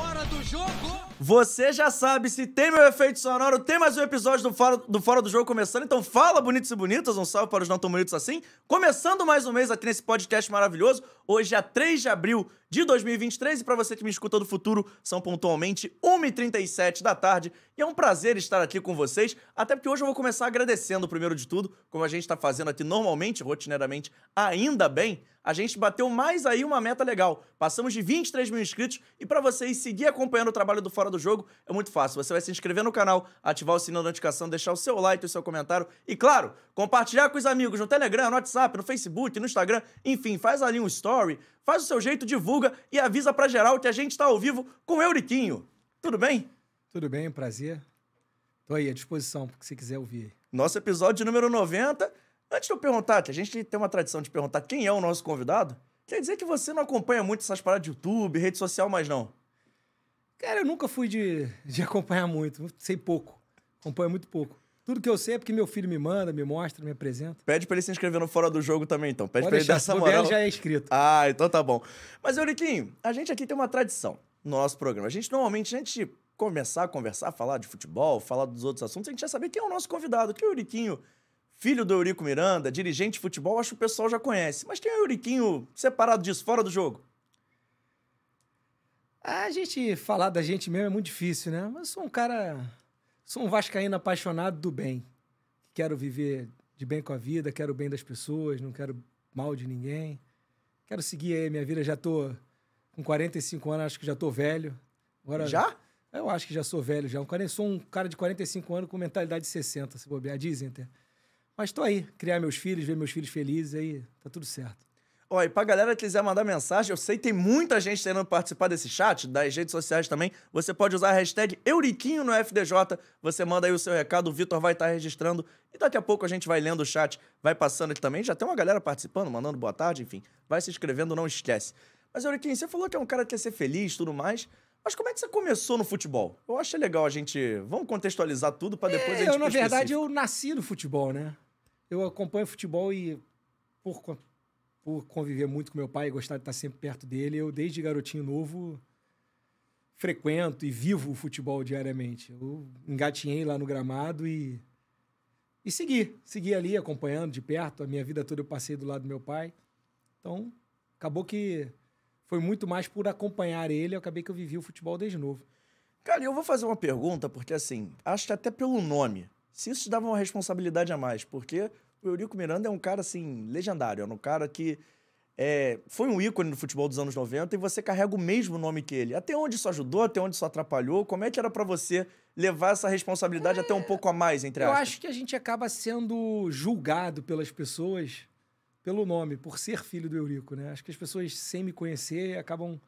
Do jogo! Você já sabe, se tem meu efeito sonoro, tem mais um episódio do Fora do, Fora do Jogo começando. Então fala, bonitos e bonitas, um salve para os não tão bonitos assim. Começando mais um mês aqui nesse podcast maravilhoso. Hoje é 3 de abril de 2023 e para você que me escuta do futuro, são pontualmente 1h37 da tarde. E é um prazer estar aqui com vocês, até porque hoje eu vou começar agradecendo, primeiro de tudo, como a gente está fazendo aqui normalmente, rotineiramente, ainda bem, a gente bateu mais aí uma meta legal. Passamos de 23 mil inscritos e para vocês seguir acompanhando o trabalho do Fora do Jogo é muito fácil. Você vai se inscrever no canal, ativar o sininho da notificação, deixar o seu like, o seu comentário e, claro, compartilhar com os amigos no Telegram, no WhatsApp, no Facebook, no Instagram. Enfim, faz ali um story, faz o seu jeito, divulga e avisa pra geral que a gente tá ao vivo com o Euriquinho. Tudo bem? Tudo bem, prazer. Tô aí à disposição, porque se quiser ouvir. Nosso episódio número 90 Antes de eu perguntar, que a gente tem uma tradição de perguntar quem é o nosso convidado, quer dizer que você não acompanha muito essas paradas de YouTube, rede social, mas não? Cara, eu nunca fui de, de acompanhar muito, sei pouco. Acompanho muito pouco. Tudo que eu sei é porque meu filho me manda, me mostra, me apresenta. Pede pra ele se inscrever no Fora do Jogo também, então. Pede Pode pra ele deixar, dar essa moral. já é inscrito. Ah, então tá bom. Mas, Euriquinho, a gente aqui tem uma tradição no nosso programa. A gente, normalmente, antes de começar a conversar, falar de futebol, falar dos outros assuntos, a gente já saber quem é o nosso convidado, que é o Euriquinho filho do Eurico Miranda, dirigente de futebol, acho que o pessoal já conhece. Mas tem o Euriquinho separado disso, fora do jogo? A gente falar da gente mesmo é muito difícil, né? Mas sou um cara. Sou um vascaíno apaixonado do bem. Quero viver de bem com a vida, quero o bem das pessoas, não quero mal de ninguém. Quero seguir aí minha vida. Já tô com 45 anos, acho que já tô velho. Agora, Já? Eu acho que já sou velho já. Um cara- Sou um cara de 45 anos com mentalidade de 60, se bobear. Dizem até. Mas tô aí, criar meus filhos, ver meus filhos felizes, aí tá tudo certo. Ó, e pra galera que quiser mandar mensagem, eu sei que tem muita gente querendo participar desse chat, das redes sociais também. Você pode usar a hashtag Euriquinho no FDJ. Você manda aí o seu recado, o Vitor vai estar registrando. E daqui a pouco a gente vai lendo o chat, vai passando aqui também. Já tem uma galera participando, mandando boa tarde, enfim. Vai se inscrevendo, não esquece. Mas, Euriquinho, você falou que é um cara que quer ser feliz e tudo mais. Mas como é que você começou no futebol? Eu acho legal a gente. Vamos contextualizar tudo pra depois a É, gente. eu, na verdade, específico. eu nasci no futebol, né? Eu acompanho futebol e por, por conviver muito com meu pai e gostar de estar sempre perto dele, eu, desde garotinho novo, frequento e vivo o futebol diariamente. Eu engatinhei lá no gramado e, e segui. Segui ali, acompanhando de perto. A minha vida toda eu passei do lado do meu pai. Então, acabou que foi muito mais por acompanhar ele, eu acabei que eu vivi o futebol desde novo. Cara, eu vou fazer uma pergunta, porque assim, acho que até pelo nome, se isso te dava uma responsabilidade a mais, porque o Eurico Miranda é um cara, assim, legendário, é um cara que é, foi um ícone no futebol dos anos 90 e você carrega o mesmo nome que ele. Até onde isso ajudou, até onde isso atrapalhou? Como é que era pra você levar essa responsabilidade até um pouco a mais, entre Eu aspas? acho que a gente acaba sendo julgado pelas pessoas pelo nome, por ser filho do Eurico, né? Acho que as pessoas, sem me conhecer, acabam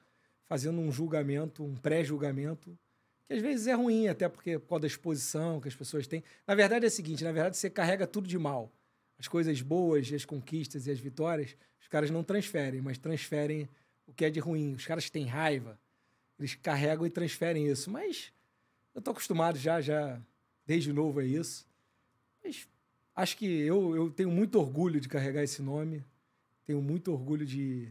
fazendo um julgamento, um pré-julgamento, que às vezes é ruim, até porque por causa da exposição que as pessoas têm. Na verdade é o seguinte, na verdade você carrega tudo de mal. As coisas boas, as conquistas e as vitórias, os caras não transferem, mas transferem o que é de ruim. Os caras têm raiva, eles carregam e transferem isso. Mas eu tô acostumado já, já desde novo a isso. Mas acho que eu, eu tenho muito orgulho de carregar esse nome. Tenho muito orgulho de,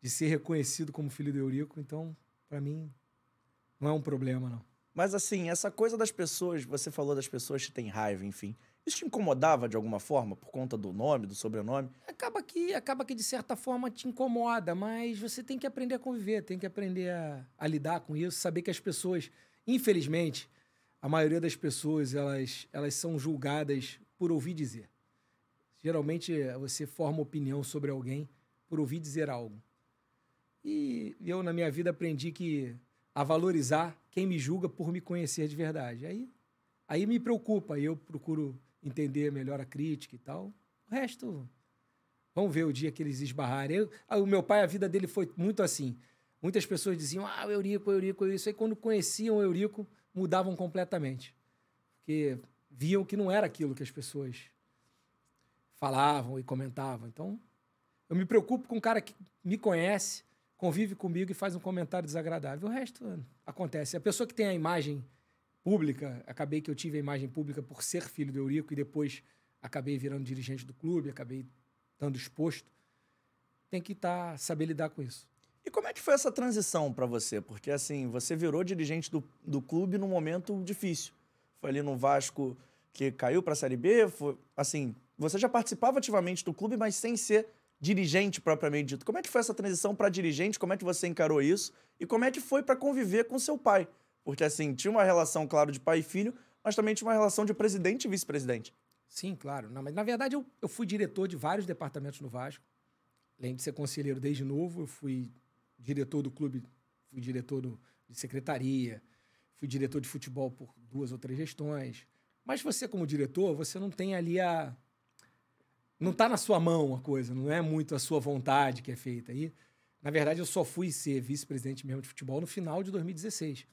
de ser reconhecido como filho do Eurico. Então, para mim, não é um problema, não. Mas assim, essa coisa das pessoas, você falou das pessoas que têm raiva, enfim. Isso te incomodava de alguma forma por conta do nome, do sobrenome? Acaba que, acaba que de certa forma te incomoda, mas você tem que aprender a conviver, tem que aprender a, a lidar com isso, saber que as pessoas, infelizmente, a maioria das pessoas, elas, elas são julgadas por ouvir dizer. Geralmente, você forma opinião sobre alguém por ouvir dizer algo. E eu, na minha vida, aprendi que a valorizar quem me julga por me conhecer de verdade. Aí, aí me preocupa, eu procuro entender melhor a crítica e tal. O resto, vamos ver o dia que eles esbarrarem. Eu- ah, o meu pai, a vida dele foi muito assim. Muitas pessoas diziam, ah, o Eurico, o Eurico, o Eurico. Aí quando conheciam o Eurico, mudavam completamente. Porque viam que não era aquilo que as pessoas falavam e comentavam. Então, eu me preocupo com um cara que me conhece, convive comigo e faz um comentário desagradável. O resto acontece. A pessoa que tem a imagem pública, acabei que eu tive a imagem pública por ser filho do Eurico e depois acabei virando dirigente do clube, acabei estando exposto, tem que tá, saber lidar com isso. E como é que foi essa transição para você? Porque, assim, você virou dirigente do, do clube num momento difícil. Foi ali no Vasco que caiu para a Série B, foi, assim, você já participava ativamente do clube, mas sem ser dirigente propriamente dito. Como é que foi essa transição para dirigente? Como é que você encarou isso? E como é que foi para conviver com seu pai? Porque, assim, tinha uma relação, claro, de pai e filho, mas também tinha uma relação de presidente e vice-presidente. Sim, claro. Não, mas, na verdade, eu, eu fui diretor de vários departamentos no Vasco. Além de ser conselheiro desde novo, eu fui diretor do clube, fui diretor do, de secretaria, fui diretor de futebol por duas ou três gestões. Mas você, como diretor, você não tem ali a. Não está na sua mão a coisa, não é muito a sua vontade que é feita. aí. na verdade, eu só fui ser vice-presidente mesmo de futebol no final de 2016.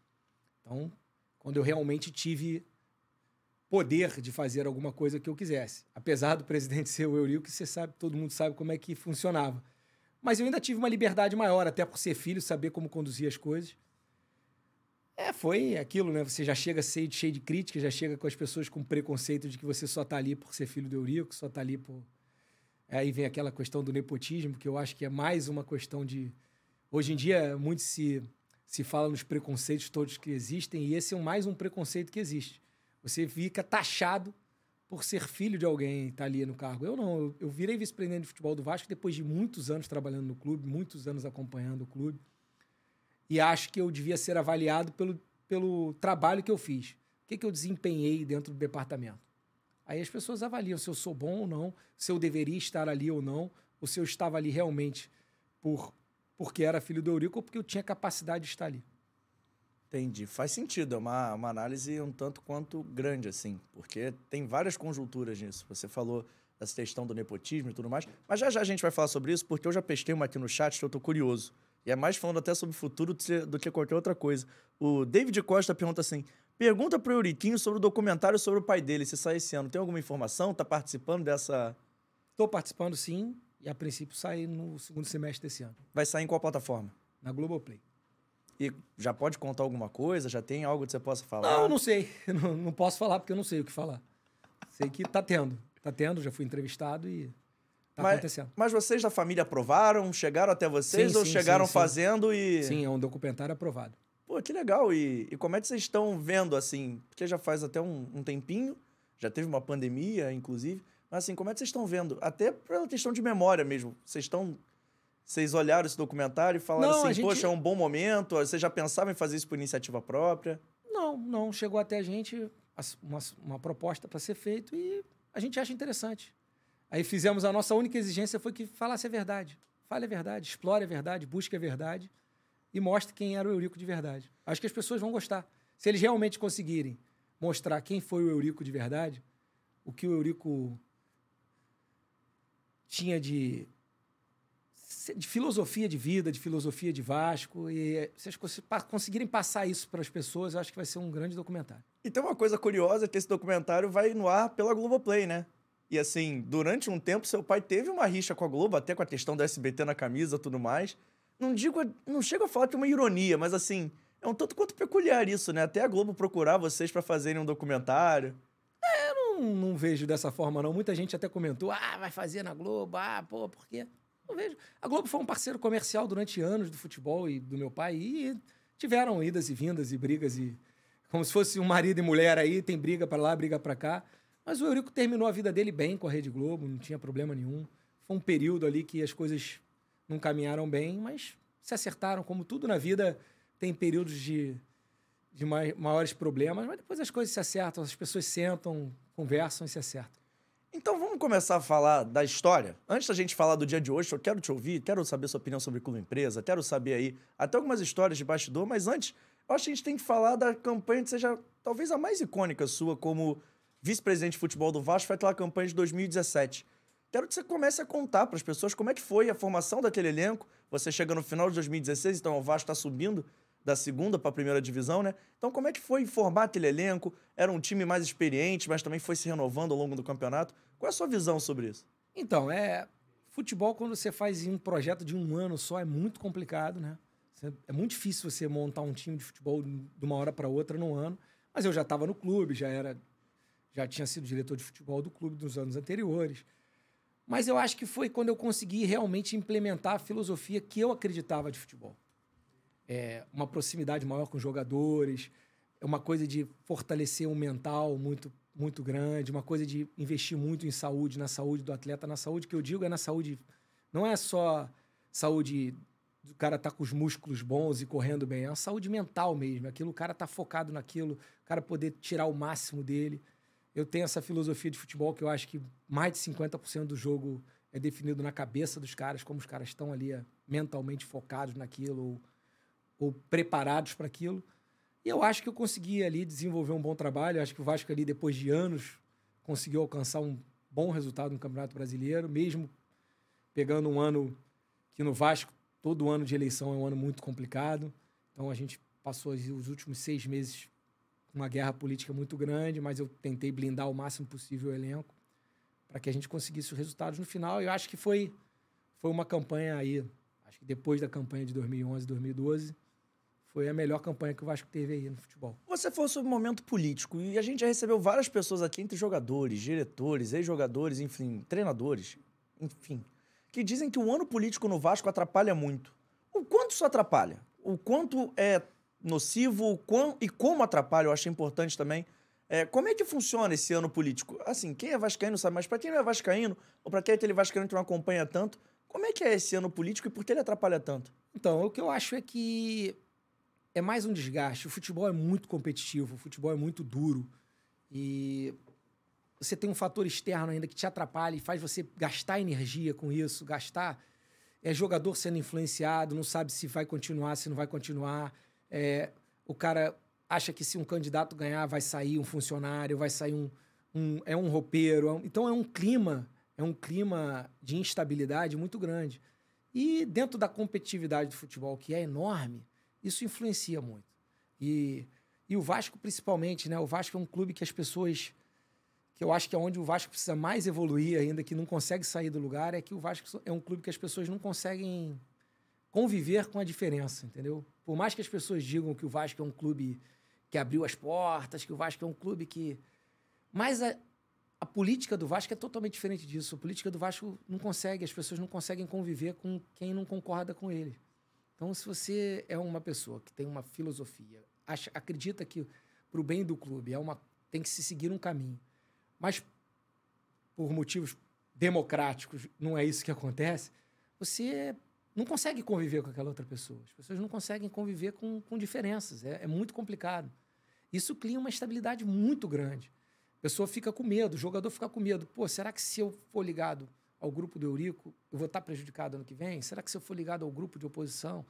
Então, quando eu realmente tive poder de fazer alguma coisa que eu quisesse. Apesar do presidente ser o Eurico, você sabe, todo mundo sabe como é que funcionava. Mas eu ainda tive uma liberdade maior, até por ser filho, saber como conduzir as coisas. É, foi aquilo, né? Você já chega cheio de, críticas, já chega com as pessoas com preconceito de que você só tá ali por ser filho do Eurico, só tá ali por. Aí vem aquela questão do nepotismo, que eu acho que é mais uma questão de. Hoje em dia, muito se, se fala nos preconceitos todos que existem, e esse é mais um preconceito que existe. Você fica taxado por ser filho de alguém e tá ali no cargo. Eu não, eu, eu virei vice-presidente de futebol do Vasco depois de muitos anos trabalhando no clube, muitos anos acompanhando o clube. E acho que eu devia ser avaliado pelo, pelo trabalho que eu fiz. O que, que eu desempenhei dentro do departamento. Aí as pessoas avaliam se eu sou bom ou não, se eu deveria estar ali ou não, ou se eu estava ali realmente por porque era filho do Eurico ou porque eu tinha capacidade de estar ali. Entendi. Faz sentido. É uma, uma análise um tanto quanto grande, assim, porque tem várias conjunturas nisso. Você falou dessa questão do nepotismo e tudo mais, mas já já a gente vai falar sobre isso, porque eu já pestei uma aqui no chat que eu tô curioso. E é mais falando até sobre o futuro do que qualquer outra coisa. O David Costa pergunta assim: pergunta pro Euriquinho sobre o documentário sobre o pai dele, se sai esse ano. Tem alguma informação? Tá participando dessa. Estou participando sim, e a princípio sai no segundo semestre desse ano. Vai sair em qual plataforma? Na Globoplay. E já pode contar alguma coisa? Já tem algo que você possa falar? Não, não sei. Não, não posso falar porque eu não sei o que falar. Sei que tá tendo. Tá tendo, já fui entrevistado e tá mas, acontecendo. Mas vocês da família aprovaram? Chegaram até vocês sim, ou sim, chegaram sim, fazendo e. Sim, é um documentário aprovado. Pô, que legal. E, e como é que vocês estão vendo, assim? Porque já faz até um, um tempinho, já teve uma pandemia, inclusive. Mas assim, como é que vocês estão vendo? Até pela questão de memória mesmo. Vocês estão vocês olharam esse documentário e falaram Não, assim, gente- poxa, é um bom momento? Você já pensava em fazer isso por iniciativa própria? Não, não. Chegou até a gente uma, uma proposta para ser feito e a gente acha interessante. Aí fizemos a nossa única exigência foi que falasse a verdade. Fale a verdade, explore a verdade, busque a verdade e mostre quem era o Eurico de verdade. Acho que as pessoas vão gostar. Se eles realmente conseguirem mostrar quem foi o Eurico de verdade, o que o Eurico tinha de de filosofia de vida, de filosofia de Vasco, e se eles conseguirem passar isso para as pessoas, eu acho que vai ser um grande documentário. E tem uma coisa curiosa que esse documentário vai no ar pela Globoplay, né? E assim, durante um tempo, seu pai teve uma rixa com a Globo, até com a questão do SBT na camisa tudo mais. Não digo, não chego a falar que é uma ironia, mas assim, é um tanto quanto peculiar isso, né? Até a Globo procurar vocês para fazerem um documentário. Eu não, não vejo dessa forma, não. Muita gente até comentou, ah, vai fazer na Globo, ah, pô, por quê? Não vejo. A Globo foi um parceiro comercial durante anos do futebol e do meu pai, e tiveram idas e vindas e brigas, e como se fosse um marido e mulher aí, tem briga para lá, briga para cá. Mas o Eurico terminou a vida dele bem com a Rede Globo, não tinha problema nenhum. Foi um período ali que as coisas não caminharam bem, mas se acertaram, como tudo na vida, tem períodos de, de mai- maiores problemas, mas depois as coisas se acertam, as pessoas sentam, conversam e se acertam. Então vamos começar a falar da história. Antes da gente falar do dia de hoje, eu quero te ouvir, quero saber sua opinião sobre clube empresa, quero saber aí até algumas histórias de bastidor, mas antes, eu acho que a gente tem que falar da campanha que seja talvez a mais icônica sua como vice-presidente de futebol do Vasco, foi aquela campanha de 2017. Quero que você comece a contar para as pessoas como é que foi a formação daquele elenco. Você chega no final de 2016, então o Vasco está subindo da segunda para a primeira divisão, né? Então, como é que foi formar aquele elenco? Era um time mais experiente, mas também foi se renovando ao longo do campeonato. Qual é a sua visão sobre isso? Então, é. Futebol, quando você faz um projeto de um ano só, é muito complicado, né? É muito difícil você montar um time de futebol de uma hora para outra num ano. Mas eu já estava no clube, já era. Já tinha sido diretor de futebol do clube nos anos anteriores. Mas eu acho que foi quando eu consegui realmente implementar a filosofia que eu acreditava de futebol. É uma proximidade maior com os jogadores, é uma coisa de fortalecer um mental muito muito grande, uma coisa de investir muito em saúde, na saúde do atleta, na saúde que eu digo é na saúde, não é só saúde do cara tá com os músculos bons e correndo bem, é a saúde mental mesmo, aquilo o cara tá focado naquilo, o cara poder tirar o máximo dele. Eu tenho essa filosofia de futebol que eu acho que mais de 50% do jogo é definido na cabeça dos caras, como os caras estão ali é, mentalmente focados naquilo ou, ou preparados para aquilo. E eu acho que eu consegui ali desenvolver um bom trabalho. Eu acho que o Vasco ali, depois de anos, conseguiu alcançar um bom resultado no Campeonato Brasileiro, mesmo pegando um ano que no Vasco, todo ano de eleição é um ano muito complicado. Então a gente passou os últimos seis meses uma guerra política muito grande, mas eu tentei blindar o máximo possível o elenco para que a gente conseguisse os resultados no final. Eu acho que foi, foi uma campanha aí, acho que depois da campanha de 2011, 2012, foi a melhor campanha que o Vasco teve aí no futebol. Você falou sobre o momento político e a gente já recebeu várias pessoas aqui, entre jogadores, diretores, ex-jogadores, enfim, treinadores, enfim, que dizem que o ano político no Vasco atrapalha muito. O quanto isso atrapalha? O quanto é nocivo quão, e como atrapalha, eu acho importante também. É, como é que funciona esse ano político? Assim, quem é vascaíno sabe, mas para quem não é vascaíno, ou para quem é aquele vascaíno que não acompanha tanto, como é que é esse ano político e por que ele atrapalha tanto? Então, o que eu acho é que é mais um desgaste. O futebol é muito competitivo, o futebol é muito duro. E você tem um fator externo ainda que te atrapalha e faz você gastar energia com isso, gastar. É jogador sendo influenciado, não sabe se vai continuar, se não vai continuar. É, o cara acha que se um candidato ganhar, vai sair um funcionário, vai sair um. um é um roupeiro. É um, então é um clima, é um clima de instabilidade muito grande. E dentro da competitividade do futebol, que é enorme, isso influencia muito. E, e o Vasco, principalmente, né? O Vasco é um clube que as pessoas. Que eu acho que é onde o Vasco precisa mais evoluir ainda, que não consegue sair do lugar, é que o Vasco é um clube que as pessoas não conseguem conviver com a diferença, entendeu? Por mais que as pessoas digam que o Vasco é um clube que abriu as portas, que o Vasco é um clube que. Mas a, a política do Vasco é totalmente diferente disso. A política do Vasco não consegue, as pessoas não conseguem conviver com quem não concorda com ele. Então, se você é uma pessoa que tem uma filosofia, acha, acredita que para o bem do clube é uma, tem que se seguir um caminho, mas por motivos democráticos não é isso que acontece, você não consegue conviver com aquela outra pessoa. As pessoas não conseguem conviver com, com diferenças. É, é muito complicado. Isso cria uma estabilidade muito grande. A pessoa fica com medo, o jogador fica com medo. Pô, será que se eu for ligado ao grupo do Eurico, eu vou estar prejudicado ano que vem? Será que se eu for ligado ao grupo de oposição?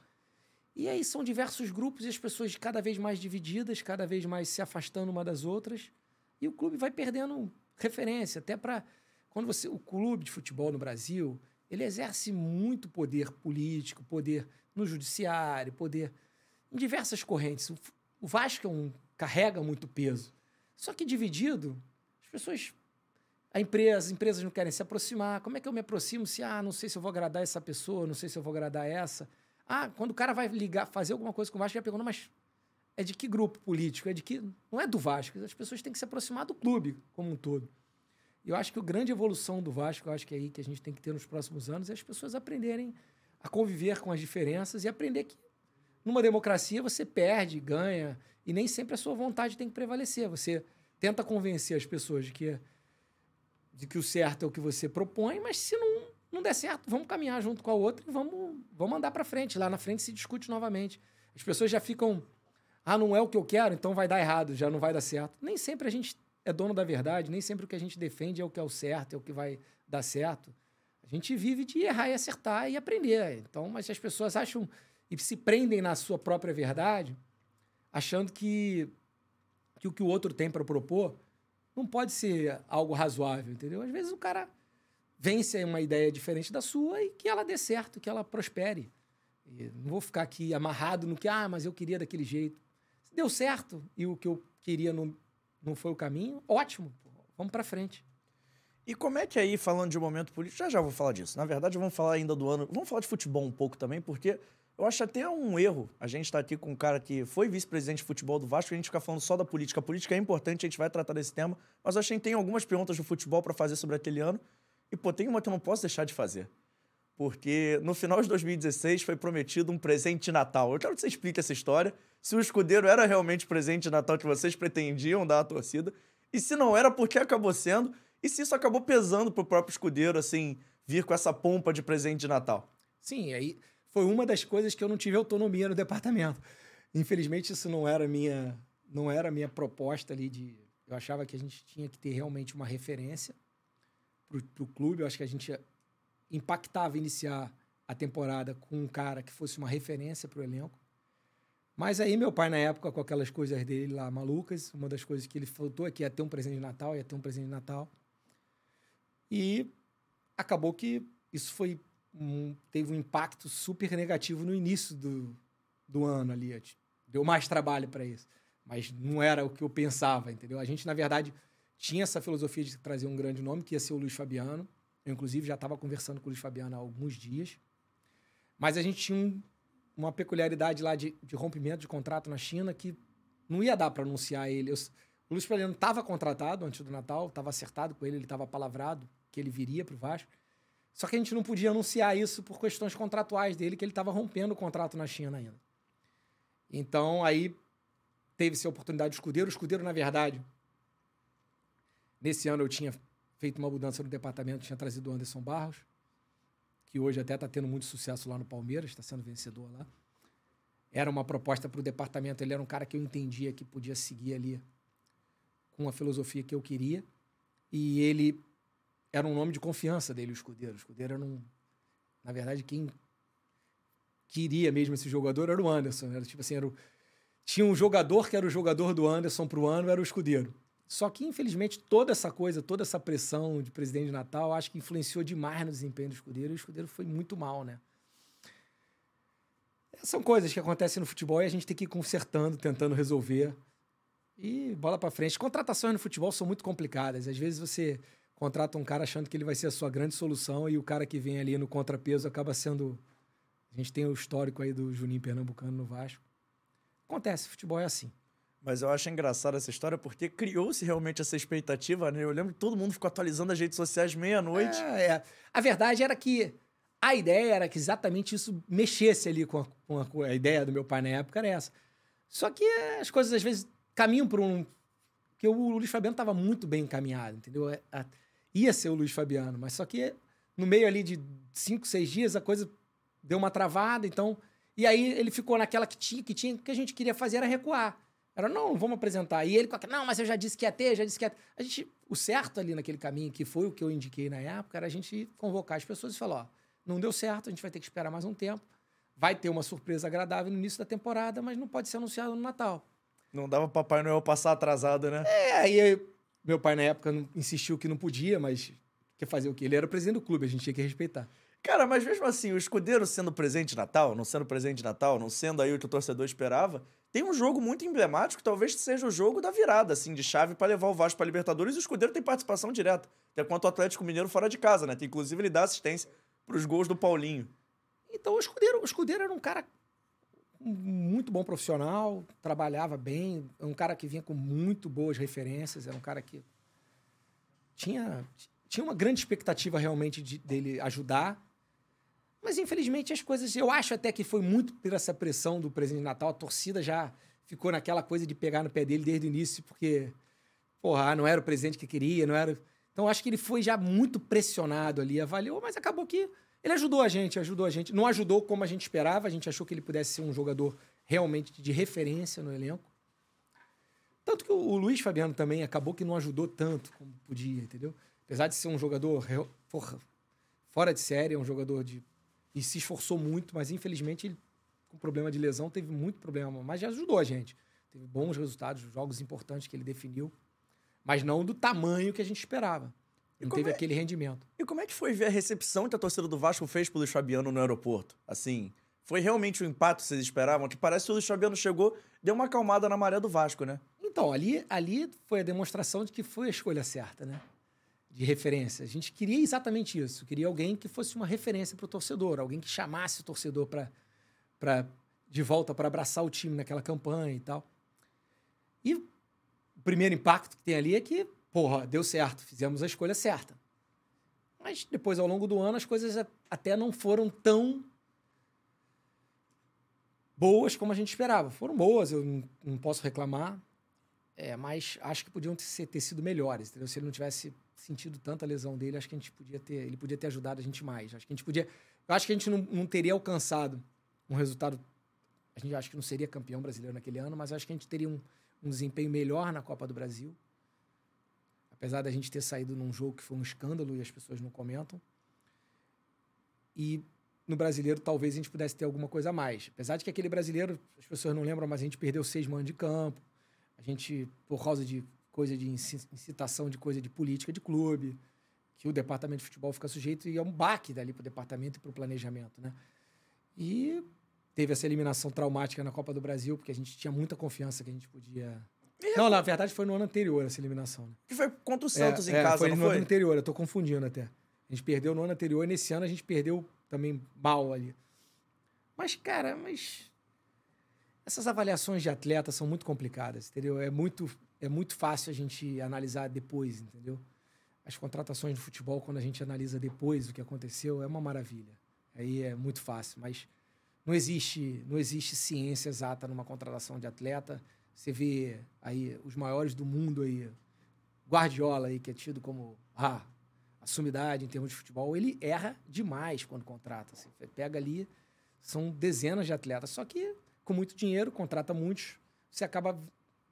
E aí são diversos grupos e as pessoas cada vez mais divididas, cada vez mais se afastando uma das outras. E o clube vai perdendo referência. Até para. Quando você. O clube de futebol no Brasil ele exerce muito poder político, poder no judiciário, poder em diversas correntes. O Vasco é um, carrega muito peso. Só que dividido, as pessoas. A empresa, as empresas não querem se aproximar. Como é que eu me aproximo se, ah, não sei se eu vou agradar essa pessoa, não sei se eu vou agradar essa. Ah, quando o cara vai ligar, fazer alguma coisa com o Vasco, já pergunta, mas é de que grupo político? É de que. Não é do Vasco. As pessoas têm que se aproximar do clube como um todo. Eu acho que a grande evolução do Vasco, eu acho que é aí que a gente tem que ter nos próximos anos, é as pessoas aprenderem a conviver com as diferenças e aprender que numa democracia você perde, ganha, e nem sempre a sua vontade tem que prevalecer. Você tenta convencer as pessoas de que, de que o certo é o que você propõe, mas se não, não der certo, vamos caminhar junto com a outra e vamos, vamos andar para frente. Lá na frente se discute novamente. As pessoas já ficam, ah, não é o que eu quero, então vai dar errado, já não vai dar certo. Nem sempre a gente é dono da verdade, nem sempre o que a gente defende é o que é o certo, é o que vai dar certo. A gente vive de errar e acertar e aprender. Então, mas as pessoas acham e se prendem na sua própria verdade, achando que, que o que o outro tem para propor não pode ser algo razoável, entendeu? Às vezes o cara vence uma ideia diferente da sua e que ela dê certo, que ela prospere. E não vou ficar aqui amarrado no que, ah, mas eu queria daquele jeito. Se deu certo e o que eu queria não, não foi o caminho, ótimo, vamos para frente. E como é que aí, falando de momento político, já já vou falar disso. Na verdade, vamos falar ainda do ano. Vamos falar de futebol um pouco também, porque eu acho até um erro a gente estar tá aqui com um cara que foi vice-presidente de futebol do Vasco e a gente ficar falando só da política. A política é importante, a gente vai tratar desse tema, mas eu acho que tem algumas perguntas do futebol para fazer sobre aquele ano. E, pô, tem uma que eu não posso deixar de fazer. Porque no final de 2016 foi prometido um presente de Natal. Eu quero que você explique essa história. Se o escudeiro era realmente o presente de Natal que vocês pretendiam dar à torcida. E se não era, por que acabou sendo? E se isso acabou pesando pro próprio escudeiro, assim, vir com essa pompa de presente de Natal? Sim, aí foi uma das coisas que eu não tive autonomia no departamento. Infelizmente, isso não era minha, não era minha proposta ali de. Eu achava que a gente tinha que ter realmente uma referência para o clube. Eu acho que a gente impactava iniciar a temporada com um cara que fosse uma referência para o elenco. Mas aí meu pai, na época, com aquelas coisas dele lá malucas, uma das coisas que ele faltou é que ia ter um presente de Natal, ia ter um presente de Natal. E acabou que isso foi um, teve um impacto super negativo no início do, do ano ali. Deu mais trabalho para isso. Mas não era o que eu pensava, entendeu? A gente, na verdade, tinha essa filosofia de trazer um grande nome, que ia ser o Luiz Fabiano. Eu, inclusive, já estava conversando com o Luiz Fabiano há alguns dias. Mas a gente tinha um, uma peculiaridade lá de, de, rompimento de contrato na China que não ia dar para anunciar ele. Eu, o Luiz Fabiano estava contratado antes do Natal, estava acertado com ele, ele estava palavrado que ele viria para o Vasco. Só que a gente não podia anunciar isso por questões contratuais dele, que ele estava rompendo o contrato na China ainda. Então, aí teve-se a oportunidade do escudeiro. O escudeiro, na verdade, nesse ano eu tinha feito uma mudança no departamento, tinha trazido o Anderson Barros, que hoje até está tendo muito sucesso lá no Palmeiras, está sendo vencedor lá. Era uma proposta para o departamento, ele era um cara que eu entendia que podia seguir ali com a filosofia que eu queria. E ele era um nome de confiança dele, o Escudeiro. O Escudeiro era um. Na verdade, quem queria mesmo esse jogador era o Anderson. Era tipo assim, era o... tinha um jogador que era o jogador do Anderson para o ano, era o Escudeiro. Só que, infelizmente, toda essa coisa, toda essa pressão de presidente de Natal, acho que influenciou demais no desempenho do escudeiro e o escudeiro foi muito mal, né? São coisas que acontecem no futebol e a gente tem que ir consertando, tentando resolver. E bola para frente. Contratações no futebol são muito complicadas. Às vezes você contrata um cara achando que ele vai ser a sua grande solução e o cara que vem ali no contrapeso acaba sendo. A gente tem o histórico aí do Juninho Pernambucano no Vasco. Acontece, futebol é assim. Mas eu acho engraçada essa história porque criou-se realmente essa expectativa, né? Eu lembro que todo mundo ficou atualizando as redes sociais meia-noite. É, é. A verdade era que a ideia era que exatamente isso mexesse ali com a, com a, a ideia do meu pai na época, era essa. Só que as coisas às vezes caminham por um. Porque o Luiz Fabiano estava muito bem encaminhado, entendeu? É, ia ser o Luiz Fabiano, mas só que no meio ali de cinco, seis dias a coisa deu uma travada, então. E aí ele ficou naquela que tinha, que tinha, que a gente queria fazer era recuar. Era, não, vamos apresentar. E ele com não, mas eu já disse que ia ter, já disse que ia ter. A gente, o certo ali naquele caminho, que foi o que eu indiquei na época, era a gente convocar as pessoas e falar, ó, não deu certo, a gente vai ter que esperar mais um tempo. Vai ter uma surpresa agradável no início da temporada, mas não pode ser anunciado no Natal. Não dava Papai Noel passar atrasado, né? É, aí meu pai na época insistiu que não podia, mas quer fazer o quê? Ele era o presidente do clube, a gente tinha que respeitar. Cara, mas mesmo assim, o escudeiro sendo presente de Natal, não sendo presente de Natal, não sendo aí o que o torcedor esperava, tem um jogo muito emblemático, talvez seja o jogo da virada, assim, de chave para levar o Vasco para Libertadores. E o Escudeiro tem participação direta, até quanto o Atlético Mineiro fora de casa, né? Que inclusive ele dá assistência para os gols do Paulinho. Então o Escudeiro, o Escudeiro era um cara muito bom profissional, trabalhava bem, é um cara que vinha com muito boas referências, era um cara que tinha, tinha uma grande expectativa realmente de, dele ajudar mas infelizmente as coisas. Eu acho até que foi muito por essa pressão do presidente de Natal. A torcida já ficou naquela coisa de pegar no pé dele desde o início, porque, porra, não era o presidente que queria, não era. Então acho que ele foi já muito pressionado ali, avaliou, mas acabou que ele ajudou a gente, ajudou a gente. Não ajudou como a gente esperava, a gente achou que ele pudesse ser um jogador realmente de referência no elenco. Tanto que o Luiz Fabiano também acabou que não ajudou tanto como podia, entendeu? Apesar de ser um jogador porra, fora de série, é um jogador de e se esforçou muito, mas infelizmente ele, com problema de lesão, teve muito problema. Mas já ajudou a gente. Teve bons resultados, jogos importantes que ele definiu, mas não do tamanho que a gente esperava. Não teve é... aquele rendimento. E como é que foi ver a recepção que a torcida do Vasco fez pro Luiz Fabiano no aeroporto? Assim, foi realmente o impacto que vocês esperavam? Que parece que o Luiz Fabiano chegou, deu uma acalmada na maré do Vasco, né? Então, ali, ali foi a demonstração de que foi a escolha certa, né? De referência. A gente queria exatamente isso. Queria alguém que fosse uma referência para o torcedor, alguém que chamasse o torcedor para de volta para abraçar o time naquela campanha e tal. E o primeiro impacto que tem ali é que, porra, deu certo, fizemos a escolha certa. Mas depois, ao longo do ano, as coisas até não foram tão boas como a gente esperava. Foram boas, eu não, posso reclamar. É, mas acho que podiam ter, ter sido melhores, entendeu? Se ele não tivesse sentido tanta lesão dele, acho que a gente podia ter, ele podia ter ajudado a gente mais. Acho que a gente podia, eu acho que a gente não, não teria alcançado um resultado. A gente acho que não seria campeão brasileiro naquele ano, mas acho que a gente teria um, um desempenho melhor na Copa do Brasil. Apesar da gente ter saído num jogo que foi um escândalo e as pessoas não comentam. E no brasileiro talvez a gente pudesse ter alguma coisa a mais. Apesar de que aquele brasileiro, as pessoas não lembram, mas a gente perdeu seis manos de campo. A gente, por causa de coisa de inci- incitação de coisa de política de clube, que o departamento de futebol fica sujeito e é um baque dali para o departamento e para o planejamento, né? E teve essa eliminação traumática na Copa do Brasil, porque a gente tinha muita confiança que a gente podia. Não, na verdade foi no ano anterior essa eliminação. Né? Que foi contra o Santos É, em é, casa, foi não no foi? ano anterior, eu tô confundindo até. A gente perdeu no ano anterior e nesse ano a gente perdeu também mal ali. Mas, cara, mas. Essas avaliações de atleta são muito complicadas, entendeu? É muito, é muito fácil a gente analisar depois, entendeu? As contratações de futebol, quando a gente analisa depois o que aconteceu, é uma maravilha. Aí é muito fácil, mas não existe, não existe ciência exata numa contratação de atleta. Você vê aí os maiores do mundo aí, Guardiola aí, que é tido como ah, a sumidade em termos de futebol, ele erra demais quando contrata. Assim. Você pega ali, são dezenas de atletas, só que com muito dinheiro, contrata muitos, você acaba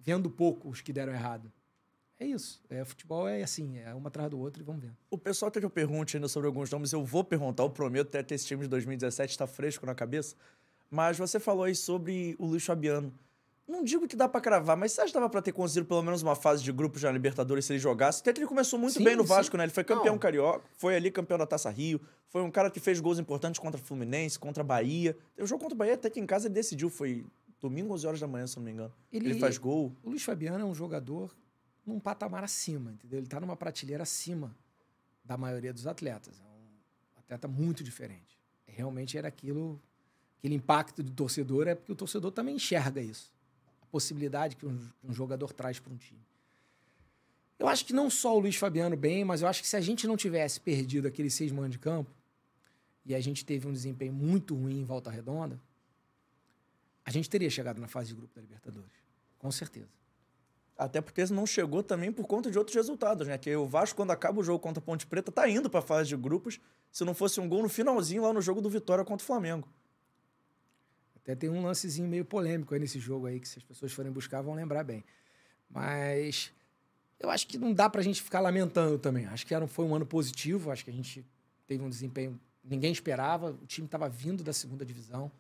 vendo pouco os que deram errado. É isso. É, futebol é assim, é uma atrás do outro e vamos ver. O pessoal até que eu pergunte ainda sobre alguns nomes, eu vou perguntar, eu prometo, até que esse time de 2017 está fresco na cabeça. Mas você falou aí sobre o Luiz Fabiano. Não digo que dá pra cravar, mas você acha que dava pra ter conseguido pelo menos uma fase de grupos na Libertadores se ele jogasse? Até que ele começou muito Sim, bem no sim. Vasco, né? Ele foi campeão Não. carioca, foi ali campeão da Taça Rio, foi um cara que fez gols importantes contra o Fluminense, contra a Bahia. O jogo contra o Bahia até que em casa ele decidiu, foi domingo, 11 horas da manhã, se não me engano. Ele, Ele- faz gol. O Luiz Fabiano é um jogador num patamar acima, entendeu? Ele está numa prateleira acima da maioria dos atletas. É um atleta muito diferente. Realmente era aquilo, aquele impacto do torcedor, é porque o torcedor também enxerga isso. A possibilidade que um, um jogador traz para um time. Eu acho que não só o Luiz Fabiano bem, mas eu acho que se a gente não tivesse perdido aqueles seis manos de campo e a gente teve um desempenho muito ruim em volta redonda, a gente teria chegado na fase de grupo da Libertadores. Com certeza. Até porque não chegou também por conta de outros resultados, né? Que o Vasco, quando acaba o jogo contra a Ponte Preta, tá indo pra fase de grupos. Se não fosse um gol no finalzinho lá no jogo do Vitória contra o Flamengo. Até tem um lancezinho meio polêmico aí nesse jogo aí, que se as pessoas forem buscar vão lembrar bem. Mas eu acho que não dá pra gente ficar lamentando também. Acho que era, foi um ano positivo, acho que a gente teve um desempenho ninguém esperava, o time estava vindo da segunda divisão.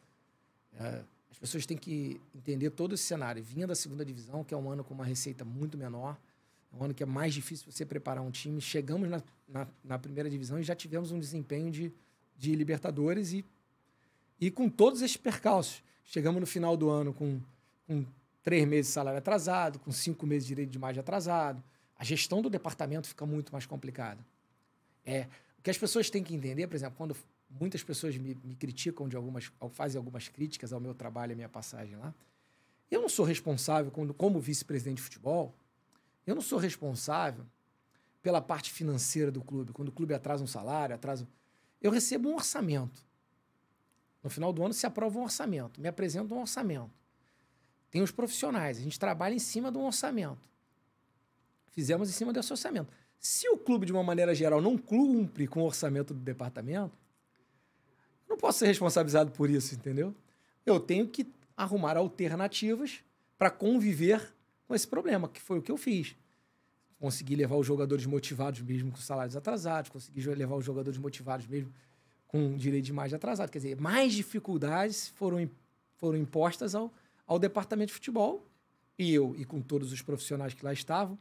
É, as pessoas têm que entender todo esse cenário. Vinha da segunda divisão, que é um ano com uma receita muito menor, é um ano que é mais difícil você preparar um time. Chegamos na, na, na primeira divisão e já tivemos um desempenho de, de Libertadores e, e com todos esses percalços. Chegamos no final do ano com, com três meses de salário atrasado, com cinco meses de direito de imagem atrasado. A gestão do departamento fica muito mais complicada. É, o que as pessoas têm que entender, por exemplo, quando muitas pessoas me, me criticam de algumas, fazem algumas críticas ao meu trabalho à minha passagem lá, eu não sou responsável, quando, como vice-presidente de futebol, eu não sou responsável pela parte financeira do clube. Quando o clube atrasa um salário, atrasa. Eu recebo um orçamento. No final do ano se aprova um orçamento, me apresenta um orçamento. Tem os profissionais, a gente trabalha em cima de um orçamento. Fizemos em cima desse orçamento. Se o clube, de uma maneira geral, não cumpre com o orçamento do departamento, não posso ser responsabilizado por isso, entendeu? Eu tenho que arrumar alternativas para conviver com esse problema, que foi o que eu fiz. Consegui levar os jogadores motivados mesmo com salários atrasados, consegui levar os jogadores motivados mesmo com direito de imagem atrasado. Quer dizer, mais dificuldades foram, foram impostas ao, ao departamento de futebol e eu, e com todos os profissionais que lá estavam,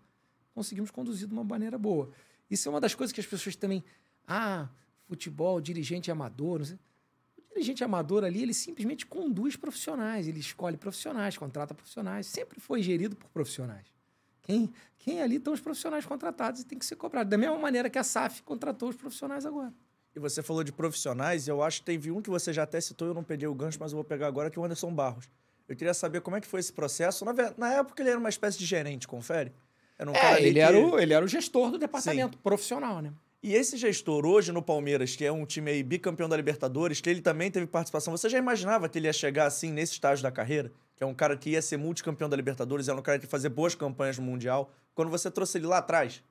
conseguimos conduzir de uma maneira boa. Isso é uma das coisas que as pessoas também. Ah, futebol, dirigente amador. Não sei. Dirigente amador ali, ele simplesmente conduz profissionais, ele escolhe profissionais, contrata profissionais. Sempre foi gerido por profissionais. Quem, quem ali estão os profissionais contratados e tem que ser cobrado. Da mesma maneira que a SAF contratou os profissionais agora. E você falou de profissionais, eu acho que teve um que você já até citou, eu não peguei o gancho, mas eu vou pegar agora, que é o Anderson Barros. Eu queria saber como é que foi esse processo. Na, na época ele era uma espécie de gerente, confere? Era um é, ele, que... era o, ele era o gestor do departamento Sim. profissional, né? E esse gestor hoje no Palmeiras, que é um time aí bicampeão da Libertadores, que ele também teve participação, você já imaginava que ele ia chegar assim nesse estágio da carreira? Que é um cara que ia ser multicampeão da Libertadores, era um cara que fazer boas campanhas no Mundial. Quando você trouxe ele lá atrás?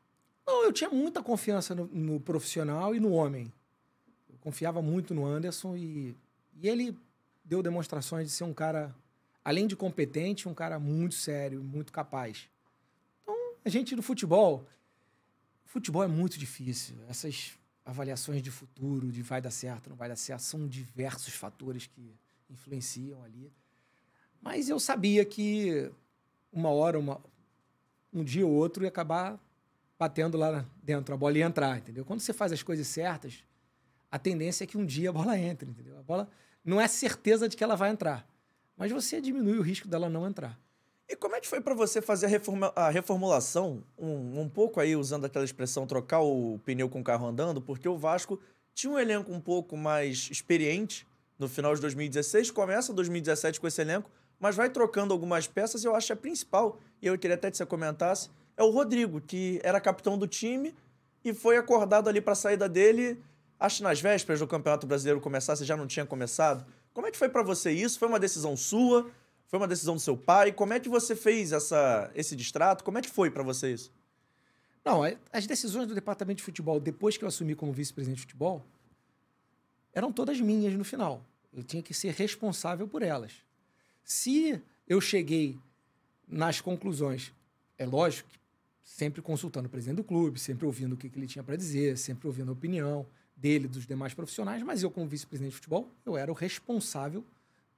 Não, eu tinha muita confiança no, no profissional e no homem. Eu confiava muito no Anderson e, e ele deu demonstrações de ser um cara, além de competente, um cara muito sério, muito capaz. Então, a gente no futebol, Futebol é muito difícil. Essas avaliações de futuro, de vai dar certo, não vai dar certo, são diversos fatores que influenciam ali. Mas eu sabia que uma hora, uma, um dia ou outro ia acabar batendo lá dentro, a bola ia entrar, entendeu? Quando você faz as coisas certas, a tendência é que um dia a bola entre, entendeu? A bola não é certeza de que ela vai entrar, mas você diminui o risco dela não entrar. E como é que foi para você fazer a, reforma, a reformulação, um, um pouco aí usando aquela expressão trocar o pneu com o carro andando, porque o Vasco tinha um elenco um pouco mais experiente no final de 2016, começa 2017 com esse elenco, mas vai trocando algumas peças e eu acho que a principal, e eu queria até que você comentasse, é o Rodrigo, que era capitão do time e foi acordado ali para a saída dele, acho nas vésperas do Campeonato Brasileiro começar, você já não tinha começado. Como é que foi para você isso? Foi uma decisão sua? Foi uma decisão do seu pai? Como é que você fez essa, esse distrato? Como é que foi para você isso? Não, as decisões do departamento de futebol, depois que eu assumi como vice-presidente de futebol, eram todas minhas no final. Eu tinha que ser responsável por elas. Se eu cheguei nas conclusões, é lógico que sempre consultando o presidente do clube, sempre ouvindo o que ele tinha para dizer, sempre ouvindo a opinião dele, dos demais profissionais, mas eu, como vice-presidente de futebol, eu era o responsável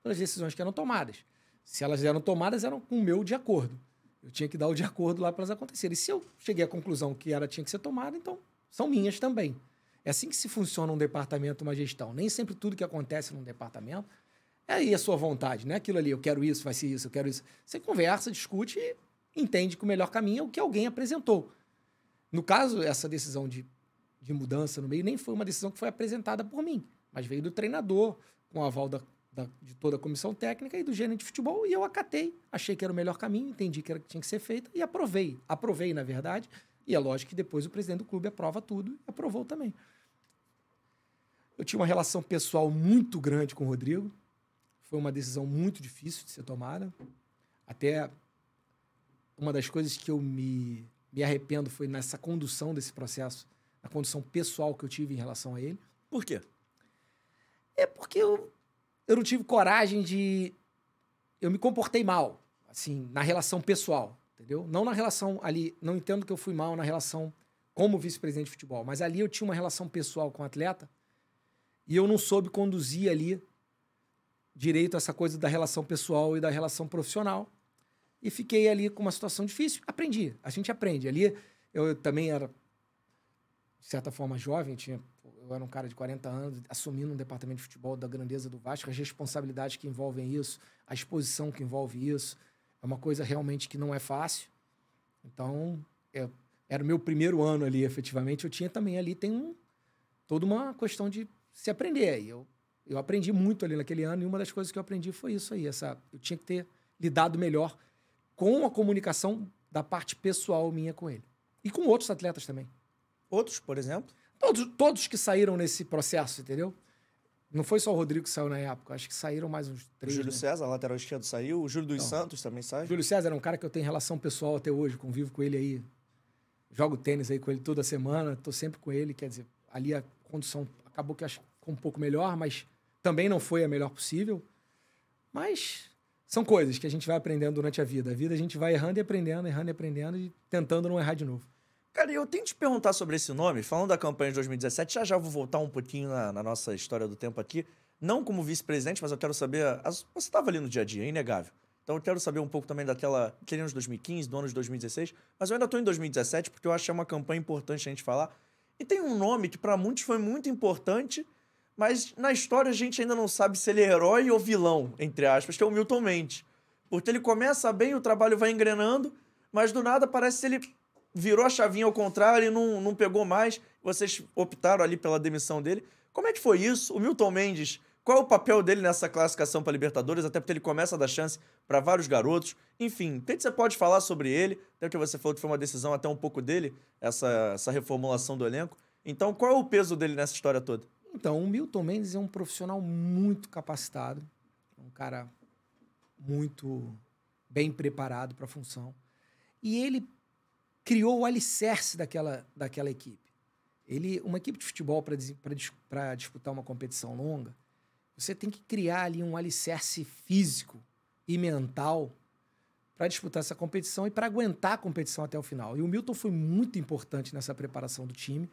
pelas decisões que eram tomadas. Se elas eram tomadas, eram com o meu de acordo. Eu tinha que dar o de acordo lá para elas acontecerem. E se eu cheguei à conclusão que ela tinha que ser tomada, então são minhas também. É assim que se funciona um departamento, uma gestão. Nem sempre tudo que acontece num departamento é aí a sua vontade, não é aquilo ali, eu quero isso, vai ser isso, eu quero isso. Você conversa, discute e entende que o melhor caminho é o que alguém apresentou. No caso, essa decisão de, de mudança no meio nem foi uma decisão que foi apresentada por mim, mas veio do treinador, com o aval da da, de toda a comissão técnica e do gerente de futebol, e eu acatei. Achei que era o melhor caminho, entendi que era que tinha que ser feito e aprovei. Aprovei, na verdade, e é lógico que depois o presidente do clube aprova tudo e aprovou também. Eu tinha uma relação pessoal muito grande com o Rodrigo. Foi uma decisão muito difícil de ser tomada. Até uma das coisas que eu me, me arrependo foi nessa condução desse processo, na condução pessoal que eu tive em relação a ele. Por quê? É porque eu, eu não tive coragem de. Eu me comportei mal, assim, na relação pessoal, entendeu? Não na relação ali. Não entendo que eu fui mal na relação como vice-presidente de futebol, mas ali eu tinha uma relação pessoal com o atleta e eu não soube conduzir ali direito essa coisa da relação pessoal e da relação profissional. E fiquei ali com uma situação difícil. Aprendi, a gente aprende. Ali eu também era, de certa forma, jovem, tinha eu era um cara de 40 anos, assumindo um departamento de futebol da grandeza do Vasco, as responsabilidades que envolvem isso, a exposição que envolve isso, é uma coisa realmente que não é fácil. Então, é, era o meu primeiro ano ali, efetivamente. Eu tinha também ali, tem um, toda uma questão de se aprender. E eu, eu aprendi muito ali naquele ano, e uma das coisas que eu aprendi foi isso aí. Essa, eu tinha que ter lidado melhor com a comunicação da parte pessoal minha com ele. E com outros atletas também. Outros, por exemplo? Todos, todos que saíram nesse processo, entendeu? Não foi só o Rodrigo que saiu na época, acho que saíram mais uns três. O Júlio né? César, lateral esquerdo, saiu. O Júlio dos então, Santos também saiu. Júlio César é um cara que eu tenho relação pessoal até hoje, convivo com ele aí. Jogo tênis aí com ele toda semana, tô sempre com ele. Quer dizer, ali a condição acabou que acho um pouco melhor, mas também não foi a melhor possível. Mas são coisas que a gente vai aprendendo durante a vida. A vida a gente vai errando e aprendendo, errando e aprendendo e tentando não errar de novo. Cara, eu tenho que te perguntar sobre esse nome, falando da campanha de 2017, já já vou voltar um pouquinho na, na nossa história do tempo aqui. Não como vice-presidente, mas eu quero saber. As, você estava ali no dia a dia, é inegável. Então eu quero saber um pouco também daquela. aquele ano de 2015, do ano de 2016. Mas eu ainda estou em 2017, porque eu acho que é uma campanha importante a gente falar. E tem um nome que para muitos foi muito importante, mas na história a gente ainda não sabe se ele é herói ou vilão, entre aspas, que é o Milton Mendes. Porque ele começa bem, o trabalho vai engrenando, mas do nada parece que ele virou a chavinha ao contrário e não, não pegou mais. Vocês optaram ali pela demissão dele. Como é que foi isso? O Milton Mendes, qual é o papel dele nessa classificação para Libertadores? Até porque ele começa a dar chance para vários garotos. Enfim, o que você pode falar sobre ele? Até porque você falou que foi uma decisão até um pouco dele, essa, essa reformulação do elenco. Então, qual é o peso dele nessa história toda? Então, o Milton Mendes é um profissional muito capacitado, um cara muito bem preparado para a função. E ele criou o alicerce daquela, daquela equipe. Ele, uma equipe de futebol para disputar uma competição longa, você tem que criar ali um alicerce físico e mental para disputar essa competição e para aguentar a competição até o final. E o Milton foi muito importante nessa preparação do time.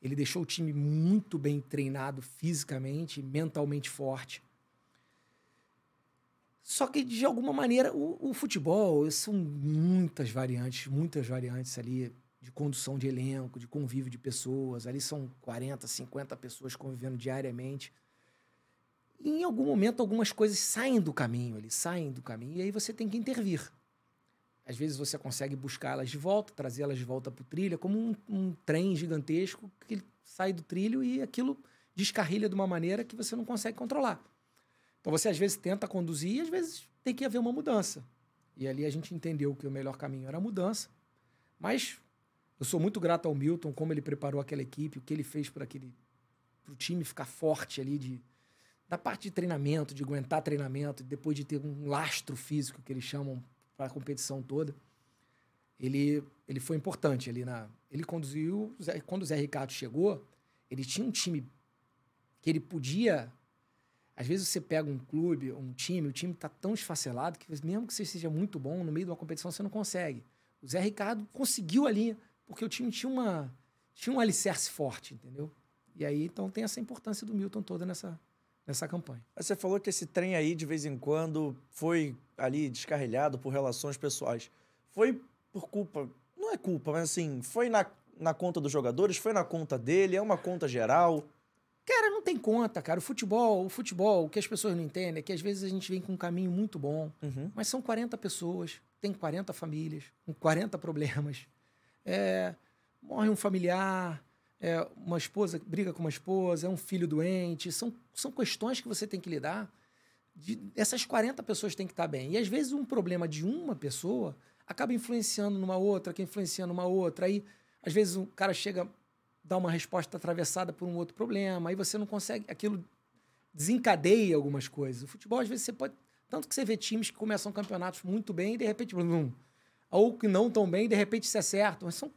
Ele deixou o time muito bem treinado fisicamente, mentalmente forte. Só que, de alguma maneira, o, o, futebol são muitas variantes, muitas variantes ali de condução de elenco, de convívio de pessoas. Ali são 40, 50 pessoas convivendo diariamente. E em algum momento, algumas coisas saem do caminho, eles saem do caminho, e aí você tem que intervir. Às vezes você consegue buscá-las de volta, trazê-las de volta para o trilho, é como um, um, trem gigantesco que sai do trilho e aquilo descarrilha de uma maneira que você não consegue controlar. Então você às vezes tenta conduzir e às vezes tem que haver uma mudança. E ali a gente entendeu que o melhor caminho era a mudança. Mas eu sou muito grato ao Milton, como ele preparou aquela equipe, o que ele fez para aquele pro time ficar forte ali de da parte de treinamento, de aguentar treinamento, depois de ter um lastro físico que eles chamam para a competição toda. Ele, ele foi importante ali na. Ele conduziu. Quando o Zé Ricardo chegou, ele tinha um time que ele podia. Às vezes você pega um clube, um time, o time está tão esfacelado que mesmo que você seja muito bom, no meio de uma competição você não consegue. O Zé Ricardo conseguiu ali, porque o time tinha uma tinha um alicerce forte, entendeu? E aí então tem essa importância do Milton toda nessa nessa campanha. Você falou que esse trem aí, de vez em quando, foi ali descarrilhado por relações pessoais. Foi por culpa. Não é culpa, mas assim, foi na, na conta dos jogadores, foi na conta dele, é uma conta geral. Cara, não tem conta, cara. O futebol, o futebol, o que as pessoas não entendem é que às vezes a gente vem com um caminho muito bom, uhum. mas são 40 pessoas, tem 40 famílias, com 40 problemas. É, morre um familiar, é uma esposa briga com uma esposa, é um filho doente, são, são questões que você tem que lidar. De, essas 40 pessoas têm que estar bem. E às vezes um problema de uma pessoa acaba influenciando numa outra, que influencia numa outra. Aí, às vezes, o cara chega, dá uma resposta atravessada por um outro problema, aí você não consegue. Aquilo desencadeia algumas coisas. O futebol, às vezes, você pode. Tanto que você vê times que começam campeonatos muito bem e de repente. Blum, ou que não tão bem e de repente se acertam. Mas são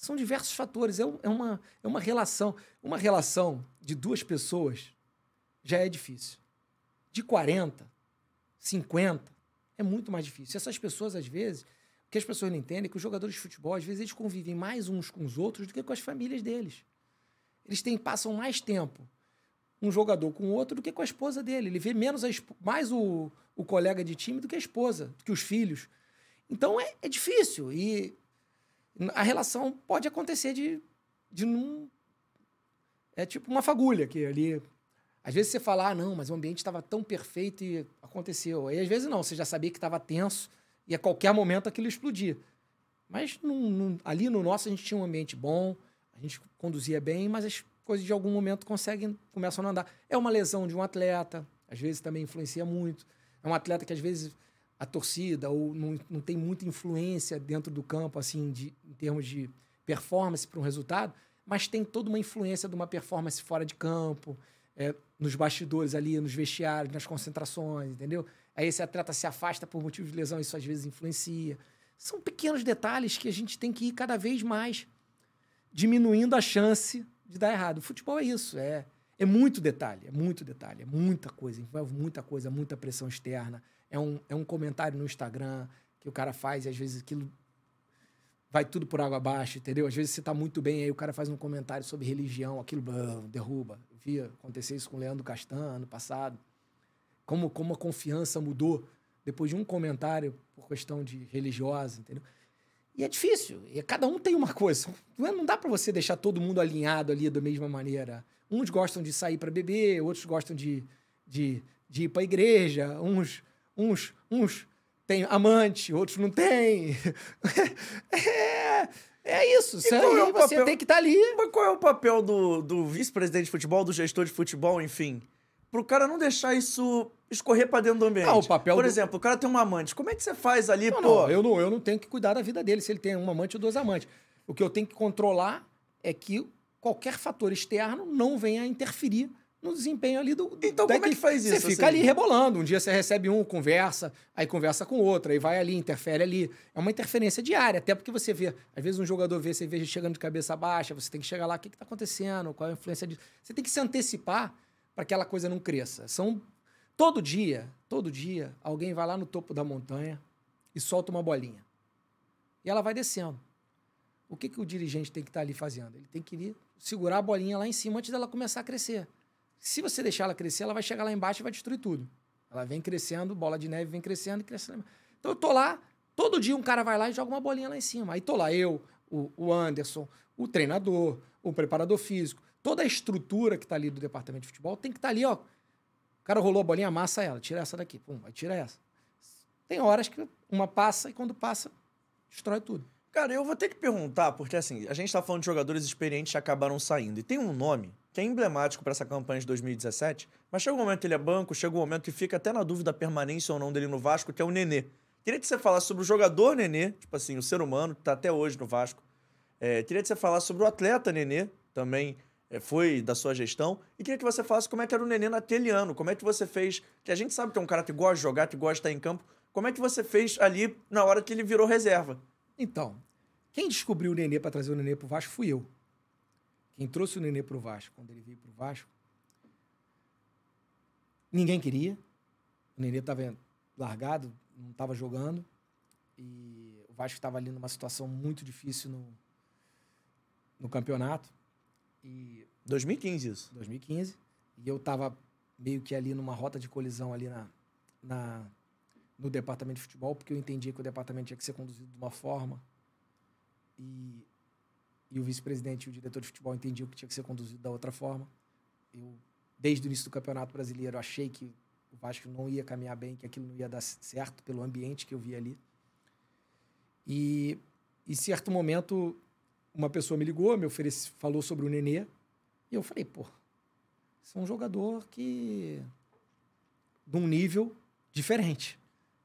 são diversos fatores. É, é, uma, é uma relação. Uma relação de duas pessoas já é difícil. De 40, 50, é muito mais difícil. Essas pessoas, às vezes, que as pessoas não entendem é que os jogadores de futebol, às vezes, eles convivem mais uns com os outros do que com as famílias deles. Eles têm, passam mais tempo um jogador com o outro do que com a esposa dele. Ele vê menos a, mais o, o colega de time do que a esposa, do que os filhos. Então é, é difícil. E a relação pode acontecer de, de não. É tipo uma fagulha, que ali. Às vezes você fala, ah, não, mas o ambiente estava tão perfeito e aconteceu. Aí às vezes não, você já sabia que estava tenso e a qualquer momento aquilo explodia. Mas ali no nosso a gente tinha um ambiente bom, a gente conduzia bem, mas as coisas de algum momento conseguem, começam a não andar. É uma lesão de um atleta, às vezes também influencia muito. É um atleta que às vezes a torcida ou não, não tem muita influência dentro do campo, assim, de, em termos de performance para um resultado, mas tem toda uma influência de uma performance fora de campo, é, nos bastidores ali, nos vestiários, nas concentrações, entendeu? Aí esse atleta se afasta por motivo de lesão, isso às vezes influencia. São pequenos detalhes que a gente tem que ir cada vez mais diminuindo a chance de dar errado. O futebol é isso, é, é muito detalhe, é muito detalhe, é muita coisa, envolve muita coisa, muita pressão externa, é um, é um comentário no Instagram que o cara faz e às vezes aquilo vai tudo por água abaixo, entendeu? Às vezes você tá muito bem, aí o cara faz um comentário sobre religião, aquilo blam, derruba. Eu via acontecer isso com o Leandro Castan ano passado. Como, como a confiança mudou depois de um comentário por questão de religiosa, entendeu? E é difícil. E cada um tem uma coisa. Não dá para você deixar todo mundo alinhado ali da mesma maneira. Uns gostam de sair para beber, outros gostam de, de, de ir para a igreja, uns Uns, uns têm amante, outros não têm. é, é isso. Isso aí é você papel, tem que estar tá ali. Mas qual é o papel do, do vice-presidente de futebol, do gestor de futebol, enfim? Pro cara não deixar isso escorrer pra dentro do ambiente. Não, o papel Por do... exemplo, o cara tem um amante. Como é que você faz ali, não, pô? Não, eu, não, eu não tenho que cuidar da vida dele se ele tem um amante ou dois amantes. O que eu tenho que controlar é que qualquer fator externo não venha interferir no desempenho ali do. Então, como é que faz isso, Você fica assim? ali rebolando. Um dia você recebe um, conversa, aí conversa com outro, aí vai ali, interfere ali. É uma interferência diária, até porque você vê, às vezes um jogador vê, você vê chegando de cabeça baixa, você tem que chegar lá, o que está acontecendo, qual é a influência disso. Você tem que se antecipar para aquela coisa não cresça. São. Todo dia, todo dia, alguém vai lá no topo da montanha e solta uma bolinha. E ela vai descendo. O que, que o dirigente tem que estar ali fazendo? Ele tem que ir segurar a bolinha lá em cima antes dela começar a crescer. Se você deixar ela crescer, ela vai chegar lá embaixo e vai destruir tudo. Ela vem crescendo, bola de neve vem crescendo e crescendo. Então eu tô lá, todo dia um cara vai lá e joga uma bolinha lá em cima. Aí tô lá, eu, o, o Anderson, o treinador, o preparador físico, toda a estrutura que tá ali do departamento de futebol tem que estar ali, ó. Cara rolou a bolinha, amassa ela, tira essa daqui, pum, vai tira essa. Tem horas que uma passa e quando passa, destrói tudo. Cara, eu vou ter que perguntar, porque assim, a gente tá falando de jogadores experientes que acabaram saindo. E tem um nome que é emblemático para essa campanha de 2017, mas chega um momento que ele é banco, chega um momento que fica até na dúvida da permanência ou não dele no Vasco, que é o Nenê. Queria que você falasse sobre o jogador Nenê, tipo assim, o ser humano que tá até hoje no Vasco. É, queria que você falasse sobre o atleta Nenê, também foi da sua gestão. E queria que você falasse como é que era o Nenê naquele ano, como é que você fez, que a gente sabe que é um cara que gosta de jogar, que gosta de estar em campo, como é que você fez ali na hora que ele virou reserva? Então, quem descobriu o Nenê para trazer o Nenê pro Vasco fui eu. Quem trouxe o Nenê pro Vasco, quando ele veio pro Vasco, ninguém queria. O Nenê estava largado, não estava jogando. E o Vasco estava ali numa situação muito difícil no, no campeonato. E 2015 isso. 2015. E eu estava meio que ali numa rota de colisão ali na, na, no departamento de futebol, porque eu entendia que o departamento tinha que ser conduzido de uma forma e, e o vice-presidente e o diretor de futebol entendiam que tinha que ser conduzido da outra forma. Eu, desde o início do Campeonato Brasileiro, achei que o Vasco não ia caminhar bem, que aquilo não ia dar certo pelo ambiente que eu via ali. E em certo momento, uma pessoa me ligou, me oferece, falou sobre o Nenê, e eu falei, pô, isso é um jogador que... de um nível diferente.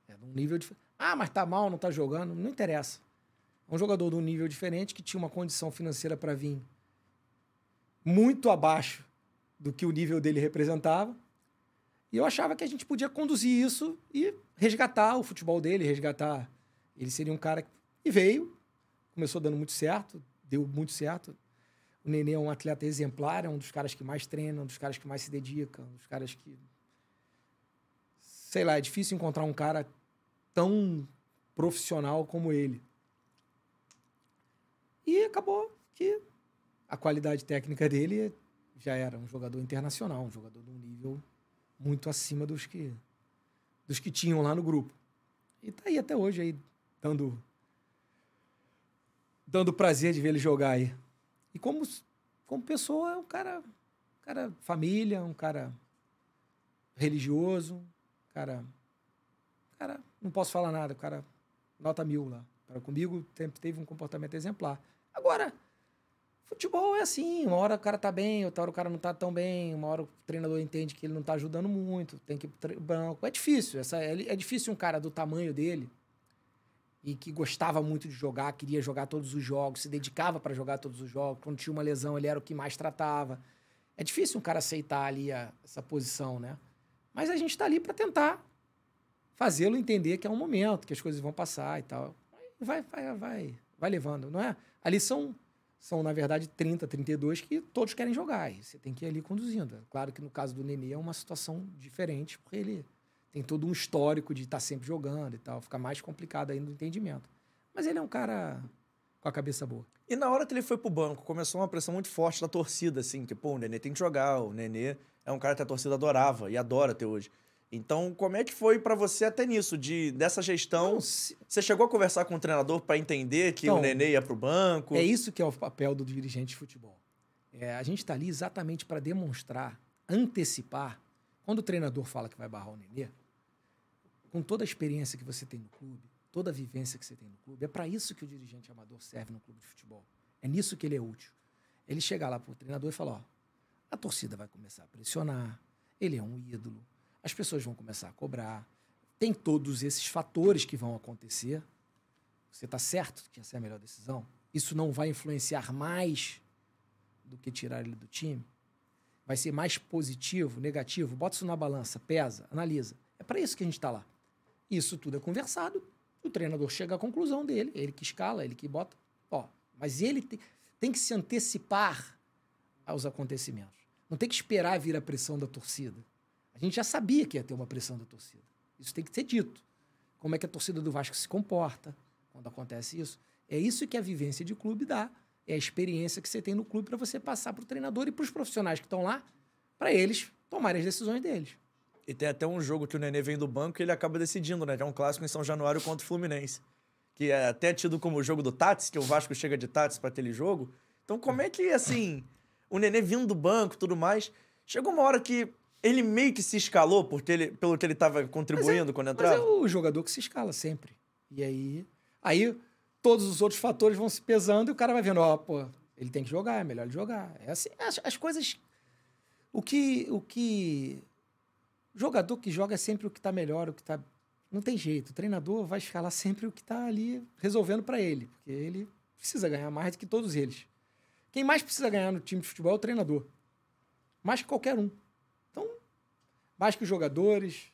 É, de um nível. Ah, mas tá mal, não tá jogando, não interessa. É um jogador de um nível diferente que tinha uma condição financeira para vir muito abaixo do que o nível dele representava. E eu achava que a gente podia conduzir isso e resgatar o futebol dele, resgatar. Ele seria um cara que e veio, começou dando muito certo, deu muito certo. O Nenê é um atleta exemplar, é um dos caras que mais treina, um dos caras que mais se dedica, um dos caras que. Sei lá, é difícil encontrar um cara tão profissional como ele. E acabou que a qualidade técnica dele já era um jogador internacional, um jogador de um nível muito acima dos que dos que tinham lá no grupo. E tá aí até hoje aí dando dando prazer de ver ele jogar aí. E como como pessoa é um cara um cara família, um cara religioso, um cara cara não posso falar nada, o cara nota mil lá. Para comigo sempre teve um comportamento exemplar. Agora, futebol é assim, uma hora o cara tá bem, outra hora o cara não tá tão bem, uma hora o treinador entende que ele não tá ajudando muito, tem que ir pro banco. É difícil, essa, é, é difícil um cara do tamanho dele e que gostava muito de jogar, queria jogar todos os jogos, se dedicava para jogar todos os jogos, quando tinha uma lesão ele era o que mais tratava. É difícil um cara aceitar ali a, essa posição, né? Mas a gente tá ali para tentar fazê-lo entender que é um momento, que as coisas vão passar e tal. Vai, vai, vai, vai levando, não é? Ali são, são, na verdade, 30, 32 que todos querem jogar. E você tem que ir ali conduzindo. Claro que no caso do Nenê é uma situação diferente, porque ele tem todo um histórico de estar sempre jogando e tal. Fica mais complicado ainda o entendimento. Mas ele é um cara com a cabeça boa. E na hora que ele foi pro banco, começou uma pressão muito forte da torcida, assim, que, pô, o Nenê tem que jogar, o Nenê é um cara que a torcida adorava e adora até hoje. Então, como é que foi para você até nisso, de dessa gestão? Não, se- Você chegou a conversar com o treinador para entender que Então, o Nenê ia pro banco? É isso que é o papel do dirigente de futebol. É, a gente está ali exatamente para demonstrar, antecipar. Quando o treinador fala que vai barrar o Nenê, com toda a experiência que você tem no clube, toda a vivência que você tem no clube, é para isso que o dirigente amador serve no clube de futebol. É nisso que ele é útil. Ele chega lá para o treinador e fala: ó, a torcida vai começar a pressionar, ele é um ídolo, as pessoas vão começar a cobrar, tem todos esses fatores que vão acontecer. Você está certo que essa é a melhor decisão? Isso não vai influenciar mais do que tirar ele do time? Vai ser mais positivo, negativo? Bota isso na balança, pesa, analisa. É para isso que a gente está lá. Isso tudo é conversado, o treinador chega à conclusão dele, ele que escala, ele que bota. Ó, mas ele te, tem que se antecipar aos acontecimentos. Não tem que esperar vir a pressão da torcida. A gente já sabia que ia ter uma pressão da torcida. Isso tem que ser dito. Como é que a torcida do Vasco se comporta quando acontece isso? É isso que a vivência de clube dá. É a experiência que você tem no clube para você passar para o treinador e para os profissionais que estão lá, para eles tomarem as decisões deles. E tem até um jogo que o Nenê vem do banco e ele acaba decidindo, né? Que é um clássico em São Januário contra o Fluminense. Que é até tido como o jogo do Tats, que o Vasco chega de Tats para aquele jogo. Então, como é que, assim, o Nenê vindo do banco e tudo mais, chegou uma hora que ele meio que se escalou porque ele, pelo que ele estava contribuindo é, quando entrava? Mas é o jogador que se escala sempre. E aí, aí todos os outros fatores vão se pesando e o cara vai vendo, ó, oh, pô, ele tem que jogar, é melhor ele jogar. É assim, as, as coisas... O que, o que jogador que joga é sempre o que está melhor, o que está. Não tem jeito. O treinador vai escalar sempre o que está ali resolvendo para ele, porque ele precisa ganhar mais do que todos eles. Quem mais precisa ganhar no time de futebol é o treinador. Mais que qualquer um. Então, mais que os jogadores.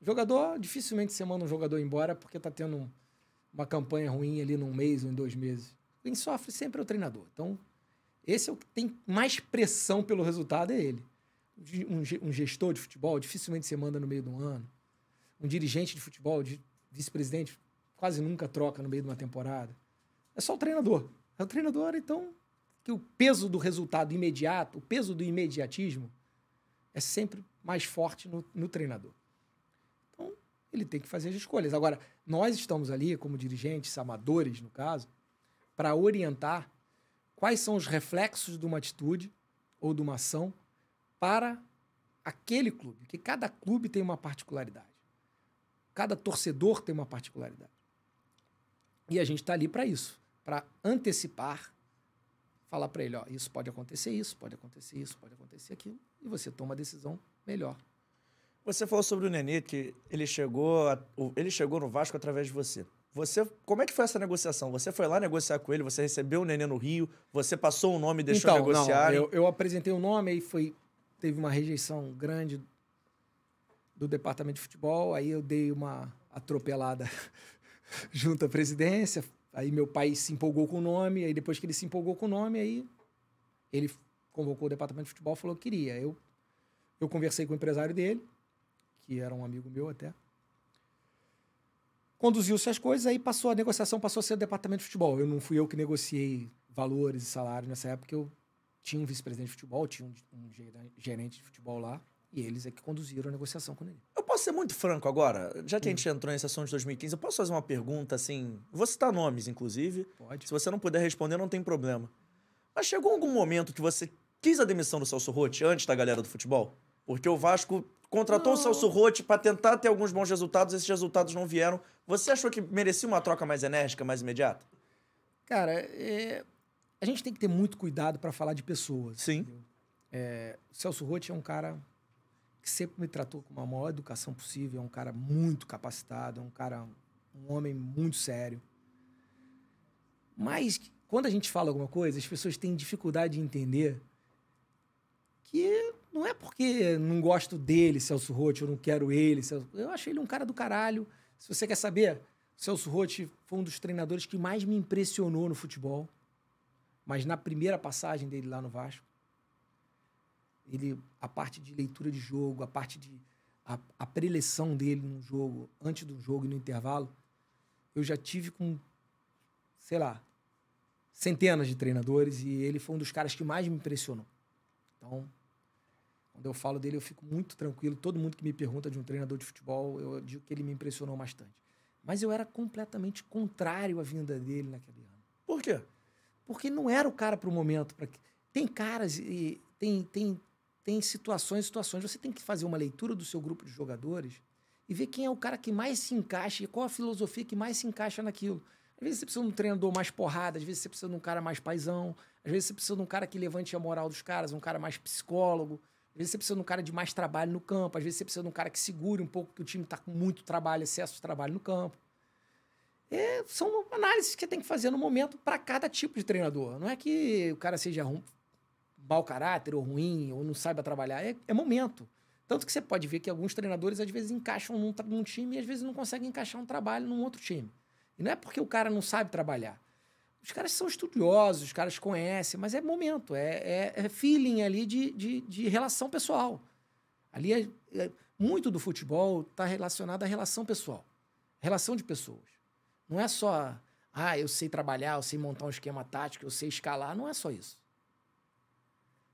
O jogador, dificilmente você manda um jogador embora porque está tendo um, uma campanha ruim ali num mês ou em dois meses. Quem sofre sempre é o treinador. Então, esse é o que tem mais pressão pelo resultado, é ele um, gestor de futebol, dificilmente você manda no meio um ano. Um dirigente de futebol, de vice-presidente, quase nunca troca no meio de uma temporada. É só o treinador. É o treinador, então, que o peso do resultado imediato, o peso do imediatismo, é sempre mais forte no, no treinador. Então, ele tem que fazer as escolhas. Agora, nós estamos ali, como dirigentes, amadores, no caso, para orientar quais são os reflexos de uma atitude ou de uma ação para aquele clube, que cada clube tem uma particularidade. Cada torcedor tem uma particularidade. E a gente está ali para isso, para antecipar, falar para ele, ó, isso pode acontecer, isso pode acontecer, isso pode acontecer aquilo, e você toma a decisão melhor. Você falou sobre o Nenê que ele chegou, a, ele chegou no Vasco através de você. Você, como é que foi essa negociação? Você foi lá negociar com ele, você recebeu o Nenê no Rio, você passou o um nome e deixou então, negociar? Não, eu, eu apresentei o um nome e foi teve uma rejeição grande do departamento de futebol, aí eu dei uma atropelada junto à presidência, aí meu pai se empolgou com o nome, aí depois que ele se empolgou com o nome, aí ele convocou o departamento de futebol falou que queria. Eu, eu conversei com o empresário dele, que era um amigo meu até, conduziu-se as coisas, aí passou a negociação, passou a ser o departamento de futebol. Eu não fui eu que negociei valores e salários nessa época, eu tinha um vice-presidente de futebol, tinha um, um, gerente de futebol lá, e eles é que conduziram a negociação com ele. Eu posso ser muito franco agora, já que hum. a gente entrou nessa ação de 2015, eu posso fazer uma pergunta assim? Vou citar nomes, inclusive. Pode. Se você não puder responder, não tem problema. Mas chegou algum momento que você quis a demissão do Celso Rotti antes da galera do futebol? Porque o Vasco contratou não. o Celso Rotti para tentar ter alguns bons resultados, esses resultados não vieram. Você achou que merecia uma troca mais enérgica, mais imediata? Cara, é, a gente tem que ter muito cuidado para falar de pessoas. Sim. É, o Celso Rotti é um cara que sempre me tratou com a maior educação possível, é um cara muito capacitado, é um cara, um homem muito sério. Mas quando a gente fala alguma coisa, as pessoas têm dificuldade de entender que não é porque não gosto dele, Celso Rotti, eu não quero ele. Celso... Eu acho ele um cara do caralho. Se você quer saber, Celso Rotti foi um dos treinadores que mais me impressionou no futebol. Mas na primeira passagem dele lá no Vasco, ele, a parte de leitura de jogo, a parte de a, a preleção dele no jogo, antes do jogo e no intervalo, eu já tive com, sei lá, centenas de treinadores e ele foi um dos caras que mais me impressionou. Então, quando eu falo dele, eu fico muito tranquilo. Todo mundo que me pergunta de um treinador de futebol, eu digo que ele me impressionou bastante. Mas eu era completamente contrário à vinda dele naquele ano. Por quê? Porque não era o cara para o momento. Pra... Tem caras e tem, tem, tem situações situações. Você tem que fazer uma leitura do seu grupo de jogadores e ver quem é o cara que mais se encaixa e qual a filosofia que mais se encaixa naquilo. Às vezes você precisa de um treinador mais porrada, às vezes você precisa de um cara mais paisão, às vezes você precisa de um cara que levante a moral dos caras, um cara mais psicólogo, às vezes você precisa de um cara de mais trabalho no campo, às vezes você precisa de um cara que segure um pouco que o time está com muito trabalho, excesso de trabalho no campo. É, são análises que você tem que fazer no momento para cada tipo de treinador. Não é que o cara seja ruim. mau caráter ou ruim, ou não saiba trabalhar. É, é momento. Tanto que você pode ver que alguns treinadores às vezes encaixam num, num time e às vezes não conseguem encaixar um trabalho num outro time. E não é porque o cara não sabe trabalhar. Os caras são estudiosos, os caras conhecem, mas é momento, é, é, é feeling ali de, de, de, relação pessoal. Ali é, é muito do futebol está relacionado à relação pessoal, relação de pessoas. Não é só, ah, eu sei trabalhar, eu sei montar um esquema tático, eu sei escalar, não é só isso.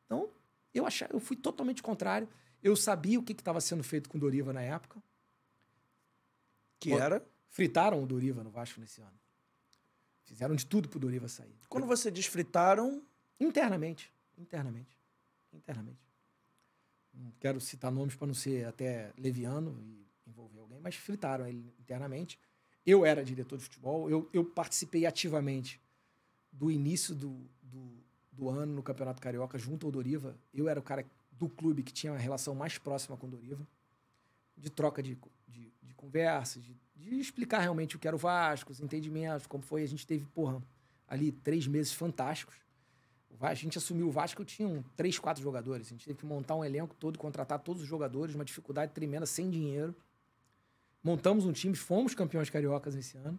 Então, eu eu fui totalmente contrário. Eu sabia o que estava sendo feito com o Doriva na época. Que era? Fritaram o Doriva no Vasco nesse ano. Fizeram de tudo pro Doriva sair. Quando você diz fritaram... Internamente. Internamente. Internamente. Não quero citar nomes para não ser até leviano e envolver alguém, mas fritaram ele internamente. Eu era diretor de futebol, eu, eu participei ativamente do início do, do, do, ano no Campeonato Carioca junto ao Doriva. Eu era o cara do clube que tinha a relação mais próxima com o Doriva, de troca de, de, de conversas, de, de, explicar realmente o que era o Vasco, os entendimentos, como foi. A gente teve, porra, ali três meses fantásticos a gente assumiu o Vasco, tinham três, quatro jogadores. A gente teve que montar um elenco todo, contratar todos os jogadores, uma dificuldade tremenda, sem dinheiro. Montamos um time, fomos campeões cariocas esse ano.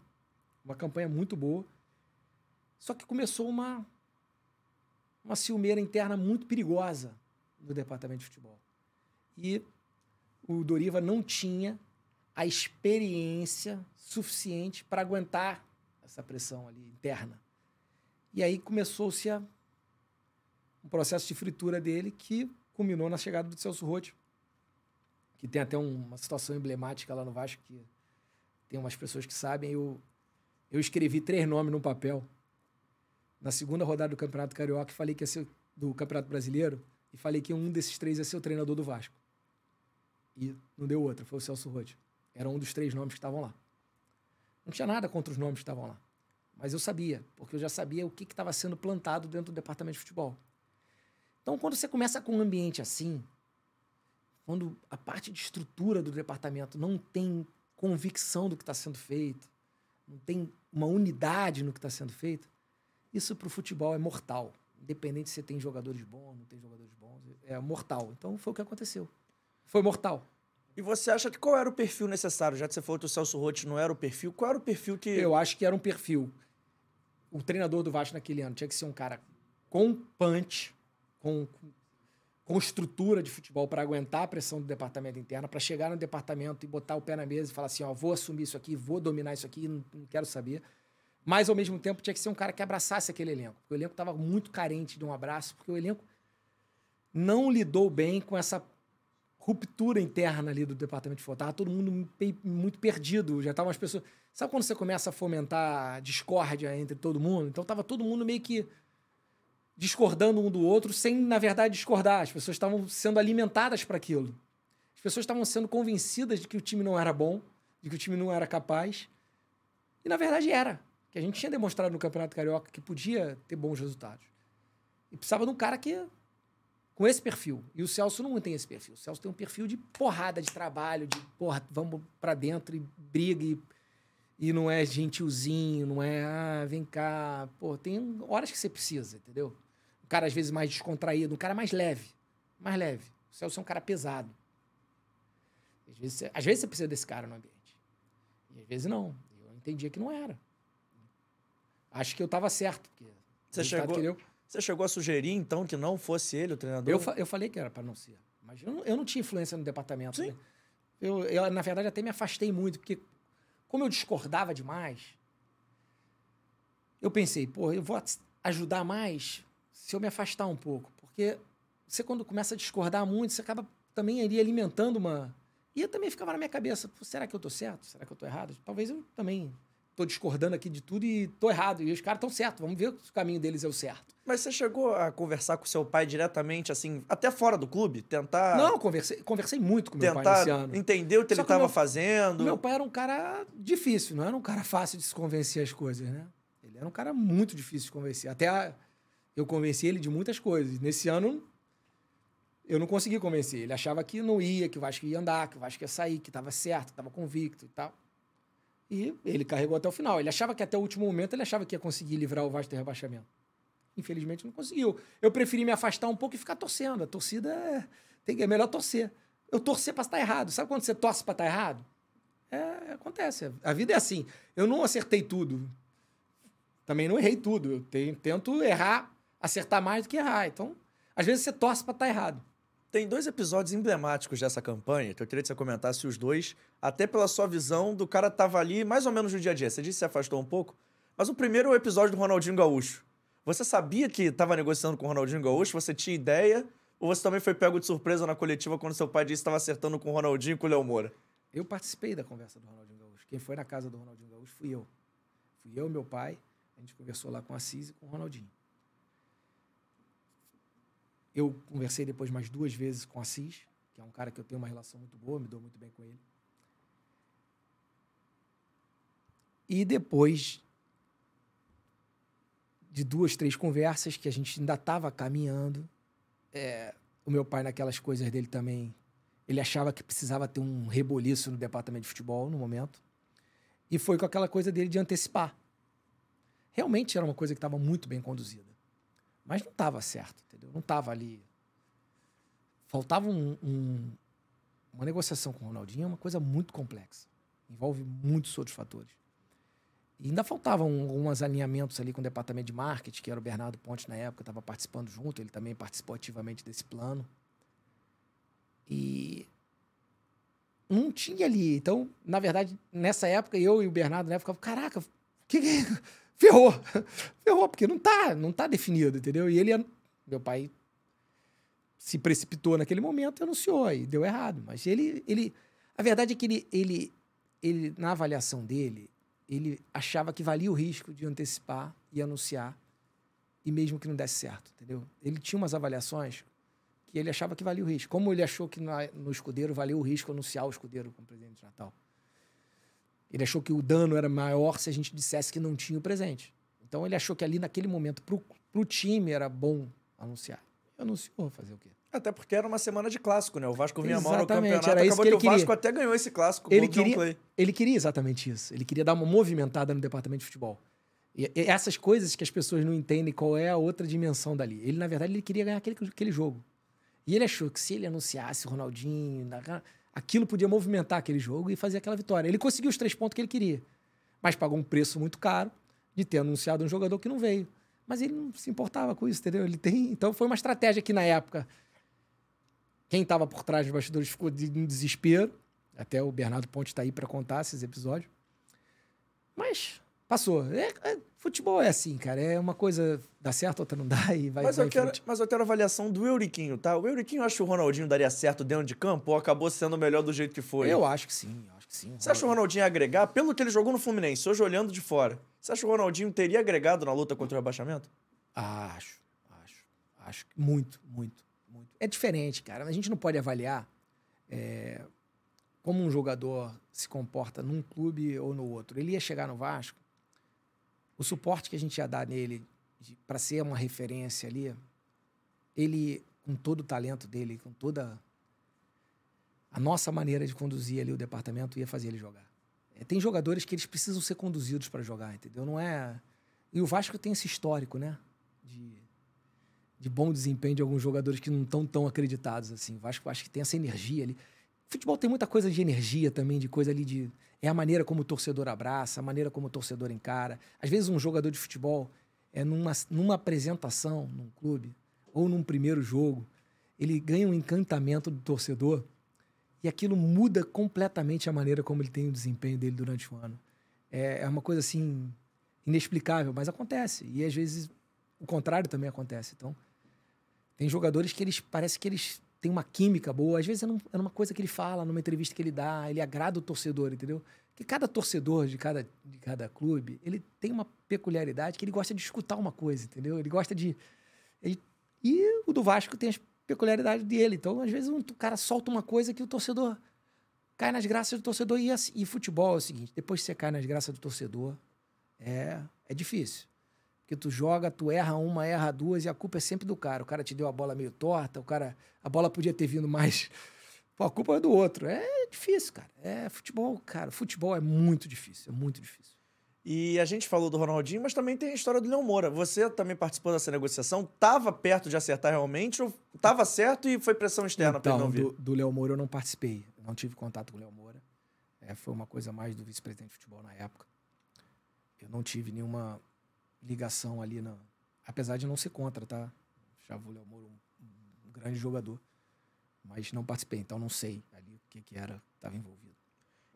Uma campanha muito boa. Só que começou uma, uma ciumeira interna muito perigosa no departamento de futebol. E o Doriva não tinha a experiência suficiente para aguentar essa pressão ali interna. E aí começou-se um processo de fritura dele que culminou na chegada do Celso Rotti, que tem até uma situação emblemática lá no Vasco, que tem umas pessoas que sabem. Eu, eu escrevi três nomes num papel na segunda rodada do Campeonato Carioca, falei que ia ser do Campeonato Brasileiro, e falei que um desses três ia ser o treinador do Vasco. E não deu outra, foi o Celso Rotti. Era um dos três nomes que estavam lá. Não tinha nada contra os nomes que estavam lá. Mas eu sabia, porque eu já sabia o que estava sendo plantado dentro do departamento de futebol. Então, quando você começa com um ambiente assim, quando a parte de estrutura do departamento não tem convicção do que está sendo feito, não tem uma unidade no que está sendo feito, isso para o futebol é mortal. Independente se você tem jogadores bons, não tem jogadores bons, é mortal. Então foi o que aconteceu. Foi mortal. E você acha que qual era o perfil necessário? Já que você falou que o Celso Rotti não era o perfil, qual era o perfil que. Eu acho que era um perfil. O treinador do Vasco naquele ano tinha que ser um cara com punch, com, com estrutura de futebol para aguentar a pressão do departamento interno, para chegar no departamento e botar o pé na mesa e falar assim: ó, vou assumir isso aqui, vou dominar isso aqui, não, não quero saber. Mas, ao mesmo tempo, tinha que ser um cara que abraçasse aquele elenco. Porque o elenco estava muito carente de um abraço, porque o elenco não lidou bem com essa ruptura interna ali do departamento de futebol. Tava todo mundo muito perdido. Já estavam as pessoas. Sabe quando você começa a fomentar discórdia entre todo mundo? Então tava todo mundo meio que discordando um do outro sem, na verdade, discordar. As pessoas estavam sendo alimentadas para aquilo. As pessoas estavam sendo convencidas de que o time não era bom, de que o time não era capaz. E, na verdade, era. Que a gente tinha demonstrado no Campeonato Carioca que podia ter bons resultados. E precisava de um cara que com esse perfil. E o Celso não tem esse perfil. O Celso tem um perfil de porrada de trabalho, de porra, vamos para dentro e briga e, e não é gentilzinho, não é, ah, vem cá. Pô, tem horas que você precisa, entendeu? Um cara, às vezes, mais descontraído, um cara mais leve. Mais leve. O Celso é um cara pesado. Às vezes, às vezes você precisa desse cara no ambiente. E às vezes não. Eu entendia que não era. Acho que eu estava certo. Porque você chegou, eu... você chegou a sugerir, então, que não fosse ele o treinador? Eu, fa eu falei que era para não ser. Mas eu não, eu não tinha influência no departamento. Sim. Né? Eu, eu, na verdade, até me afastei muito, porque como eu discordava demais, eu pensei, pô, eu vou ajudar mais se eu me afastar um pouco. Porque você, quando começa a discordar muito, você acaba também ali alimentando uma. E eu também ficava na minha cabeça: será que eu tô certo? Será que eu tô errado? Talvez eu também tô discordando aqui de tudo e tô errado. E os caras estão certos. Vamos ver se o caminho deles é o certo. Mas você chegou a conversar com seu pai diretamente, assim, até fora do clube? Tentar. Não, conversei, conversei muito com meu pai esse ano. Entender o que Só ele estava fazendo. Meu pai era um cara difícil, não era um cara fácil de se convencer as coisas, né? Ele era um cara muito difícil de convencer. Até a eu convenci ele de muitas coisas. Nesse ano, eu não consegui convencer. Ele achava que não ia, que o Vasco ia andar, que o Vasco ia sair, que estava certo, que estava convicto e tal. E ele carregou até o final. Ele achava que até o último momento ele achava que ia conseguir livrar o Vasco do rebaixamento. infelizmente não conseguiu. Eu preferi me afastar um pouco e ficar torcendo. A torcida é, tem, é melhor torcer. Eu torcer pra estar errado. Sabe quando você torce pra estar errado? É, acontece. A vida é assim. Eu não acertei tudo. Também não errei tudo. Eu tenho, tento errar, acertar mais do que errar. Então, às vezes você torce pra estar errado. Tem dois episódios emblemáticos dessa campanha que eu queria que você comentasse os dois, até pela sua visão do cara tava ali mais ou menos no dia a dia. Você disse que se afastou um pouco, mas o primeiro é o episódio do Ronaldinho Gaúcho. Você sabia que estava negociando com o Ronaldinho Gaúcho? Você tinha ideia? Ou você também foi pego de surpresa na coletiva quando seu pai disse que estava acertando com o Ronaldinho e com o Léo Moura? Eu participei da conversa do Ronaldinho Gaúcho. Quem foi na casa do Ronaldinho Gaúcho fui eu. Fui eu e meu pai. A gente conversou lá com a Assis e com o Ronaldinho. Eu conversei depois mais duas vezes com Assis, que é um cara que eu tenho uma relação muito boa, me dou muito bem com ele. E depois de duas, três conversas que a gente ainda estava caminhando, é, o meu pai, naquelas coisas dele também, ele achava que precisava ter um reboliço no departamento de futebol no momento. E foi com aquela coisa dele de antecipar. Realmente era uma coisa que estava muito bem conduzida. Mas não estava certo, entendeu? Não estava ali. Faltava um, um, uma negociação com o Ronaldinho, é uma coisa muito complexa. Envolve muitos outros fatores. E ainda faltavam alguns alinhamentos ali com o departamento de marketing, que era o Bernardo Ponte na época, estava participando junto, ele também participou ativamente desse plano. E não tinha ali. Então, na verdade, nessa época, eu e o Bernardo, né, ficava, caraca, que, que ferrou. ferrou, porque não tá, não tá definido, entendeu? E ele, meu pai se precipitou naquele momento e anunciou, e deu errado. Mas ele, ele a verdade é que ele, ele, ele, na avaliação dele, ele achava que valia o risco de antecipar e anunciar, e mesmo que não desse certo, entendeu? Ele tinha umas avaliações que ele achava que valia o risco. Como ele achou que no escudeiro valia o risco anunciar o escudeiro como presente de Natal. Ele achou que o dano era maior se a gente dissesse que não tinha o presente. Então ele achou que ali naquele momento pro, pro time era bom anunciar. E anunciou fazer o quê? Até porque era uma semana de clássico, né? O Vasco vinha mal no campeonato, era isso acabou que, que o Vasco queria. até ganhou esse clássico. Ele queria, ele queria exatamente isso. Ele queria dar uma movimentada no departamento de futebol. E, e essas coisas que as pessoas não entendem qual é a outra dimensão dali. Ele, na verdade, ele queria ganhar aquele, aquele jogo. E ele achou que se ele anunciasse o Ronaldinho, na- aquilo podia movimentar aquele jogo e fazer aquela vitória. Ele conseguiu os três pontos que ele queria, mas pagou um preço muito caro de ter anunciado um jogador que não veio. Mas ele não se importava com isso, entendeu? Ele tem, então foi uma estratégia que na época quem estava por trás dos bastidores ficou de, em desespero. Até o Bernardo Ponte está aí para contar esses episódios. Mas passou. É- é- futebol é assim, cara. É uma coisa dá certo, outra não dá e vai, Mas vai eu, quero, mas eu quero a avaliação do Euriquinho, tá? O Euriquinho acha que o Ronaldinho daria certo dentro de campo ou acabou sendo o melhor do jeito que foi? Eu acho que sim, acho que sim. Você acha o Ronaldinho ia agregar? Pelo que ele jogou no Fluminense, hoje olhando de fora, você acha que o Ronaldinho teria agregado na luta contra o rebaixamento? Acho, acho. Acho que muito, muito, muito. É diferente, cara. A gente não pode avaliar é, como um jogador se comporta num clube ou no outro. Ele ia chegar no Vasco, o suporte que a gente ia dar nele para ser uma referência ali, ele, com todo o talento dele, com toda a nossa maneira de conduzir ali o departamento, ia fazer ele jogar. É, tem jogadores que eles precisam ser conduzidos para jogar, entendeu? Não é. E o Vasco tem esse histórico, né? De, de bom desempenho de alguns jogadores que não estão tão acreditados assim. O Vasco acho que tem essa energia ali. Futebol tem muita coisa de energia também, de coisa ali de. É a maneira como o torcedor abraça, a maneira como o torcedor encara. Às vezes, um jogador de futebol, é numa, numa apresentação num clube, ou num primeiro jogo, ele ganha um encantamento do torcedor e aquilo muda completamente a maneira como ele tem o desempenho dele durante o ano. É, é uma coisa assim inexplicável, mas acontece. E às vezes o contrário também acontece. Então, tem jogadores que eles parece que eles têm uma química boa. Às vezes é, num- é numa coisa que ele fala, numa entrevista que ele dá, ele agrada o torcedor, entendeu? Que cada torcedor de cada, de cada clube, ele tem uma peculiaridade que ele gosta de escutar uma coisa, entendeu? Ele gosta de. ele- e o do Vasco tem as peculiaridades dele. Então, às vezes, um, o cara solta uma coisa que o torcedor cai nas graças do torcedor. E, assim- e futebol é o seguinte: depois que você cai nas graças do torcedor, é, é difícil. Porque tu joga, tu erra uma, erra duas e a culpa é sempre do cara. O cara te deu a bola meio torta, o cara. A bola podia ter vindo mais. Pô, a culpa é do outro. É difícil, cara. É futebol, cara. Futebol é muito difícil, é muito difícil. E a gente falou do Ronaldinho, mas também tem a história do Leão Moura. Você também participou dessa negociação? Tava perto de acertar realmente ou tava certo e foi pressão externa para ele não vir? do, do Léo Moura eu não participei. Não tive contato com o Léo Moura. É, foi uma coisa mais do vice-presidente de futebol na época. Eu não tive nenhuma ligação ali, na... apesar de não ser contra, tá? Achava o Léo Moura um, um grande jogador. Mas não participei, então não sei ali o que, que era, estava envolvido.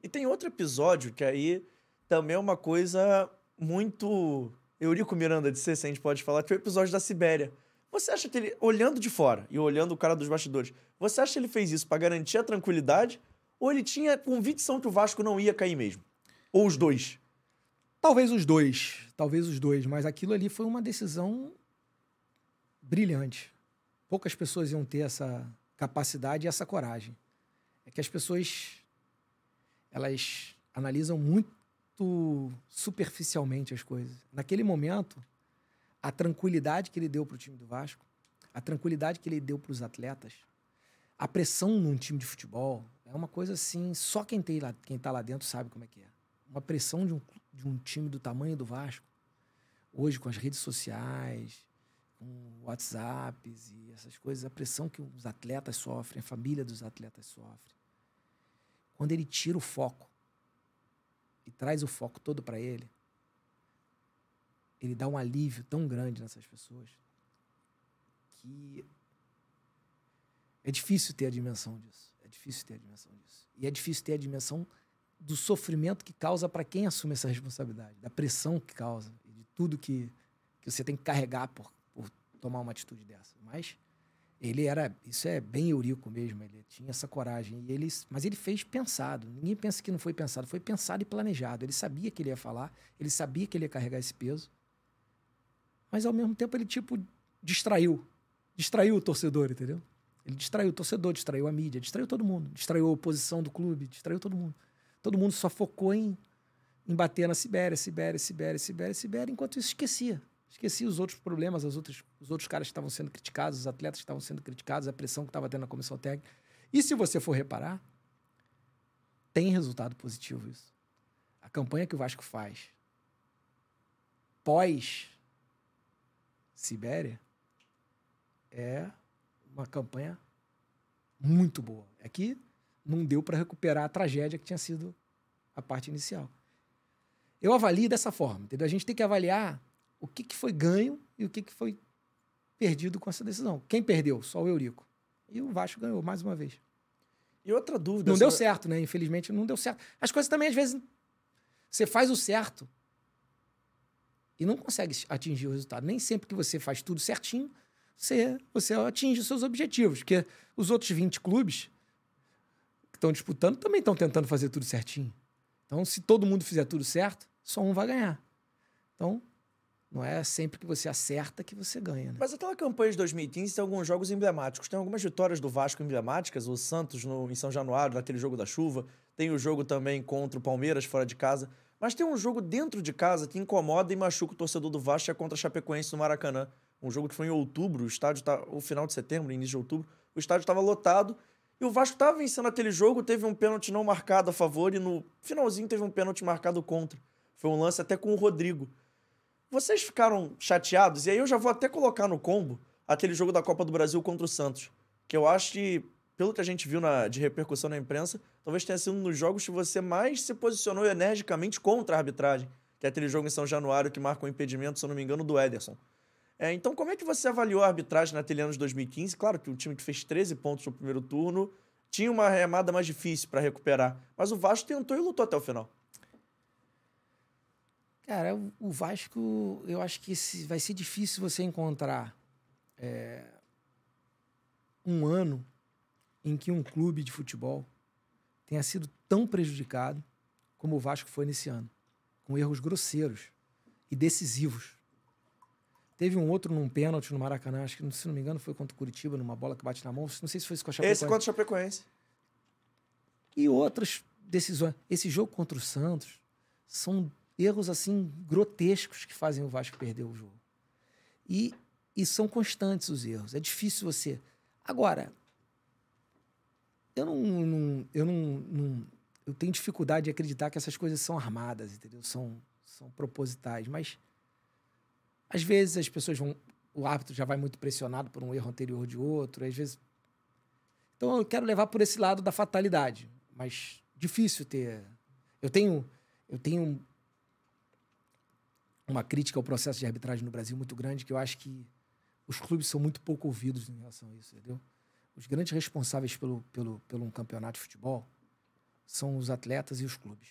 E tem outro episódio que aí também é uma coisa muito Eurico Miranda de ser, se a gente pode falar, que é o episódio da Sibéria. Você acha que ele, olhando de fora e olhando o cara dos bastidores, você acha que ele fez isso para garantir a tranquilidade ou ele tinha convicção que o Vasco não ia cair mesmo? Ou os dois? Talvez os dois, talvez os dois, mas aquilo ali foi uma decisão brilhante. Poucas pessoas iam ter essa capacidade e essa coragem. É que as pessoas elas analisam muito superficialmente as coisas. Naquele momento, a tranquilidade que ele deu para o time do Vasco, a tranquilidade que ele deu para os atletas, a pressão num time de futebol é uma coisa assim, só quem tem lá, quem está lá dentro sabe como é que é. Uma pressão de um, de um time do tamanho do Vasco, hoje com as redes sociais, com WhatsApps e essas coisas, a pressão que os atletas sofrem, a família dos atletas sofre. Quando ele tira o foco e traz o foco todo para ele, ele dá um alívio tão grande nessas pessoas que é difícil ter a dimensão disso. É difícil ter a dimensão disso. E é difícil ter a dimensão do sofrimento que causa para quem assume essa responsabilidade, da pressão que causa de tudo que, que você tem que carregar por, por tomar uma atitude dessa. Mas ele era, isso é bem eurico mesmo, ele tinha essa coragem. E ele, mas ele fez pensado. Ninguém pensa que não foi pensado, foi pensado e planejado. Ele sabia que ele ia falar, ele sabia que ele ia carregar esse peso. Mas ao mesmo tempo ele tipo distraiu, distraiu o torcedor, entendeu? Ele distraiu o torcedor, distraiu a mídia, distraiu todo mundo, distraiu a oposição do clube, distraiu todo mundo. Todo mundo só focou em, em bater na Sibéria, Sibéria, Sibéria, Sibéria, Sibéria, enquanto isso esquecia. Esqueci os outros problemas, as outras, os outros caras que estavam sendo criticados, os atletas que estavam sendo criticados, a pressão que estava tendo na comissão técnica. E se você for reparar, tem resultado positivo isso. A campanha que o Vasco faz pós Sibéria é uma campanha muito boa. É que não deu para recuperar a tragédia que tinha sido a parte inicial. Eu avalio dessa forma, entendeu? A gente tem que avaliar o que, que foi ganho e o que, que foi perdido com essa decisão. Quem perdeu? Só o Eurico. E o Vasco ganhou mais uma vez. E outra dúvida. Não deu certo, né? Infelizmente não deu certo. As coisas também, às vezes, você faz o certo e não consegue atingir o resultado. Nem sempre que você faz tudo certinho, você, você atinge os seus objetivos. Porque os outros 20 clubes estão disputando também estão tentando fazer tudo certinho. Então, se todo mundo fizer tudo certo, só um vai ganhar. Então, não é sempre que você acerta que você ganha. Né? Mas aquela campanha de 2015 tem alguns jogos emblemáticos. Tem algumas vitórias do Vasco emblemáticas. O Santos no, em São Januário, naquele jogo da chuva. Tem o jogo também contra o Palmeiras fora de casa. Mas tem um jogo dentro de casa que incomoda e machuca o torcedor do Vasco, é contra a Chapecoense no Maracanã. Um jogo que foi em outubro, o estádio tá. O final de setembro, início de outubro. O estádio estava lotado. E o Vasco estava vencendo aquele jogo, teve um pênalti não marcado a favor e no finalzinho teve um pênalti marcado contra. Foi um lance até com o Rodrigo. Vocês ficaram chateados? E aí eu já vou até colocar no combo aquele jogo da Copa do Brasil contra o Santos. Que eu acho que, pelo que a gente viu na, de repercussão na imprensa, talvez tenha sido um dos jogos que você mais se posicionou energicamente contra a arbitragem. Que é aquele jogo em São Januário que marca o um impedimento, se eu não me engano, do Ederson. É, então, como é que você avaliou a arbitragem naquele ano de 2015? Claro que o time que fez 13 pontos no primeiro turno tinha uma remada mais difícil para recuperar. Mas o Vasco tentou e lutou até o final. Cara, o Vasco, eu acho que vai ser difícil você encontrar é, um ano em que um clube de futebol tenha sido tão prejudicado como o Vasco foi nesse ano, com erros grosseiros e decisivos. Teve um outro num pênalti no Maracanã, acho que, se não me engano, foi contra o Curitiba, numa bola que bate na mão. Não sei se foi esse com a Chapecoense. Esse contra o Chapecoense. E outras decisões. Esse jogo contra o Santos são erros assim grotescos que fazem o Vasco perder o jogo. E, e são constantes os erros. É difícil você. Agora, eu não, não eu não, não, eu tenho dificuldade de acreditar que essas coisas são armadas, entendeu? São, são propositais, mas às vezes as pessoas vão. O árbitro já vai muito pressionado por um erro anterior de outro, às vezes. Então eu quero levar por esse lado da fatalidade, mas difícil ter. Eu tenho, eu tenho uma crítica ao processo de arbitragem no Brasil muito grande, que eu acho que os clubes são muito pouco ouvidos em relação a isso, entendeu? Os grandes responsáveis pelo, pelo, pelo um campeonato de futebol são os atletas e os clubes.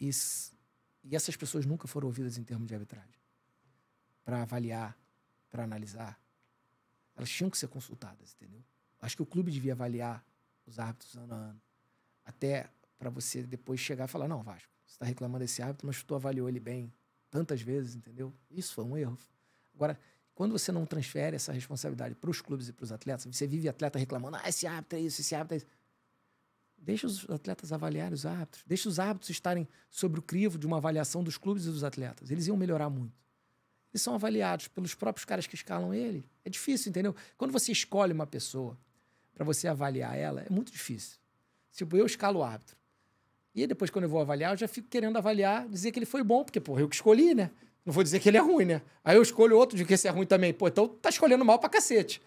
E, e essas pessoas nunca foram ouvidas em termos de arbitragem para avaliar, para analisar. Elas tinham que ser consultadas, entendeu? Acho que o clube devia avaliar os árbitros ano a ano. Até para você depois chegar e falar: não, Vasco, você está reclamando desse árbitro, mas tu avaliou ele bem tantas vezes, entendeu? Isso foi um erro. Agora, quando você não transfere essa responsabilidade para os clubes e para os atletas, você vive atleta reclamando: ah, esse árbitro é isso, esse árbitro é isso. Deixa os atletas avaliarem os árbitros. Deixa os árbitros estarem sobre o crivo de uma avaliação dos clubes e dos atletas. Eles iam melhorar muito. Eles são avaliados pelos próprios caras que escalam ele. É difícil, entendeu? Quando você escolhe uma pessoa para você avaliar ela, é muito difícil. Tipo, eu escalo o árbitro. E depois, quando eu vou avaliar, eu já fico querendo avaliar, dizer que ele foi bom, porque, porra, eu que escolhi, né? Não vou dizer que ele é ruim, né? Aí eu escolho outro de que esse é ruim também. Pô, então tá escolhendo mal pra cacete.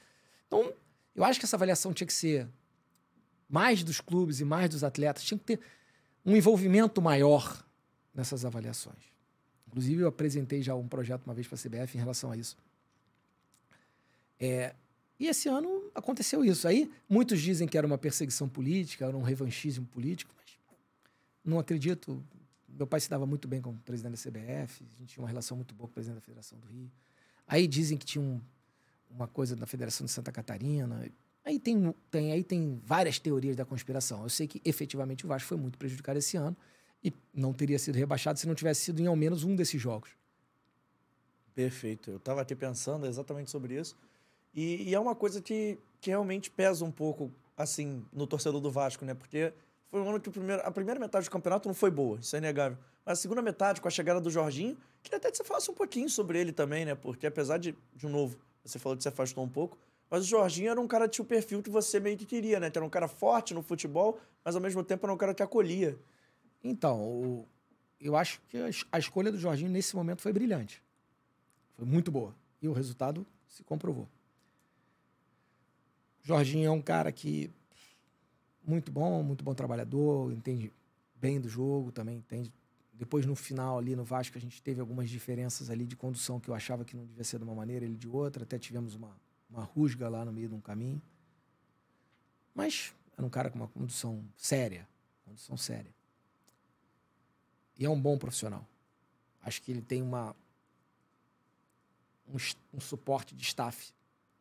Então, eu acho que essa avaliação tinha que ser mais dos clubes e mais dos atletas, tinha que ter um envolvimento maior nessas avaliações. Inclusive, eu apresentei já um projeto uma vez para a CBF em relação a isso. É, e esse ano aconteceu isso. Aí, muitos dizem que era uma perseguição política, era um revanchismo político, mas não acredito. Meu pai se dava muito bem com o presidente da CBF, a gente tinha uma relação muito boa com o presidente da Federação do Rio. Aí dizem que tinha um, uma coisa da Federação de Santa Catarina. Aí tem, tem, aí tem várias teorias da conspiração. Eu sei que efetivamente o Vasco foi muito prejudicado esse ano e não teria sido rebaixado se não tivesse sido em ao menos um desses jogos. Perfeito. Eu estava aqui pensando exatamente sobre isso. E, e, é uma coisa que, que realmente pesa um pouco, assim, no torcedor do Vasco, né? Porque foi um ano que primeiro, a primeira metade do campeonato não foi boa, isso é inegável. Mas a segunda metade, com a chegada do Jorginho, queria até que você falasse um pouquinho sobre ele também, né? Porque apesar de, de novo, você falou que se afastou um pouco, mas o Jorginho era um cara que tinha o perfil que você meio que queria, né? Que era um cara forte no futebol, mas ao mesmo tempo era um cara que acolhia. Então, o, eu acho que a escolha do Jorginho nesse momento foi brilhante. Foi muito boa. E o resultado se comprovou. Jorginho é um cara que muito bom, muito bom trabalhador, entende bem do jogo, também entende. Depois no final ali no Vasco a gente teve algumas diferenças ali de condução que eu achava que não devia ser de uma maneira, ele de outra, até tivemos uma uma rusga lá no meio de um caminho. Mas era um cara com uma condução séria, condução séria. E é um bom profissional. Acho que ele tem uma um, um suporte de staff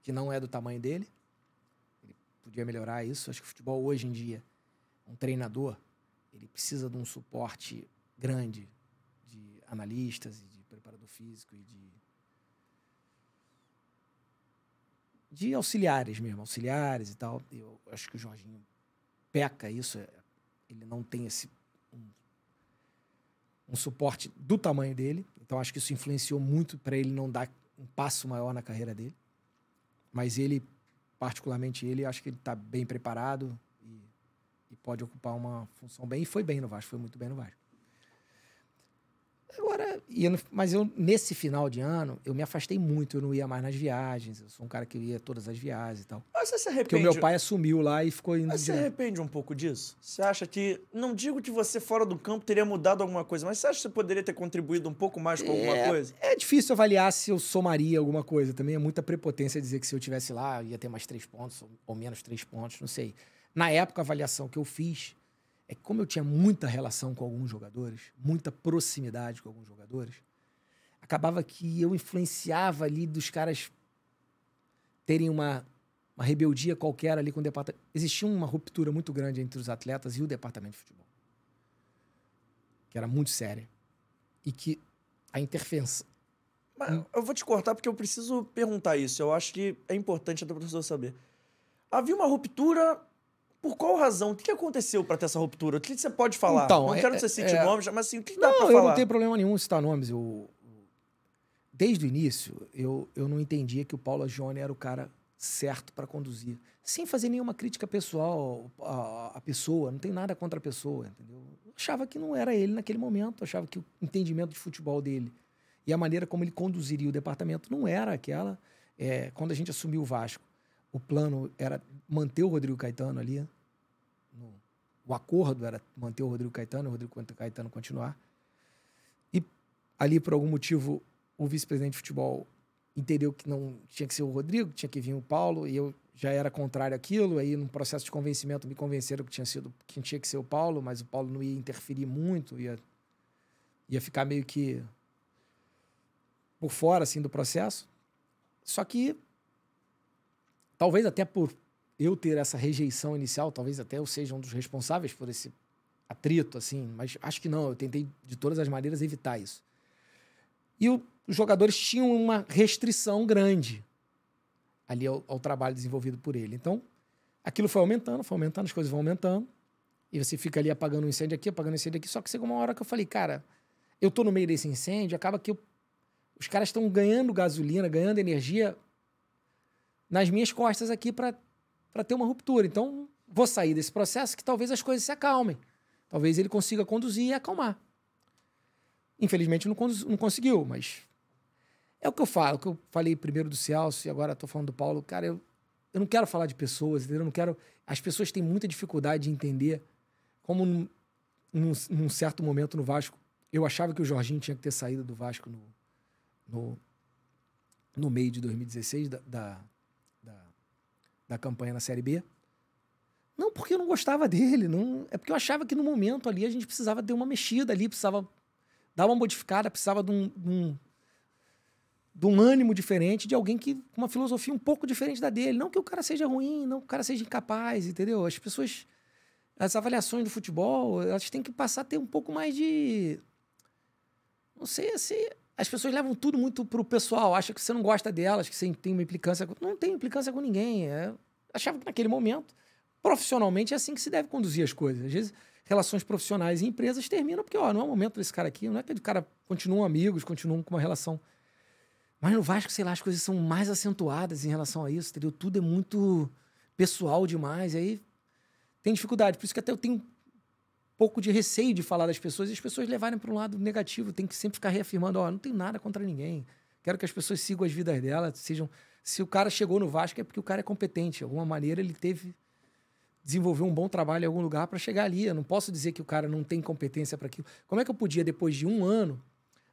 que não é do tamanho dele. Ele podia melhorar isso. Acho que o futebol hoje em dia, um treinador, ele precisa de um suporte grande de analistas e de preparador físico e de de auxiliares mesmo, auxiliares e tal. Eu acho que o Jorginho peca isso, é, ele não tem esse um, suporte do tamanho dele, então acho que isso influenciou muito para ele não dar um passo maior na carreira dele. Mas ele, particularmente ele, acho que ele está bem preparado e, e pode ocupar uma função bem. E foi bem no Vasco, foi muito bem no Vasco. Agora, eu, mas eu, nesse final de ano, eu me afastei muito, eu não ia mais nas viagens. Eu sou um cara que ia todas as viagens e tal. Mas você se arrepende? Porque o meu pai assumiu lá e ficou indo. Mas você se arrepende um pouco disso? Você acha que. Não digo que você fora do campo teria mudado alguma coisa, mas você acha que você poderia ter contribuído um pouco mais com alguma é, coisa? É difícil avaliar se eu somaria alguma coisa. Também é muita prepotência dizer que se eu tivesse lá, ia ter mais três pontos ou, ou menos três pontos, não sei. Na época, a avaliação que eu fiz é que como eu tinha muita relação com alguns jogadores, muita proximidade com alguns jogadores, acabava que eu influenciava ali dos caras terem uma, uma rebeldia qualquer ali com o departamento. Existia uma ruptura muito grande entre os atletas e o departamento de futebol, que era muito séria. E que a interferência. Mas eu vou te cortar porque eu preciso perguntar isso. Eu acho que é importante até o saber. Havia uma ruptura por qual razão? O que aconteceu para ter essa ruptura? O que você pode falar? Então, não é, quero que você cite é, nomes, mas assim, o que dá para falar? eu não tenho problema nenhum em citar nomes. Eu, desde o início, eu, eu não entendia que o Paulo Jones era o cara certo para conduzir. Sem fazer nenhuma crítica pessoal à, à pessoa, não tem nada contra a pessoa, entendeu? Eu achava que não era ele naquele momento, eu achava que o entendimento de futebol dele e a maneira como ele conduziria o departamento não era aquela. É, quando a gente assumiu o Vasco, o plano era manter o Rodrigo Caetano ali. No, o acordo era manter o Rodrigo Caetano, o Rodrigo Caetano continuar. E ali, por algum motivo, o vice-presidente de futebol entendeu que não tinha que ser o Rodrigo, tinha que vir o Paulo, e eu já era contrário àquilo. Aí, no processo de convencimento, me convenceram que tinha sido que tinha que ser o Paulo, mas o Paulo não ia interferir muito, ia, ia ficar meio que por fora assim do processo. Só que talvez até por eu ter essa rejeição inicial, talvez até eu seja um dos responsáveis por esse atrito assim, mas acho que não, eu tentei de todas as maneiras evitar isso. E o, os jogadores tinham uma restrição grande ali ao, ao trabalho desenvolvido por ele. Então, aquilo foi aumentando, foi aumentando, as coisas vão aumentando. E você fica ali apagando um incêndio aqui, apagando um incêndio aqui. Só que chegou uma hora que eu falei, cara, eu tô no meio desse incêndio, acaba que eu os caras estão ganhando gasolina, ganhando energia nas minhas costas aqui para ter uma ruptura. Então, vou sair desse processo que talvez as coisas se acalmem. Talvez ele consiga conduzir e acalmar. Infelizmente não, não conseguiu, mas é o que eu falo, o que eu falei primeiro do Celso e agora estou falando do Paulo. Cara, eu, eu não quero falar de pessoas, entendeu? Eu não quero. As pessoas têm muita dificuldade de entender como, num, num, num certo momento no Vasco, eu achava que o Jorginho tinha que ter saído do Vasco no, no, no meio de 2016 da, da, da campanha na Série B. Não porque eu não gostava dele, não, é porque eu achava que no momento ali a gente precisava ter uma mexida ali, precisava dar uma modificada, precisava de um, de um, de um ânimo diferente, de alguém que com uma filosofia um pouco diferente da dele. Não que o cara seja ruim, não que o cara seja incapaz, entendeu? As pessoas, as avaliações do futebol, elas têm que passar a ter um pouco mais de. Não sei se as pessoas levam tudo muito pro pessoal, acham que você não gosta delas, que você tem uma implicância. Com... Não tem implicância com ninguém. É... Achava que naquele momento, profissionalmente, é assim que se deve conduzir as coisas. Às vezes, relações profissionais e empresas terminam porque, ó, não é o momento desse cara aqui, não é que o cara continuam amigos, continuam com uma relação. Mas no Vasco, sei lá, as coisas são mais acentuadas em relação a isso, entendeu? Tudo é muito pessoal demais, aí tem dificuldade. Por isso que até eu tenho pouco de receio de falar das pessoas e as pessoas levarem para um lado negativo. Tem que sempre ficar reafirmando: ó, oh, não tem nada contra ninguém. Quero que as pessoas sigam as vidas delas, sejam. Se o cara chegou no Vasco é porque o cara é competente. De alguma maneira ele teve desenvolver um bom trabalho em algum lugar para chegar ali. Eu não posso dizer que o cara não tem competência para aquilo. Como é que eu podia, depois de um ano,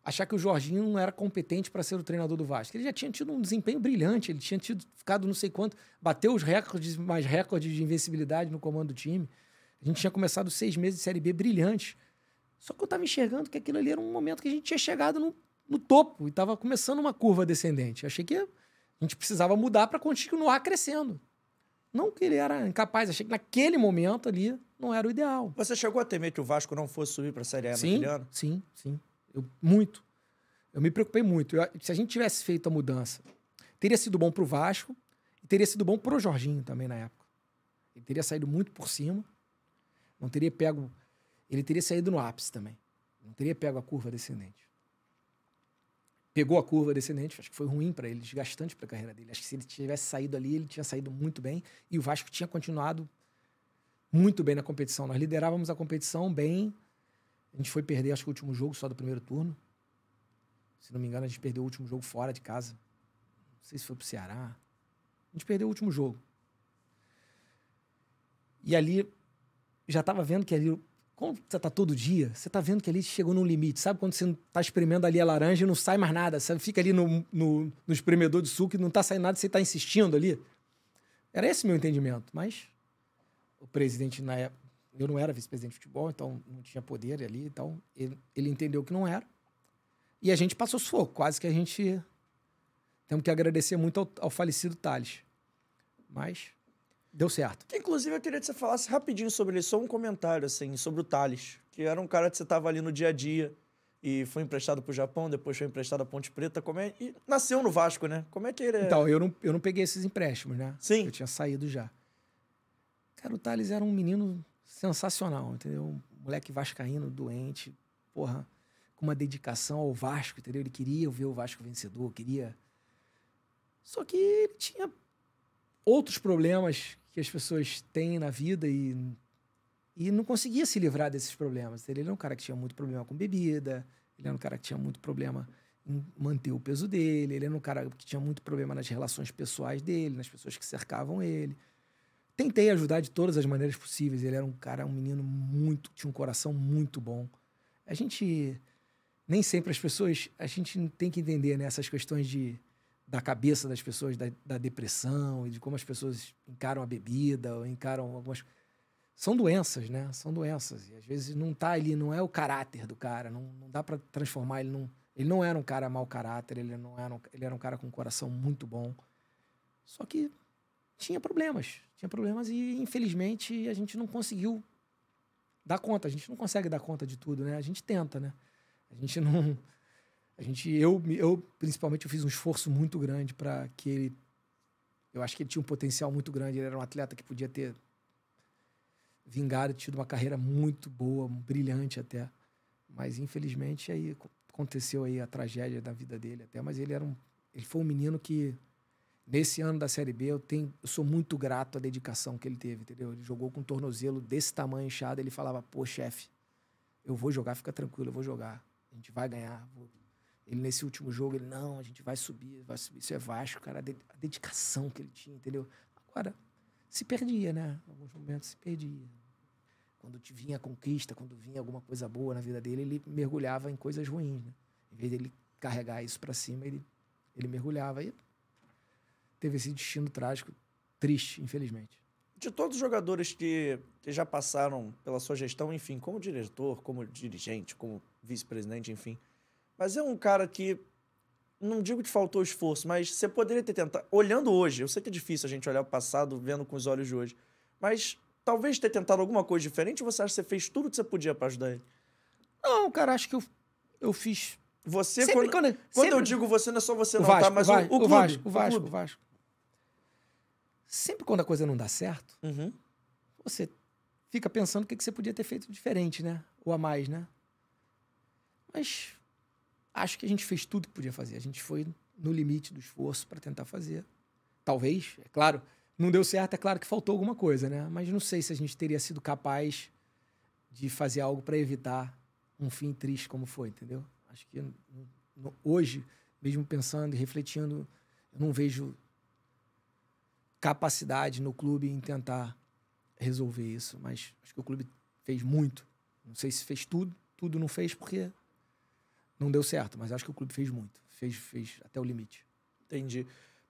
achar que o Jorginho não era competente para ser o treinador do Vasco? Ele já tinha tido um desempenho brilhante, ele tinha tido, ficado não sei quanto, bateu os recordes, mais recordes de invencibilidade no comando do time. A gente tinha começado seis meses de Série B brilhantes. Só que eu estava enxergando que aquilo ali era um momento que a gente tinha chegado no, no topo e estava começando uma curva descendente. achei que a gente precisava mudar para continuar crescendo. Não que ele era incapaz, achei que naquele momento ali não era o ideal. Você chegou a temer que o Vasco não fosse subir para a Série A sim, naquele ano? Sim, sim. Eu, muito. Eu me preocupei muito. Eu, se a gente tivesse feito a mudança, teria sido bom para o Vasco e teria sido bom para o Jorginho também na época. Ele teria saído muito por cima não teria pego. Ele teria saído no ápice também. Não teria pego a curva descendente. Pegou a curva descendente, acho que foi ruim para ele, desgastante para a carreira dele. Acho que se ele tivesse saído ali, ele tinha saído muito bem e o Vasco tinha continuado muito bem na competição. Nós liderávamos a competição bem. A gente foi perder, acho que o último jogo só do primeiro turno. Se não me engano, a gente perdeu o último jogo fora de casa. Não sei se foi pro Ceará. A gente perdeu o último jogo. E ali já estava vendo que ali, como você tá todo dia, você tá vendo que ali chegou num limite. Sabe quando você tá espremendo ali a laranja e não sai mais nada? Você fica ali no, no, no espremedor de suco e não tá saindo nada, você tá insistindo ali. Era esse meu entendimento. Mas o presidente, na época, eu não era vice-presidente de futebol, então não tinha poder ali. Então ele, ele entendeu que não era. E a gente passou sufoco. Quase que a gente. Temos que agradecer muito ao, ao falecido Thales. Mas Deu certo. Que, inclusive, eu queria que você falasse rapidinho sobre ele, só um comentário, assim, sobre o Thales, que era um cara que você tava ali no dia a dia e foi emprestado pro Japão, depois foi emprestado à Ponte Preta, como é... E nasceu no Vasco, né? Como é que ele é... Então, eu não, eu não peguei esses empréstimos, né? Sim. Eu tinha saído já. Cara, o Thales era um menino sensacional, entendeu? Um moleque vascaíno, doente, porra, com uma dedicação ao Vasco, entendeu? Ele queria ver o Vasco vencedor, queria... Só que ele tinha outros problemas que as pessoas têm na vida e, e não conseguia se livrar desses problemas. Ele era um cara que tinha muito problema com bebida, ele era um cara que tinha muito problema em manter o peso dele, ele era um cara que tinha muito problema nas relações pessoais dele, nas pessoas que cercavam ele. Tentei ajudar de todas as maneiras possíveis. Ele era um cara, um menino muito, tinha um coração muito bom. A gente nem sempre as pessoas, a gente tem que entender né, essas questões de da cabeça das pessoas, da, da, depressão e de como as pessoas encaram a bebida ou encaram algumas. São doenças, né? São doenças. E às vezes não tá ali, não é o caráter do cara, não, não dá para transformar ele num. Ele não era um cara mau caráter, ele, não era um, ele era um cara com um coração muito bom. Só que tinha problemas. Tinha problemas e, infelizmente, a gente não conseguiu dar conta. A gente não consegue dar conta de tudo, né? A gente tenta, né? A gente não a gente, eu, eu principalmente, eu fiz um esforço muito grande para que ele. Eu acho que ele tinha um potencial muito grande. Ele era um atleta que podia ter vingado, tido uma carreira muito boa, brilhante até. Mas infelizmente aí aconteceu aí a tragédia da vida dele até. Mas ele era um, ele foi um menino que nesse ano da Série B eu tenho, eu sou muito grato à dedicação que ele teve, entendeu? Ele jogou com um tornozelo desse tamanho inchado. Ele falava: "Pô, chefe, eu vou jogar, fica tranquilo, eu vou jogar. A gente vai ganhar, vou ele, nesse último jogo, ele, não, a gente vai subir, vai subir. Isso é Vasco, cara. A dedicação que ele tinha, entendeu? Agora, se perdia, né? Em alguns momentos se perdia. Quando vinha a conquista, quando vinha alguma coisa boa na vida dele, ele mergulhava em coisas ruins, né? Em vez dele carregar isso para cima, ele, ele mergulhava. E teve esse destino trágico, triste, infelizmente. De todos os jogadores que, que já passaram pela sua gestão, enfim, como diretor, como dirigente, como vice-presidente, enfim, mas é um cara que. Não digo que faltou esforço, mas você poderia ter tentado. Olhando hoje, eu sei que é difícil a gente olhar o passado vendo com os olhos de hoje. Mas talvez ter tentado alguma coisa diferente ou você acha que você fez tudo que você podia para ajudar ele? Não, cara, acho que eu, eu fiz. Você, sempre, quando, quando, quando eu digo você, não é só você, o não, Vasco, tá? Mas o, Vasco, o, o, Vasco, o Vasco, o, o Vasco. Sempre quando a coisa não dá certo, uhum. você fica pensando o que, que você podia ter feito diferente, né? Ou a mais, né? Mas acho que a gente fez tudo que podia fazer. A gente foi no limite do esforço para tentar fazer. Talvez, é claro, não deu certo, é claro que faltou alguma coisa, né? Mas não sei se a gente teria sido capaz de fazer algo para evitar um fim triste como foi, entendeu? Acho que hoje, mesmo pensando e refletindo, eu não vejo capacidade no clube em tentar resolver isso, mas acho que o clube fez muito. Não sei se fez tudo, tudo não fez porque não deu certo, mas acho que o clube fez muito. Fez, fez até o limite. Entendi.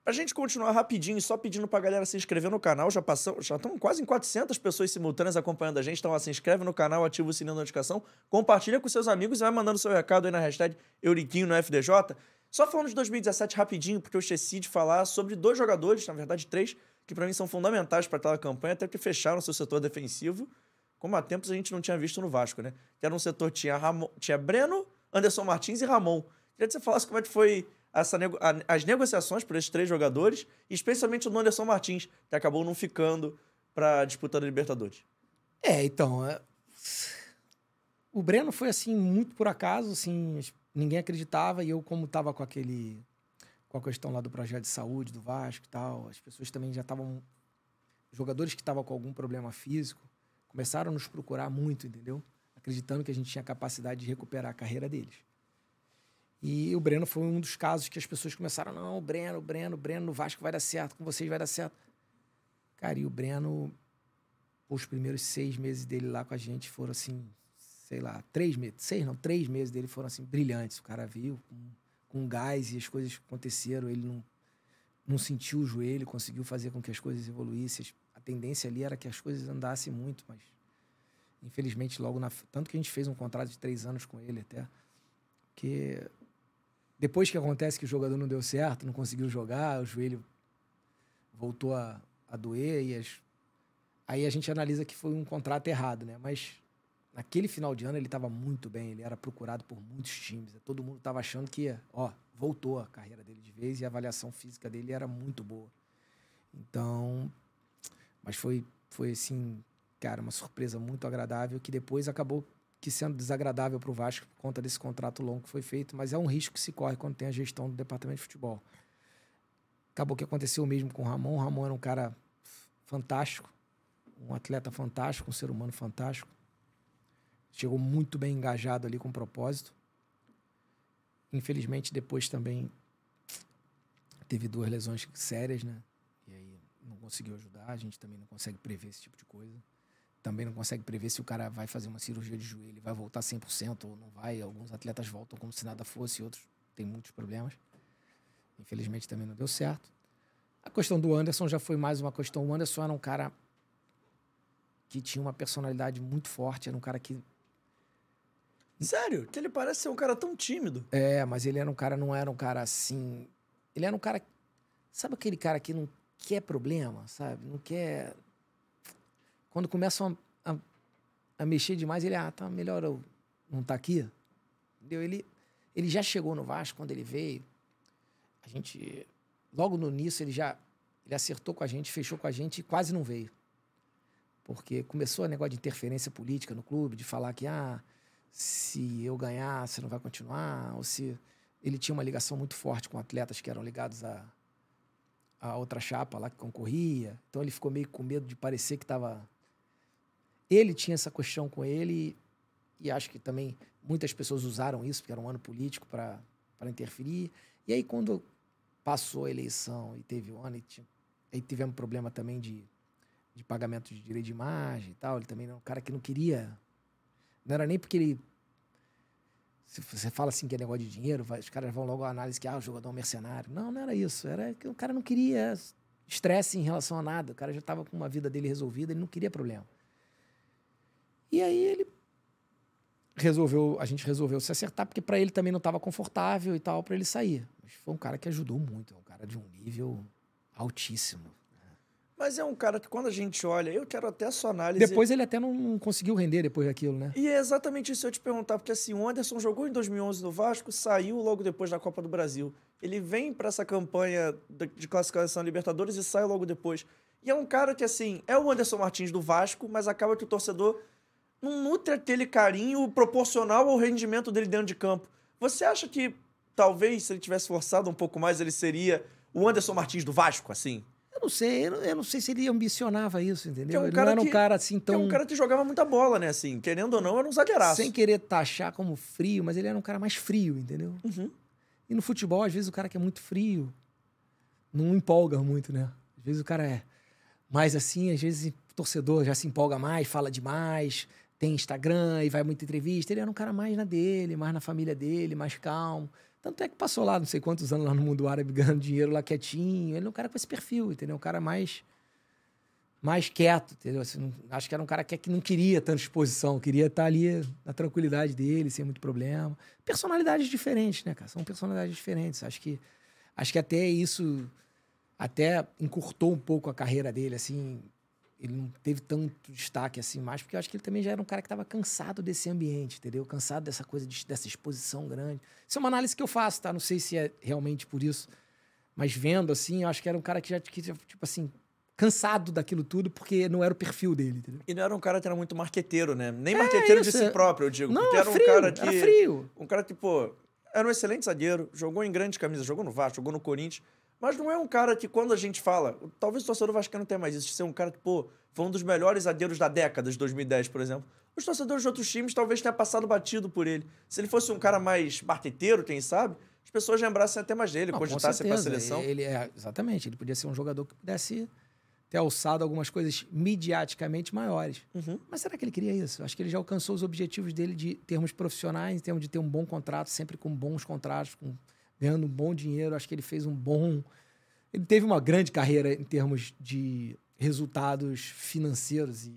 Pra gente continuar rapidinho, só pedindo pra galera se inscrever no canal, já passamos, já estamos quase em 400 pessoas simultâneas acompanhando a gente, então se inscreve no canal, ativa o sininho da notificação, compartilha com seus amigos e vai mandando seu recado aí na hashtag Euriquinho no FDJ. Só falando de 2017 rapidinho, porque eu esqueci de falar sobre dois jogadores, na verdade três, que para mim são fundamentais para aquela campanha, até porque fecharam seu setor defensivo, como há tempos a gente não tinha visto no Vasco, né? Que era um setor tinha Ramon, tinha Breno, Anderson Martins e Ramon. Queria que você falasse como é que foi essa nego as negociações por esses três jogadores, especialmente o Anderson Martins, que acabou não ficando para disputar a Libertadores. É, então, é... o Breno foi assim muito por acaso, assim, ninguém acreditava e eu como estava com aquele com a questão lá do projeto de saúde do Vasco e tal, as pessoas também já estavam jogadores que estavam com algum problema físico começaram a nos procurar muito, entendeu? Acreditando que a gente tinha capacidade de recuperar a carreira deles. E o Breno foi um dos casos que as pessoas começaram: não, Breno, Breno, Breno no Vasco vai dar certo, com vocês vai dar certo. Cara, e o Breno, os primeiros seis meses dele lá com a gente foram assim, sei lá, três meses, seis não, três meses dele foram assim, brilhantes. O cara viu com, com gás e as coisas aconteceram, ele não, não sentiu o joelho, conseguiu fazer com que as coisas evoluíssem. A tendência ali era que as coisas andassem muito, mas Infelizmente, logo na. Tanto que a gente fez um contrato de três anos com ele até. Que depois que acontece que o jogador não deu certo, não conseguiu jogar, o joelho voltou a, a doer e as... aí a gente analisa que foi um contrato errado, né? Mas naquele final de ano ele estava muito bem, ele era procurado por muitos times, todo mundo estava achando que, ó, voltou a carreira dele de vez e a avaliação física dele era muito boa. Então, mas foi foi assim cara, uma surpresa muito agradável que depois acabou que sendo desagradável para o Vasco por conta desse contrato longo que foi feito, mas é um risco que se corre quando tem a gestão do departamento de futebol. Acabou que aconteceu o mesmo com o Ramon. O Ramon era um cara fantástico, um atleta fantástico, um ser humano fantástico. Chegou muito bem engajado ali com propósito. Infelizmente, depois também teve duas lesões sérias, né? E aí não conseguiu ajudar. A gente também não consegue prever esse tipo de coisa. Também não consegue prever se o cara vai fazer uma cirurgia de joelho, vai voltar 100% ou não vai. Alguns atletas voltam como se nada fosse, outros têm muitos problemas. Infelizmente também não deu certo. A questão do Anderson já foi mais uma questão. O Anderson era um cara que tinha uma personalidade muito forte, era um cara que Sério? Que ele parece ser um cara tão tímido. É, mas ele era um cara, não era um cara assim. Ele era um cara. Sabe aquele cara que não quer problema, sabe? Não quer. Quando começam a, a, a mexer demais, ele, ah, tá melhor eu não tá aqui. Entendeu? Ele, ele já chegou no Vasco quando ele veio. A gente. Logo no início, ele já. Ele acertou com a gente, fechou com a gente e quase não veio. Porque começou a negócio de interferência política no clube, de falar que, ah se eu ganhar, você não vai continuar, ou se ele tinha uma ligação muito forte com atletas que eram ligados a, a outra chapa lá que concorria. Então ele ficou meio com medo de parecer que estava. Ele tinha essa questão com ele e acho que também muitas pessoas usaram isso, porque era um ano político, para interferir. E aí, quando passou a eleição e teve o ano, e tinha, aí tivemos problema também de, de pagamento de direito de imagem e tal. Ele também era um cara que não queria não era nem porque ele. Se você fala assim que é negócio de dinheiro, vai, os caras vão logo à análise que ah, o jogador é um mercenário. Não, não era isso. Era que o cara não queria estresse em relação a nada. O cara já estava com uma vida dele resolvida, ele não queria problema. E aí ele resolveu, a gente resolveu se acertar, porque para ele também não estava confortável e tal, para ele sair. Mas foi um cara que ajudou muito, é um cara de um nível altíssimo. Mas é um cara que quando a gente olha, eu quero até a sua análise. Depois ele até não conseguiu render depois daquilo, né? E é exatamente isso que eu te perguntar, porque assim, o Anderson jogou em 2011 no Vasco, saiu logo depois da Copa do Brasil. Ele vem para essa campanha de classificação Libertadores e sai logo depois. E é um cara que assim, é o Anderson Martins do Vasco, mas acaba que o torcedor não nutre aquele carinho proporcional ao rendimento dele dentro de campo. Você acha que talvez se ele tivesse forçado um pouco mais, ele seria o Anderson Martins do Vasco, assim? Eu não sei, eu não, eu não, sei se ele ambicionava isso, entendeu? É um ele não era um que, cara assim tão. é um cara que jogava muita bola, né? Assim, querendo ou não, era um zagueiraço. Sem querer taxar como frio, mas ele era um cara mais frio, entendeu? Uhum. E no futebol, às vezes, o cara que é muito frio não empolga muito, né? Às vezes o cara é mais assim, às vezes o torcedor já se empolga mais, fala demais, tem Instagram e vai muita entrevista. Ele era um cara mais na dele, mais na família dele, mais calmo. Tanto é que passou lá, não sei quantos anos lá no mundo árabe ganhando dinheiro lá quietinho. Ele é um cara com esse perfil, entendeu? Um cara mais mais quieto, entendeu? Assim, acho que era um cara que, que não queria tanta exposição, queria estar ali na tranquilidade dele, sem muito problema. Personalidades diferentes, né, cara? São personalidades diferentes. Acho que acho que até isso até encurtou um pouco a carreira dele, assim, ele não teve tanto destaque assim mais, porque eu acho que ele também já era um cara que estava cansado desse ambiente, entendeu? Cansado dessa coisa, de, dessa exposição grande. Isso é uma análise que eu faço, tá? Não sei se é realmente por isso, mas vendo assim, eu acho que era um cara que já, que, tipo assim, cansado daquilo tudo, porque não era o perfil dele, entendeu? E não era um cara que era muito marqueteiro, né? Nem é marqueteiro isso, de si é... próprio, eu digo. Não, porque era frio, um cara que. Era frio. Um cara que, pô, era um excelente zagueiro, jogou em grandes camisas, jogou no Vasco, jogou no Corinthians. Mas não é um cara que, quando a gente fala, talvez o torcedor vascaíno tenha mais isso, de ser um cara que, pô, foi um dos melhores zagueiros da década de 2010, por exemplo. Os torcedores de outros times talvez tenham passado batido por ele. Se ele fosse um cara mais marqueteiro, quem sabe, as pessoas lembrassem até mais dele, cogitassem para a seleção. Ele é, exatamente, ele podia ser um jogador que pudesse ter alçado algumas coisas mediaticamente maiores. Uhum. Mas será que ele queria isso? Acho que ele já alcançou os objetivos dele de termos profissionais, em termos de ter um bom contrato, sempre com bons contratos, com, ganhando um bom dinheiro. Acho que ele fez um bom ele teve uma grande carreira em termos de resultados financeiros e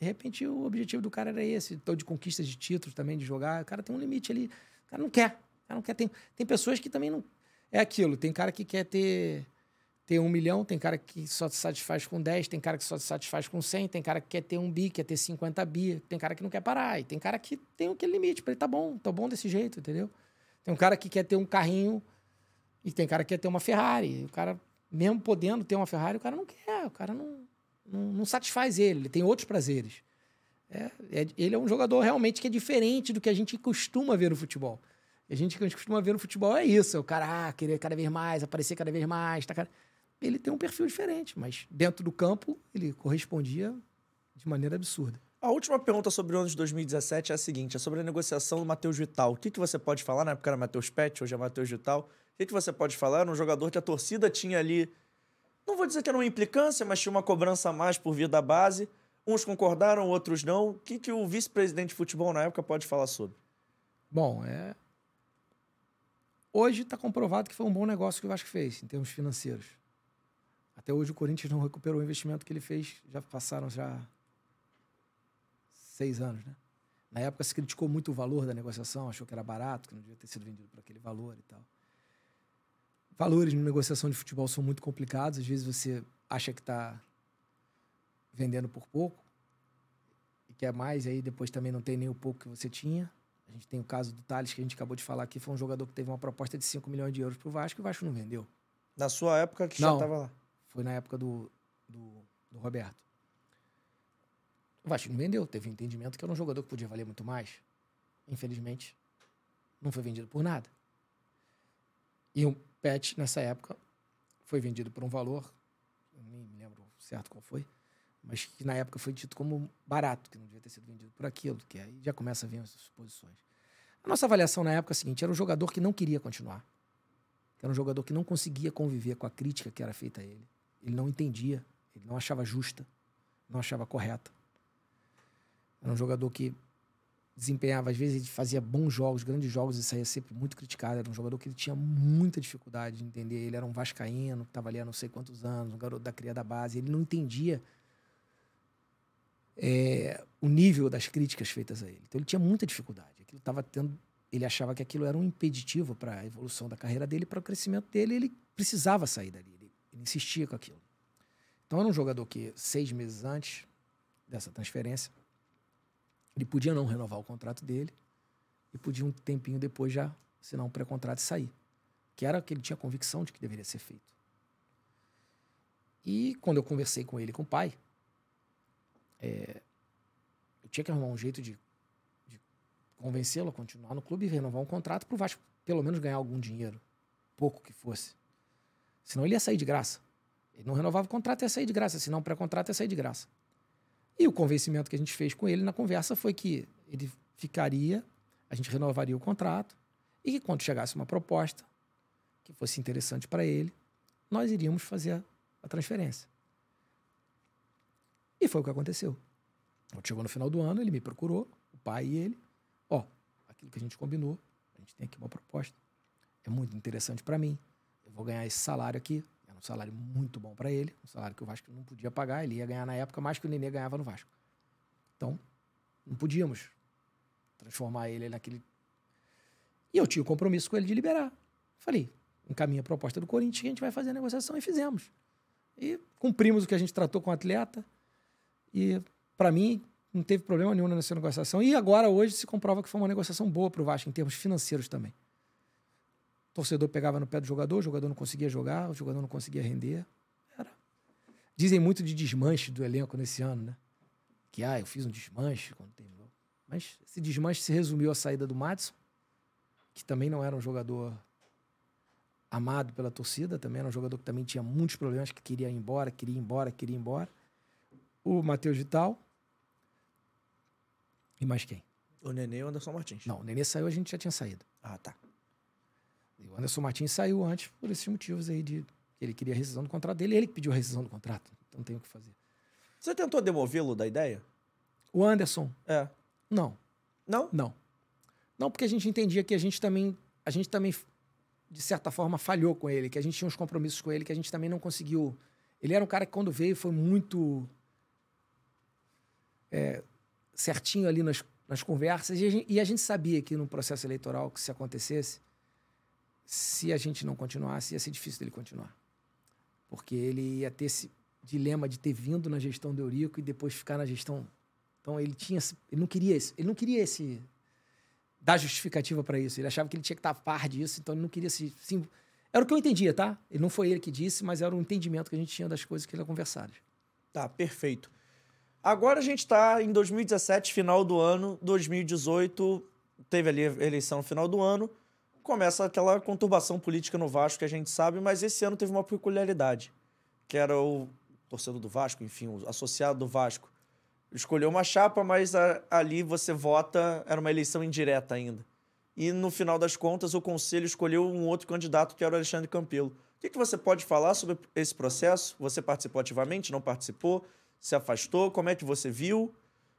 de repente o objetivo do cara era esse, todo de conquistas de títulos também, de jogar. O cara tem um limite ali. O cara não quer. O cara não quer. Tem, tem pessoas que também não. É aquilo. Tem cara que quer ter, ter um milhão, tem cara que só se satisfaz com 10, tem cara que só se satisfaz com 100, tem cara que quer ter um bi, quer ter 50 bi, tem cara que não quer parar. E tem cara que tem aquele limite. Pra ele tá bom, tá bom desse jeito, entendeu? Tem um cara que quer ter um carrinho e tem cara que quer ter uma Ferrari. O cara, mesmo podendo ter uma Ferrari, o cara não quer. O cara não, não, não satisfaz ele. Ele tem outros prazeres. É, é, ele é um jogador realmente que é diferente do que a gente costuma ver no futebol. A gente que a gente costuma ver no futebol é isso. É o cara ah, querer cada vez mais, aparecer cada vez mais. Tá, ele tem um perfil diferente, mas dentro do campo ele correspondia de maneira absurda. A última pergunta sobre o ano de 2017 é a seguinte: é sobre a negociação do Matheus Vital. O que, que você pode falar? Na época era Matheus Pet, hoje é Matheus Vital. O que, que você pode falar? Era um jogador que a torcida tinha ali. Não vou dizer que era uma implicância, mas tinha uma cobrança a mais por via da base. Uns concordaram, outros não. O que, que o vice-presidente de futebol na época pode falar sobre? Bom, é. Hoje está comprovado que foi um bom negócio que o Vasco fez, em termos financeiros. Até hoje o Corinthians não recuperou o investimento que ele fez. Já passaram já seis anos, né? Na época se criticou muito o valor da negociação, achou que era barato, que não devia ter sido vendido por aquele valor e tal. Valores na negociação de futebol são muito complicados. Às vezes você acha que está vendendo por pouco e quer mais, e aí depois também não tem nem o pouco que você tinha. A gente tem o caso do Thales, que a gente acabou de falar aqui, foi um jogador que teve uma proposta de 5 milhões de euros para o Vasco e o Vasco não vendeu. Na sua época que já Não. estava lá. Foi na época do, do, do Roberto. O Vasco não vendeu, teve um entendimento que era um jogador que podia valer muito mais. Infelizmente, não foi vendido por nada. E o Pet, nessa época, foi vendido por um valor, nem me lembro certo qual foi, mas que na época foi dito como barato, que não devia ter sido vendido por aquilo, que aí já começa a vir as suposições. A nossa avaliação na época é a seguinte: era um jogador que não queria continuar. Era um jogador que não conseguia conviver com a crítica que era feita a ele. Ele não entendia, ele não achava justa, não achava correta. Era um jogador que desempenhava, às vezes ele fazia bons jogos, grandes jogos e saía sempre muito criticado. Era um jogador que ele tinha muita dificuldade de entender. Ele era um vascaíno que estava ali há não sei quantos anos, um garoto da cria da base. Ele não entendia é, o nível das críticas feitas a ele. Então ele tinha muita dificuldade. Aquilo estava tendo, ele achava que aquilo era um impeditivo para a evolução da carreira dele, para o crescimento dele. Ele precisava sair dali. Ele, ele insistia com aquilo. Então era um jogador que seis meses antes dessa transferência ele podia não renovar o contrato dele e podia um tempinho depois já assinar um pré-contrato e sair. Que era o que ele tinha convicção de que deveria ser feito. E quando eu conversei com ele, com o pai, é, eu tinha que arrumar um jeito de, de convencê-lo a continuar no clube e renovar um contrato para o Vasco pelo menos ganhar algum dinheiro, pouco que fosse. Senão ele ia sair de graça. Ele não renovava o contrato, ia sair de graça. Assinar um pré-contrato, ia sair de graça. E o convencimento que a gente fez com ele na conversa foi que ele ficaria, a gente renovaria o contrato e que quando chegasse uma proposta que fosse interessante para ele, nós iríamos fazer a, transferência. E foi o que aconteceu. Chegou no final do ano, ele me procurou, o pai e ele. Ó, aquilo que a gente combinou, a gente tem aqui uma proposta. É muito interessante para mim. Eu vou ganhar esse salário aqui. Era um salário muito bom para ele, um salário que o Vasco não podia pagar. Ele ia ganhar na época mais que o Nenê ganhava no Vasco. Então, não podíamos transformar ele naquele. E eu tinha o compromisso com ele de liberar. Falei, encaminha a proposta do Corinthians a gente vai fazer a negociação e fizemos. E cumprimos o que a gente tratou com o atleta. E, para mim, não teve problema nenhum nessa negociação. E agora, hoje, se comprova que foi uma negociação boa para o Vasco, em termos financeiros também. O torcedor pegava no pé do jogador, o jogador não conseguia jogar, o jogador não conseguia render. Era. Dizem muito de desmanche do elenco nesse ano, né? Que, ah, eu fiz um desmanche quando terminou. Mas esse desmanche se resumiu à saída do Madison, que também não era um jogador amado pela torcida, também era um jogador que também tinha muitos problemas, que queria ir embora, queria ir embora, queria ir embora. O Matheus Vital. E mais quem? O Nenê e o Anderson Martins. Não, o Nenê saiu, a gente já tinha saído. Ah, tá. E o Anderson Martins saiu antes por esses motivos aí de que ele queria a rescisão do contrato dele, ele que pediu a rescisão do contrato. Então não tem o que fazer. Você tentou demovê-lo da ideia? O Anderson, É. não, Não? não. Não, porque a gente entendia que a gente também, a gente também de certa forma falhou com ele, que a gente tinha uns compromissos com ele que a gente também não conseguiu. Ele era um cara que quando veio foi muito é, certinho ali nas, nas conversas e a, gente, e a gente sabia que no processo eleitoral que se acontecesse, se a gente não continuasse, ia ser difícil dele continuar. Porque ele ia ter esse dilema de ter vindo na gestão do Eurico e depois ficar na gestão. Então ele tinha, ele não queria ele não queria esse dar justificativa para isso. Ele achava que ele tinha que estar a par disso, então ele não queria se, era o que eu entendia, tá? Ele não foi ele que disse, mas era o entendimento que a gente tinha das coisas que eram conversadas. Tá, perfeito. Agora a gente tá em 2017, final do ano, 2018, teve ali a eleição no final do ano, começa aquela conturbação política no Vasco que a gente sabe, mas esse ano teve uma peculiaridade. que era o torcedor do Vasco, enfim, o associado do Vasco, escolheu uma chapa, mas a, ali você vota, era uma eleição indireta ainda. E no final das contas, o conselho escolheu um outro candidato, que era o Alexandre Campelo. O que, que você pode falar sobre esse processo? Você participou ativamente, não participou? Se afastou? Como é que você viu?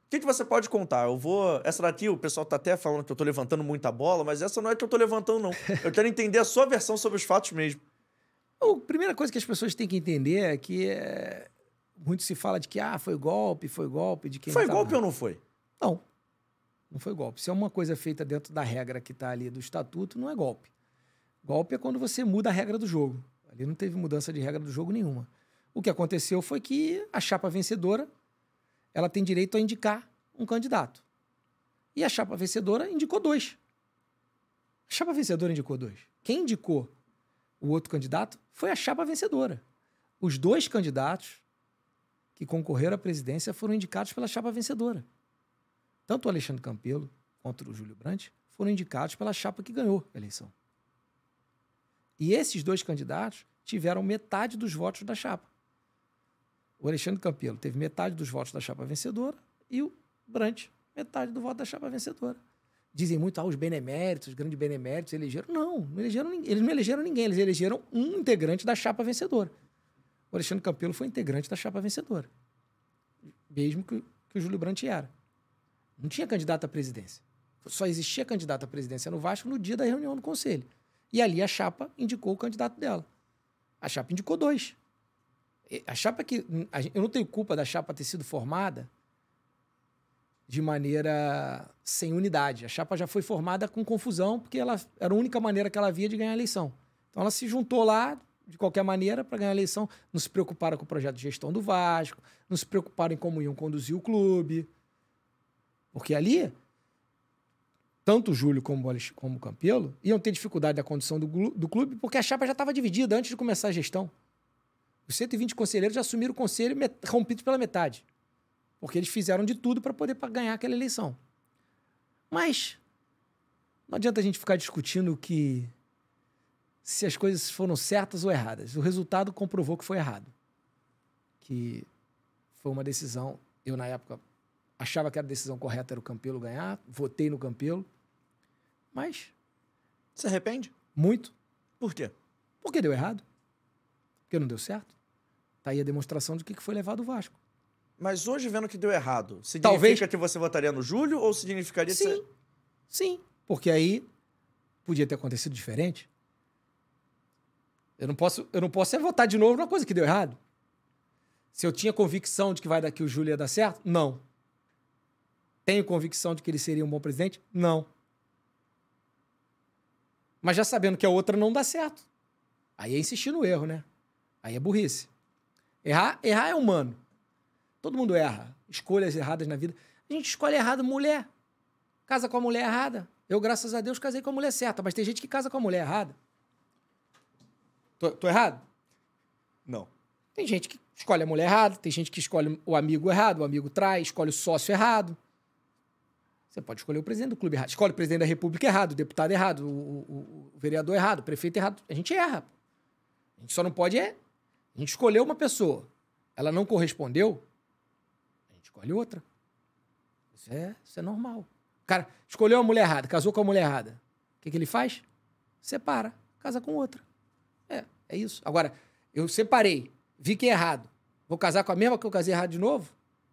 O que, que você pode contar? Eu vou. Essa daqui, o pessoal tá até falando que eu tô levantando muita bola, mas essa não é que eu tô levantando, não. Eu quero entender a sua versão sobre os fatos mesmo. A primeira coisa que as pessoas têm que entender é que é... muito se fala de que ah, foi golpe, foi golpe, de quem Foi tá golpe lá. ou não foi? Não. Não foi golpe. Se é uma coisa feita dentro da regra que está ali do estatuto, não é golpe. Golpe é quando você muda a regra do jogo. Ali não teve mudança de regra do jogo nenhuma. O que aconteceu foi que a chapa vencedora ela tem direito a indicar um candidato. E a chapa vencedora indicou dois. A chapa vencedora indicou dois. Quem indicou o outro candidato foi a chapa vencedora. Os dois candidatos que concorreram à presidência foram indicados pela chapa vencedora. Tanto o Alexandre Campelo quanto o Júlio Brandt foram indicados pela chapa que ganhou a eleição. E esses dois candidatos tiveram metade dos votos da chapa. O Alexandre Campelo teve metade dos votos da chapa vencedora e o Brandt metade do voto da chapa vencedora. Dizem muito, ah, os beneméritos, os grandes beneméritos elegeram. Não, não elegeram, eles não elegeram ninguém, eles elegeram um integrante da chapa vencedora. O Alexandre Campelo foi integrante da chapa vencedora. Mesmo que, que o Júlio Brandt era. Não tinha candidato à presidência. Só existia candidato à presidência no Vasco no dia da reunião do conselho. E ali a chapa indicou o candidato dela. A chapa indicou dois. A chapa que. Eu não tenho culpa da chapa ter sido formada de maneira sem unidade. A chapa já foi formada com confusão, porque ela era a única maneira que ela via de ganhar a eleição. Então ela se juntou lá de qualquer maneira para ganhar a eleição. Não se preocuparam com o projeto de gestão do Vasco, não se preocuparam em como iam conduzir o clube. Porque ali, tanto o Júlio como o, como o Campelo iam ter dificuldade da condução do, do clube, porque a chapa já estava dividida antes de começar a gestão. Os 120 conselheiros já assumiram o conselho rompido pela metade. Porque eles fizeram de tudo para poder ganhar aquela eleição. Mas não adianta a gente ficar discutindo que se as coisas foram certas ou erradas. O resultado comprovou que foi errado. Que foi uma decisão. Eu, na época, achava que a decisão correta era o Campelo ganhar, votei no Campelo. Mas. Se arrepende? Muito. Por quê? Porque deu errado. Porque não deu certo. Tá aí a demonstração de que foi levado o Vasco. Mas hoje, vendo que deu errado, significa Talvez... que você votaria no Júlio ou significaria Sim. Ser... Sim. Porque aí podia ter acontecido diferente. Eu não posso, eu não posso é votar de novo numa coisa que deu errado. Se eu tinha convicção de que vai daqui o Júlio ia dar certo, não. Tenho convicção de que ele seria um bom presidente? Não. Mas já sabendo que a outra não dá certo. Aí é insistir no erro, né? Aí é burrice. Errar, errar é humano. Todo mundo erra. Escolhas erradas na vida. A gente escolhe errado mulher. Casa com a mulher errada. Eu, graças a Deus, casei com a mulher certa, mas tem gente que casa com a mulher errada. Tô, tô errado? Não. Tem gente que escolhe a mulher errada, tem gente que escolhe o amigo errado, o amigo trai, escolhe o sócio errado. Você pode escolher o presidente do clube errado. Escolhe o presidente da república errado, o deputado errado, o, o, o vereador errado, o prefeito errado. A gente erra. A gente só não pode é. A gente escolheu uma pessoa, ela não correspondeu, escolhe outra. Isso é, isso é normal. O cara escolheu uma mulher errada, casou com a mulher errada. O que, que ele faz? Separa, casa com outra. É, é isso. Agora, eu separei, vi que é errado. Vou casar com a mesma que eu casei errado de novo?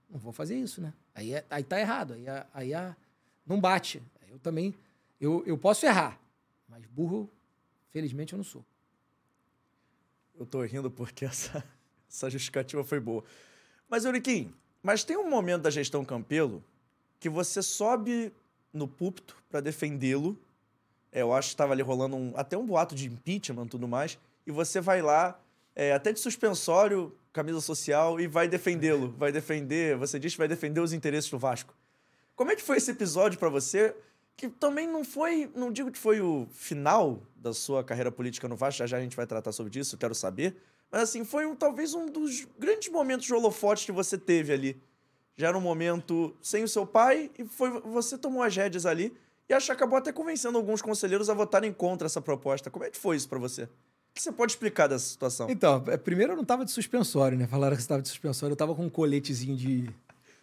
Não vou fazer isso, né? Aí, é, aí tá errado. Aí, aí, aí não bate. Eu também. Eu, eu posso errar, mas burro, felizmente, eu não sou. Eu tô rindo porque essa, essa justificativa foi boa. Mas, Euriquim, mas tem um momento da gestão Campelo que você sobe no púlpito para defendê-lo. É, eu acho que estava ali rolando um, até um boato de impeachment e tudo mais. E você vai lá, é, até de suspensório, camisa social, e vai defendê-lo. Vai defender, você diz que vai defender os interesses do Vasco. Como é que foi esse episódio para você? Que também não foi, não digo que foi o final da sua carreira política no Vasco, já já a gente vai tratar sobre isso, eu quero saber. Mas assim, foi um, talvez um dos grandes momentos de holofote que você teve ali. Já era um momento sem o seu pai e foi você tomou as rédeas ali e acho que acabou até convencendo alguns conselheiros a votarem contra essa proposta. Como é que foi isso para você? O que você pode explicar dessa situação? Então, é, primeiro eu não tava de suspensório, né? Falaram que você tava de suspensório, eu tava com um coletezinho de.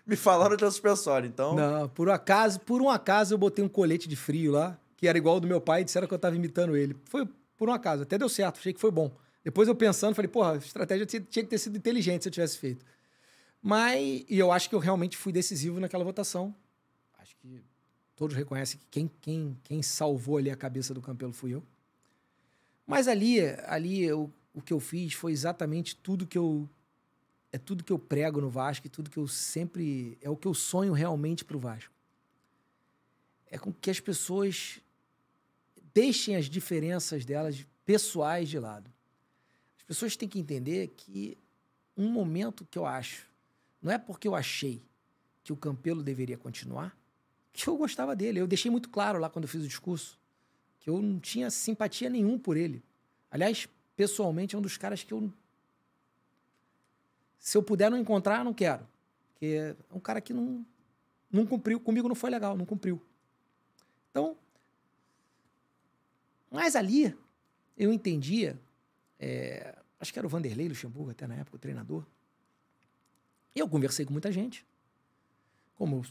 Me falaram de suspensório, então. Não, por acaso, por um acaso eu botei um colete de frio lá, que era igual ao do meu pai, e disseram que eu tava imitando ele. Foi por um acaso, até deu certo, achei que foi bom. Depois eu pensando, falei, porra, a estratégia tinha que ter sido inteligente se eu tivesse feito. Mas, e eu acho que eu realmente fui decisivo naquela votação. Acho que todos reconhecem que quem, quem, quem salvou ali a cabeça do Campelo fui eu. Mas ali, ali eu, o que eu fiz foi exatamente tudo que eu é tudo que eu prego no Vasco e tudo que eu sempre é o que eu sonho realmente para o Vasco. É com que as pessoas deixem as diferenças delas pessoais de lado. As pessoas têm que entender que um momento que eu acho, não é porque eu achei que o Campelo deveria continuar, que eu gostava dele. Eu deixei muito claro lá quando eu fiz o discurso que eu não tinha simpatia nenhum por ele. Aliás, pessoalmente, é um dos caras que eu. Se eu puder não encontrar, não quero. Porque é um cara que não, não cumpriu. Comigo não foi legal, não cumpriu. Então. Mas ali, eu entendia. É, acho que era o Vanderlei Luxemburgo, até na época, o treinador. Eu conversei com muita gente. Como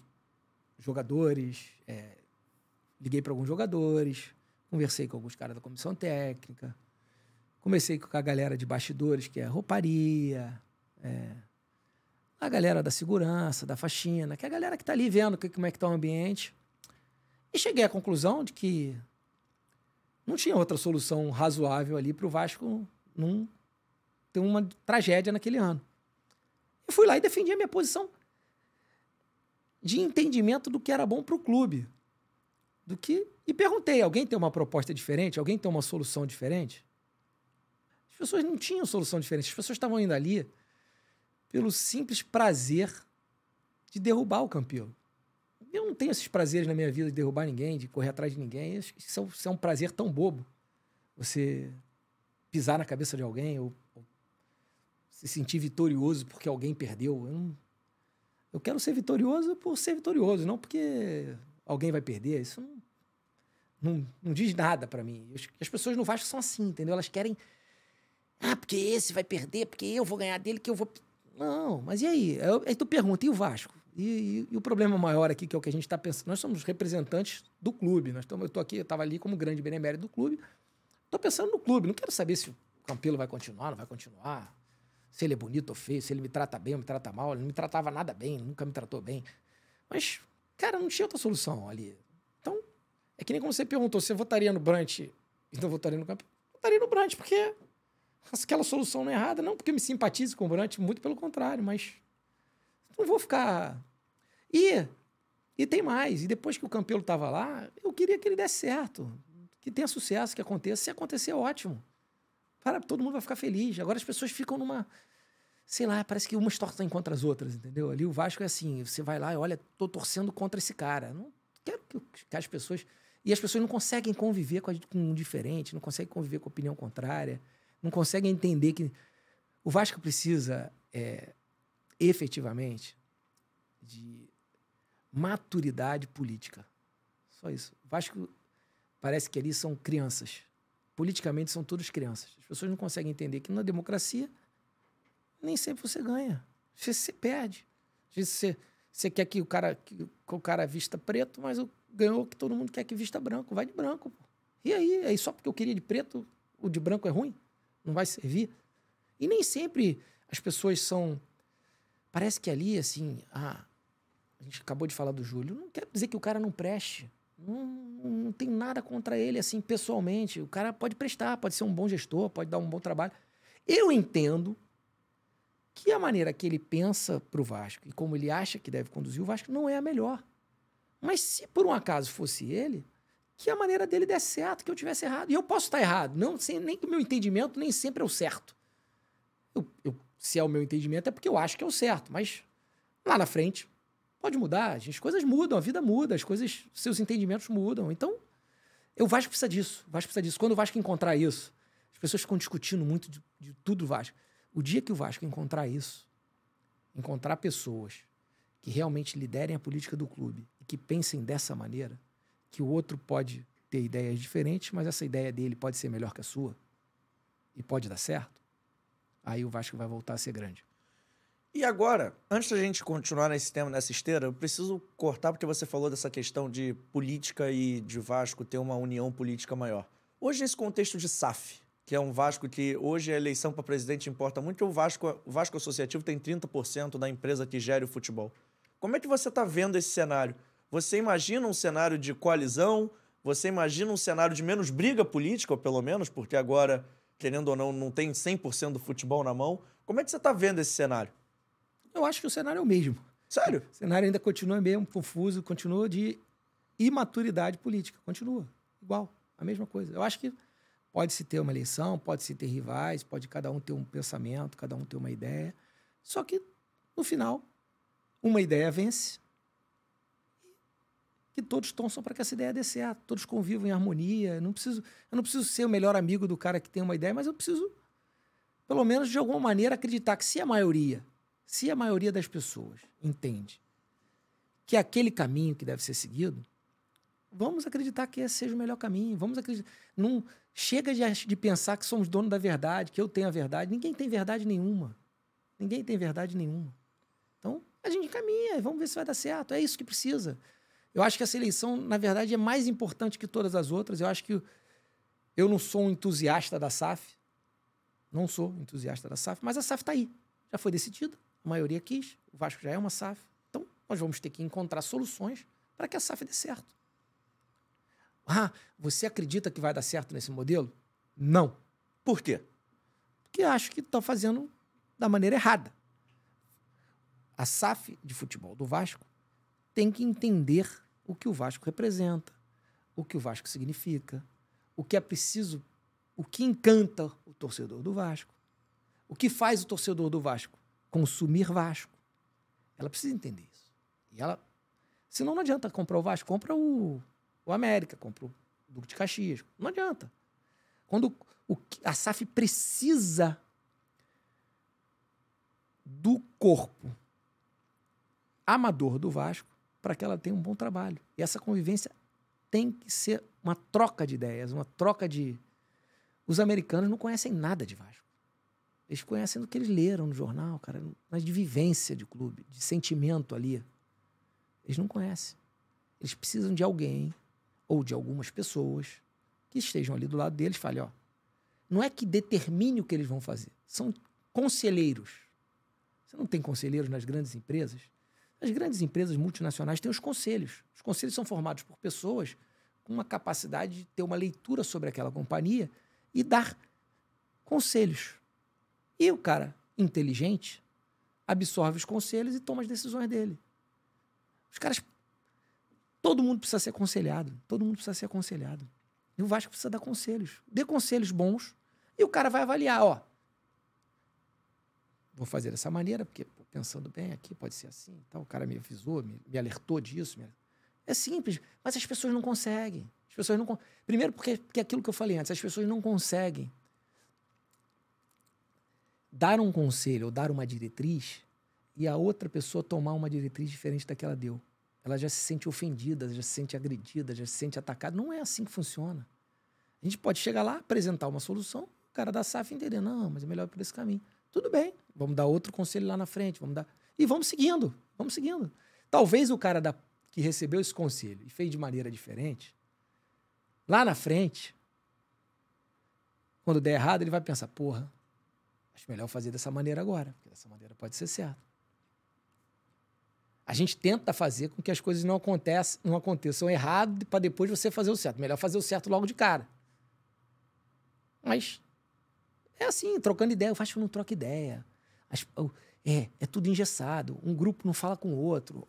jogadores, é, liguei para alguns jogadores, conversei com alguns caras da comissão técnica, conversei com a galera de bastidores, que é rouparia, é, a galera da segurança, da faxina, que é a galera que está ali vendo que, como é que está o ambiente. E cheguei à conclusão de que não tinha outra solução razoável ali para o Vasco não ter uma tragédia naquele ano. Fui lá e defendi a minha posição de entendimento do que era bom para o clube. Do que e perguntei: alguém tem uma proposta diferente? Alguém tem uma solução diferente? As pessoas não tinham solução diferente. As pessoas estavam indo ali pelo simples prazer de derrubar o Campelo. Eu não tenho esses prazeres na minha vida de derrubar ninguém, de correr atrás de ninguém. É, isso é, um prazer tão bobo. Você pisar na cabeça de alguém ou, ou se sentir vitorioso porque alguém perdeu. Eu não, eu quero ser vitorioso por ser vitorioso, não porque alguém vai perder. Isso não, não, não diz nada para mim. As pessoas no Vasco são assim, entendeu? Elas querem. Ah, porque esse vai perder, porque eu vou ganhar dele, que eu vou. Não, mas e aí? Aí tu pergunta, e o Vasco? E, e, e o problema maior aqui, que é o que a gente está pensando, nós somos representantes do clube. Nós tamo, eu estou aqui, eu estava ali como grande benemérito do clube. Estou pensando no clube, não quero saber se o Campelo vai continuar, não vai continuar se ele é bonito ou feio, se ele me trata bem ou me trata mal. Ele não me tratava nada bem, nunca me tratou bem. Mas, cara, não tinha outra solução ali. Então, é que nem como você perguntou, você votaria no Brant e não votaria no Campo? Votaria no Brant, porque aquela solução não é errada. Não porque eu me simpatize com o Brant, muito pelo contrário, mas não vou ficar... E, e tem mais. E depois que o Campelo estava lá, eu queria que ele desse certo. Que tenha sucesso, que aconteça. Se acontecer, ótimo. Para, todo mundo vai ficar feliz. Agora as pessoas ficam numa. Sei lá, parece que umas torcem contra as outras, entendeu? Ali o Vasco é assim: você vai lá e olha, tô torcendo contra esse cara. Não quero que, as pessoas. E as pessoas não conseguem conviver com, a, o diferente, não conseguem conviver com a opinião contrária, não conseguem entender que o Vasco precisa é, efetivamente de maturidade política. Só isso. O Vasco parece que ali são crianças politicamente são todos crianças. As pessoas não conseguem entender que na democracia nem sempre você ganha. Às vezes você perde. Às vezes você, você quer que o cara que o cara vista preto, mas o, ganhou que todo mundo quer que vista branco. Vai de branco. Pô. E aí? aí só porque eu queria de preto, o de branco é ruim? Não vai servir? E nem sempre as pessoas são. Parece que ali, assim, ah, a gente acabou de falar do Júlio. Não quer dizer que o cara não preste. Não, não tem nada contra ele, assim, pessoalmente. O cara pode prestar, pode ser um bom gestor, pode dar um bom trabalho. Eu entendo que a maneira que ele pensa para o Vasco e como ele acha que deve conduzir o Vasco não é a melhor. Mas se por um acaso fosse ele, que a maneira dele desse certo, que eu tivesse errado. E eu posso estar errado, não sem, nem que o meu entendimento nem sempre é o certo. Eu, eu, se é o meu entendimento é porque eu acho que é o certo, mas lá na frente Pode mudar, as coisas mudam, a vida muda, as coisas, seus entendimentos mudam. Então, o Vasco precisa disso. O Vasco precisa disso. Quando o Vasco encontrar isso, as pessoas ficam discutindo muito de, de tudo do Vasco. O dia que o Vasco encontrar isso, encontrar pessoas que realmente liderem a política do clube e que pensem dessa maneira, que o outro pode ter ideias diferentes, mas essa ideia dele pode ser melhor que a sua. e pode dar certo, aí o Vasco vai voltar a ser grande. E agora, antes da gente continuar nesse tema, nessa esteira, eu preciso cortar porque você falou dessa questão de política e de Vasco ter uma união política maior. Hoje, nesse contexto de SAF, que é um Vasco que hoje a eleição para presidente importa muito, o Vasco, o Vasco Associativo tem 30% da empresa que gera o futebol. Como é que você está vendo esse cenário? Você imagina um cenário de coalizão? Você imagina um cenário de menos briga política, ou pelo menos, porque agora, querendo ou não, não tem 100% do futebol na mão. Como é que você está vendo esse cenário? Eu acho que o cenário é o mesmo. Sério? O cenário ainda continua mesmo confuso, continua de imaturidade política. Continua. Igual. A mesma coisa. Eu acho que pode-se ter uma eleição, pode-se ter rivais, pode cada um ter um pensamento, cada um ter uma ideia. Só que, no final, uma ideia vence todos torçam para que essa ideia dê certo, todos convivam em harmonia. Eu não preciso, eu não preciso ser o melhor amigo do cara que tem uma ideia, mas eu preciso, pelo menos de alguma maneira, acreditar que se a maioria, se a maioria das pessoas entende que é aquele caminho que deve ser seguido, vamos acreditar que esse seja o melhor caminho. Vamos acreditar. Não chega de, de pensar que somos donos da verdade, que eu tenho a verdade. Ninguém tem verdade nenhuma. Ninguém tem verdade nenhuma. Então, a gente caminha vamos ver se vai dar certo. É isso que precisa. Eu acho que essa eleição, na verdade, é mais importante que todas as outras. Eu acho que eu não sou um entusiasta da SAF. Não sou entusiasta da SAF, mas a SAF está aí. Já foi decidida. A maioria quis. O Vasco já é uma SAF. Então, nós vamos ter que encontrar soluções para que a SAF dê certo. Ah, você acredita que vai dar certo nesse modelo? Não. Por quê? Porque acho que está fazendo da maneira errada. A SAF de futebol do Vasco tem que entender o que o Vasco representa, o que o Vasco significa, o que é preciso, o que encanta o torcedor do Vasco, o que faz o torcedor do Vasco consumir Vasco. Ela precisa entender isso. E ela, senão não adianta comprar o Vasco, compra o, o América, compra o Duque de Caxias. Não adianta. Quando o, a SAF precisa do corpo amador do Vasco para que ela tenha um bom trabalho. E essa convivência tem que ser uma troca de ideias, uma troca de. Os americanos não conhecem nada de Vasco. Eles conhecem do que eles leram no jornal, cara, mas de vivência de clube, de sentimento ali. Eles não conhecem. Eles precisam de alguém ou de algumas pessoas que estejam ali do lado deles e falem, ó, não é que determine o que eles vão fazer, são conselheiros. Você não tem conselheiros nas grandes empresas? As grandes empresas multinacionais têm os conselhos. Os conselhos são formados por pessoas com uma capacidade de ter uma leitura sobre aquela companhia e dar conselhos. E o cara inteligente absorve os conselhos e toma as decisões dele. Os caras. Todo mundo precisa ser aconselhado. Todo mundo precisa ser aconselhado. E o Vasco precisa dar conselhos. Dê conselhos bons e o cara vai avaliar, ó. Vou fazer dessa maneira, porque pensando bem aqui, pode ser assim. Então, o cara me avisou, me, me alertou disso. Me... É simples, mas as pessoas não conseguem. As pessoas não Primeiro, porque, porque aquilo que eu falei antes, as pessoas não conseguem dar um conselho ou dar uma diretriz e a outra pessoa tomar uma diretriz diferente da que ela deu. Ela já se sente ofendida, já se sente agredida, já se sente atacada. Não é assim que funciona. A gente pode chegar lá, apresentar uma solução, o cara da SAF entender, não, mas é melhor por esse caminho. Tudo bem, vamos dar outro conselho lá na frente, vamos dar. E vamos seguindo, vamos seguindo. Talvez o cara da, que recebeu esse conselho e fez de maneira diferente, lá na frente, quando der errado, ele vai pensar, porra, acho melhor fazer dessa maneira agora, porque dessa maneira pode ser certo. A gente tenta fazer com que as coisas não, aconteçam, não aconteçam errado para depois você fazer o certo. Melhor fazer o certo logo de cara. Mas é assim, trocando ideia. O Vasco não troca ideia. As, é, é tudo engessado. Um grupo não fala com o outro.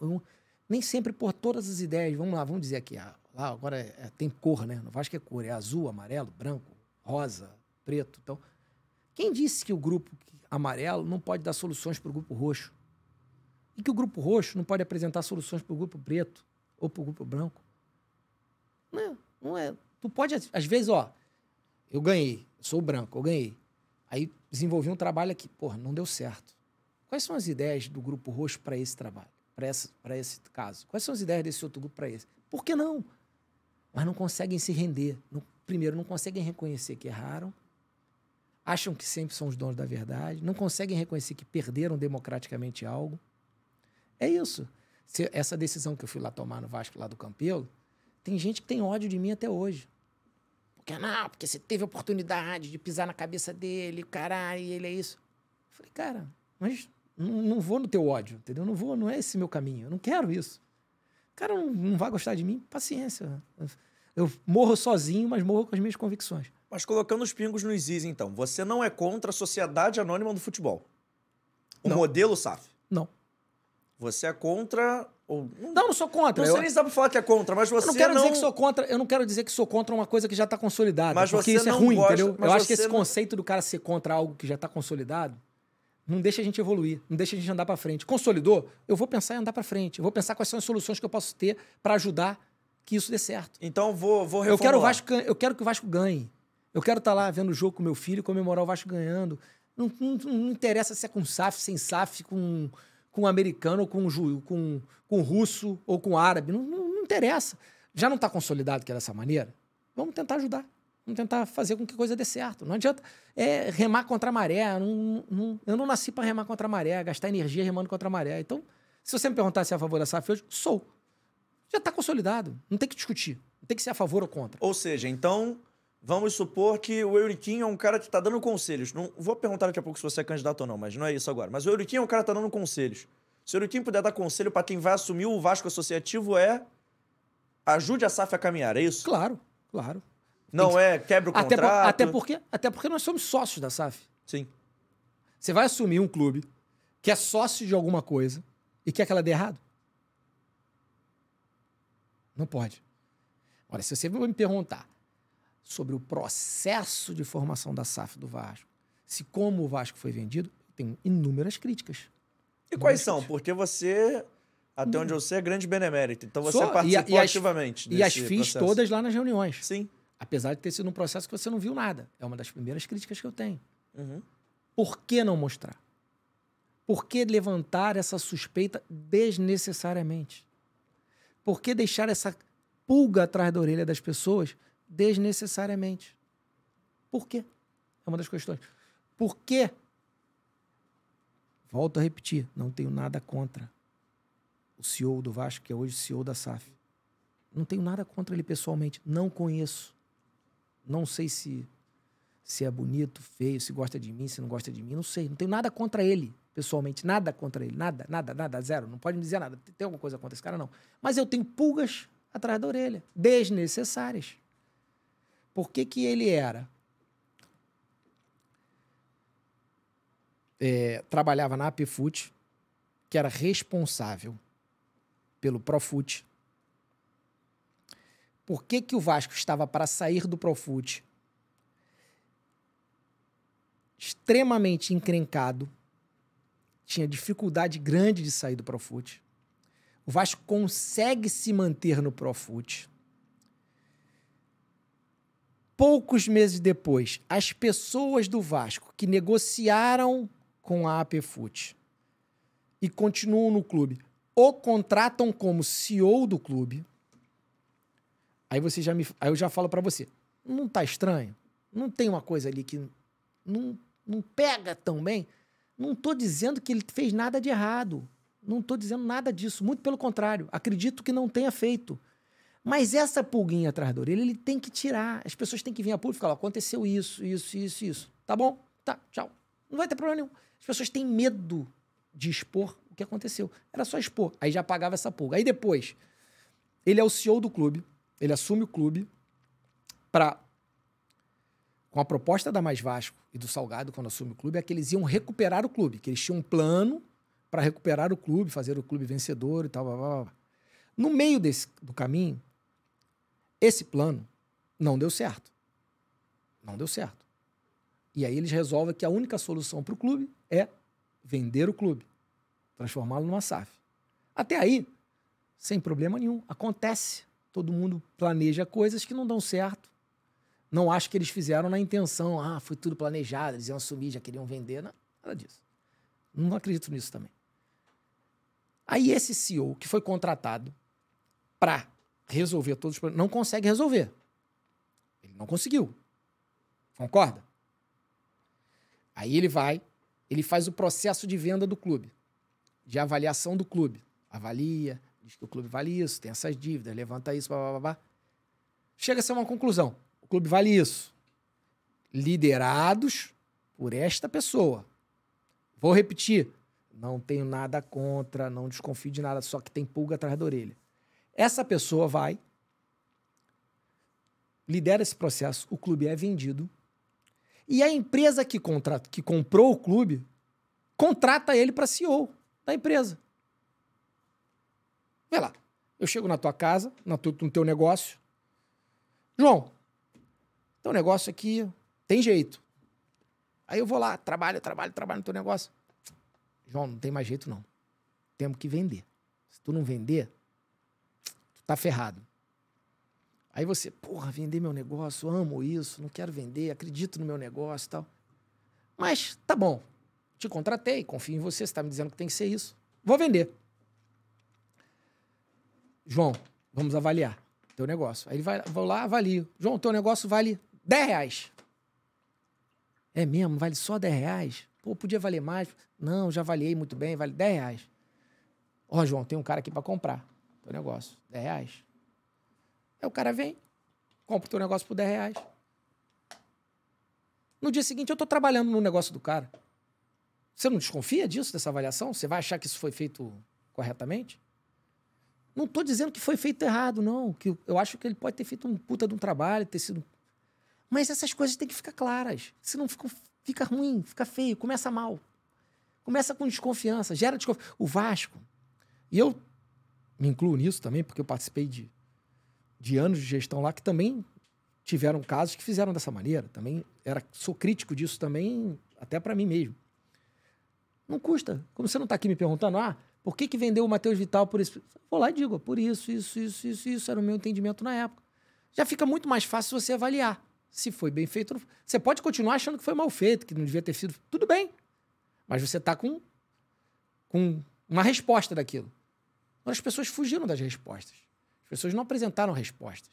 Nem sempre por todas as ideias. Vamos lá, vamos dizer aqui. Ah, lá agora é, é, tem cor, né? No Vasco é cor. É azul, amarelo, branco, rosa, preto. Então, quem disse que o grupo amarelo não pode dar soluções para o grupo roxo? E que o grupo roxo não pode apresentar soluções para o grupo preto ou para o grupo branco? Não é, não é. Tu pode, às vezes, ó, eu ganhei, sou branco, eu ganhei. Aí desenvolvi um trabalho aqui. Porra, não deu certo. Quais são as ideias do Grupo Roxo para esse trabalho? Para esse, caso? Quais são as ideias desse outro grupo para esse? Por que não? Mas não conseguem se render. Primeiro, não conseguem reconhecer que erraram. acham que sempre são os donos da verdade, não conseguem reconhecer que perderam democraticamente algo. É isso. Se essa decisão que eu fui lá tomar no Vasco, lá do Campelo, tem gente que tem ódio de mim até hoje. Porque, não, porque você teve a oportunidade de pisar na cabeça dele, caralho, e ele é isso. Eu falei, cara, mas não, não vou no teu ódio, entendeu? Não vou, não é esse meu caminho. Eu não quero isso. O cara não, não vai gostar de mim, paciência. Eu morro sozinho, mas morro com as minhas convicções. Mas colocando os pingos nos is, então, você não é contra a Sociedade Anônima do Futebol? O Não. modelo SAF? Não. Você é contra... Ou... Não, não sou contra. Não Eu- sei nem se dá pra falar que é contra, mas você Eu não quero dizer que sou contra, eu não quero dizer que sou contra uma coisa que já está consolidada, Mas porque isso é não ruim, gosta- entendeu? Eu acho que esse não- conceito do cara ser contra algo que já está consolidado não deixa a gente evoluir, não deixa a gente andar para frente. Consolidou, eu vou pensar em andar para frente, eu vou pensar quais são as soluções que eu posso ter para ajudar que isso dê certo. Então vou, vou Eu quero, o. Vasco, eu quero que o Vasco ganhe. Eu quero estar lá vendo o jogo com meu filho, comemorar o Vasco ganhando. Não, não- não interessa se é com SAF, sem SAF, com, com americano, ou com, ju- com, com russo ou com árabe. Não, não- não interessa. Já não está consolidado que é dessa maneira? Vamos tentar ajudar. Vamos tentar fazer com que a coisa dê certo. Não adianta é, remar contra a maré. Não- não- eu não nasci para remar contra a maré, gastar energia remando contra a maré. Então, se você me perguntar se é a favor da SAF hoje, sou. Já está consolidado. Não tem que discutir. Não tem que ser a favor ou contra. Ou seja, então, vamos supor que o Euriquinho é um cara que tá dando conselhos. Não vou perguntar daqui a pouco se você é candidato ou não, mas não é isso agora. Mas o Euriquinho é um cara que tá dando conselhos. Se o Euriquinho puder dar conselho pra quem vai assumir o Vasco Associativo é ajude a SAF a caminhar, é isso? Claro, claro. Não é quebra o Até, por- contrato. até, porque, até porque nós somos sócios da SAF. Sim. Você vai assumir um clube que é sócio de alguma coisa e quer que ela dê errado? Não pode. Olha, se você me perguntar sobre o processo de formação da SAF do Vasco, se como o Vasco foi vendido, tem inúmeras críticas. E quais são? Porque você, até onde eu sei, é grande benemérito. Então você Sou- e participou e as- ativamente E as fiz processo. todas lá nas reuniões. Sim. Apesar de ter sido um processo que você não viu nada. É uma das primeiras críticas que eu tenho. Uhum. Por que não mostrar? Por que levantar essa suspeita desnecessariamente? Por que deixar essa pulga atrás da orelha das pessoas desnecessariamente? Por quê? É uma das questões. Por quê? Volto a repetir, não tenho nada contra o CEO do Vasco, que é hoje CEO da SAF. Não tenho nada contra ele pessoalmente, não conheço. Não sei se se é bonito, feio, se gosta de mim, se não gosta de mim, não sei. Não tenho nada contra ele, pessoalmente. Nada contra ele. Nada, nada, nada, zero. Não pode me dizer nada. Tem alguma coisa contra esse cara, não. Mas eu tenho pulgas atrás da orelha, desnecessárias. Por que, que ele era? É, trabalhava na APFUT, que era responsável pelo Profut. Por que, que o Vasco estava para sair do Profut extremamente encrencado, tinha dificuldade grande de sair do Profut. O Vasco consegue se manter no Profut. Poucos meses depois, as pessoas do Vasco que negociaram com a APFUT e continuam no clube o contratam como CEO do clube. Aí você já me, aí eu já falo para você, não tá estranho? Não tem uma coisa ali que não, não pega tão bem? Não tô dizendo que ele fez nada de errado. Não tô dizendo nada disso, muito pelo contrário. Acredito que não tenha feito. Mas essa pulguinha atrás da orelha, ele tem que tirar. As pessoas têm que vir a público e falar: aconteceu isso, isso, isso, isso. Tá bom? Tá, tchau. Não vai ter problema nenhum. As pessoas têm medo de expor o que aconteceu. Era só expor. Aí já pagava essa pulga. Aí depois, ele é o CEO do clube, ele assume o clube para. Com a proposta da Mais Vasco e do Salgado, quando assume o clube, é que eles iam recuperar o clube, que eles tinham um plano para recuperar o clube, fazer o clube vencedor e tal. Blá, blá, blá. No meio desse, do caminho, esse plano não deu certo. Não deu certo. E aí eles resolvem que a única solução para o clube é vender o clube, transformá-lo numa SAF. Até aí, sem problema nenhum, acontece. Todo mundo planeja coisas que não dão certo. Não acho que eles fizeram na intenção, ah, foi tudo planejado, eles iam assumir, já queriam vender. Não, nada disso. Não acredito nisso também. Aí esse CEO que foi contratado para resolver todos os problemas, não consegue resolver. Ele não conseguiu. Concorda? Aí ele vai, ele faz o processo de venda do clube, de avaliação do clube. Avalia, diz que o clube vale isso, tem essas dívidas, levanta isso, blá, blá, blá. Chega-se a uma conclusão. O clube vale isso. Liderados por esta pessoa. Vou repetir. Não tenho nada contra, não desconfio de nada, só que tem pulga atrás da orelha. Essa pessoa vai, lidera esse processo, o clube é vendido, e a empresa que, contrata, que comprou o clube contrata ele para CEO da empresa. Vê lá, eu chego na tua casa, no teu negócio. João, teu negócio aqui tem jeito. Aí eu vou lá, trabalho, trabalho, trabalho no teu negócio. João, não tem mais jeito não. Temos que vender. Se tu não vender, tu tá ferrado. Aí você, porra, vender meu negócio, amo isso, não quero vender, acredito no meu negócio e tal. Mas tá bom, te contratei, confio em você, você está me dizendo que tem que ser isso. Vou vender. João, vamos avaliar teu negócio. Aí ele vai, vou lá, avalio. João, teu negócio vale 10 reais. É mesmo? Vale só 10 reais? Pô, podia valer mais. Não, já avaliei muito bem, vale 10 reais. Ó, João, tem um cara aqui para comprar teu negócio. 10 reais. Aí o cara vem, compra o teu negócio por 10 reais. No dia seguinte, eu estou trabalhando no negócio do cara. Você não desconfia disso, dessa avaliação? Você vai achar que isso foi feito corretamente? Não estou dizendo que foi feito errado, não. Que eu acho que ele pode ter feito um puta de um trabalho, ter sido. Mas essas coisas têm que ficar claras. Senão fica, fica ruim, fica feio, começa mal. Começa com desconfiança, gera desconfiança. O Vasco, e eu me incluo nisso também, porque eu participei de de anos de gestão lá que também tiveram casos que fizeram dessa maneira. Também era sou crítico disso também, até para mim mesmo. Não custa. Como você não está aqui me perguntando, ah, por que, que vendeu o Matheus Vital por isso? Vou lá e digo, por isso, isso, isso, isso, isso era o meu entendimento na época. Já fica muito mais fácil você avaliar se foi bem feito. Você pode continuar achando que foi mal feito, que não devia ter sido. Tudo bem. Mas você está com, com uma resposta daquilo. Agora as pessoas fugiram das respostas pessoas não apresentaram respostas.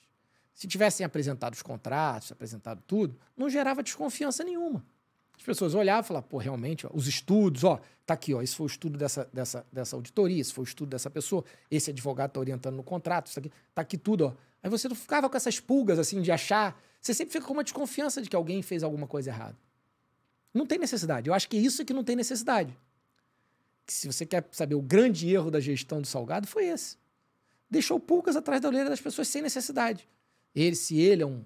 Se tivessem apresentado os contratos, apresentado tudo, não gerava desconfiança nenhuma. As pessoas olhavam e falavam, pô, realmente, ó, os estudos, ó, tá aqui, ó, esse foi o estudo dessa, dessa, dessa auditoria, esse foi o estudo dessa pessoa, esse advogado tá orientando no contrato, isso aqui, tá aqui tudo, ó. Aí você não ficava com essas pulgas, assim, de achar. Você sempre fica com uma desconfiança de que alguém fez alguma coisa errada. Não tem necessidade. Eu acho que é isso que não tem necessidade. Se você quer saber o grande erro da gestão do Salgado, foi esse deixou pulgas atrás da orelha das pessoas sem necessidade. Ele, se ele é um,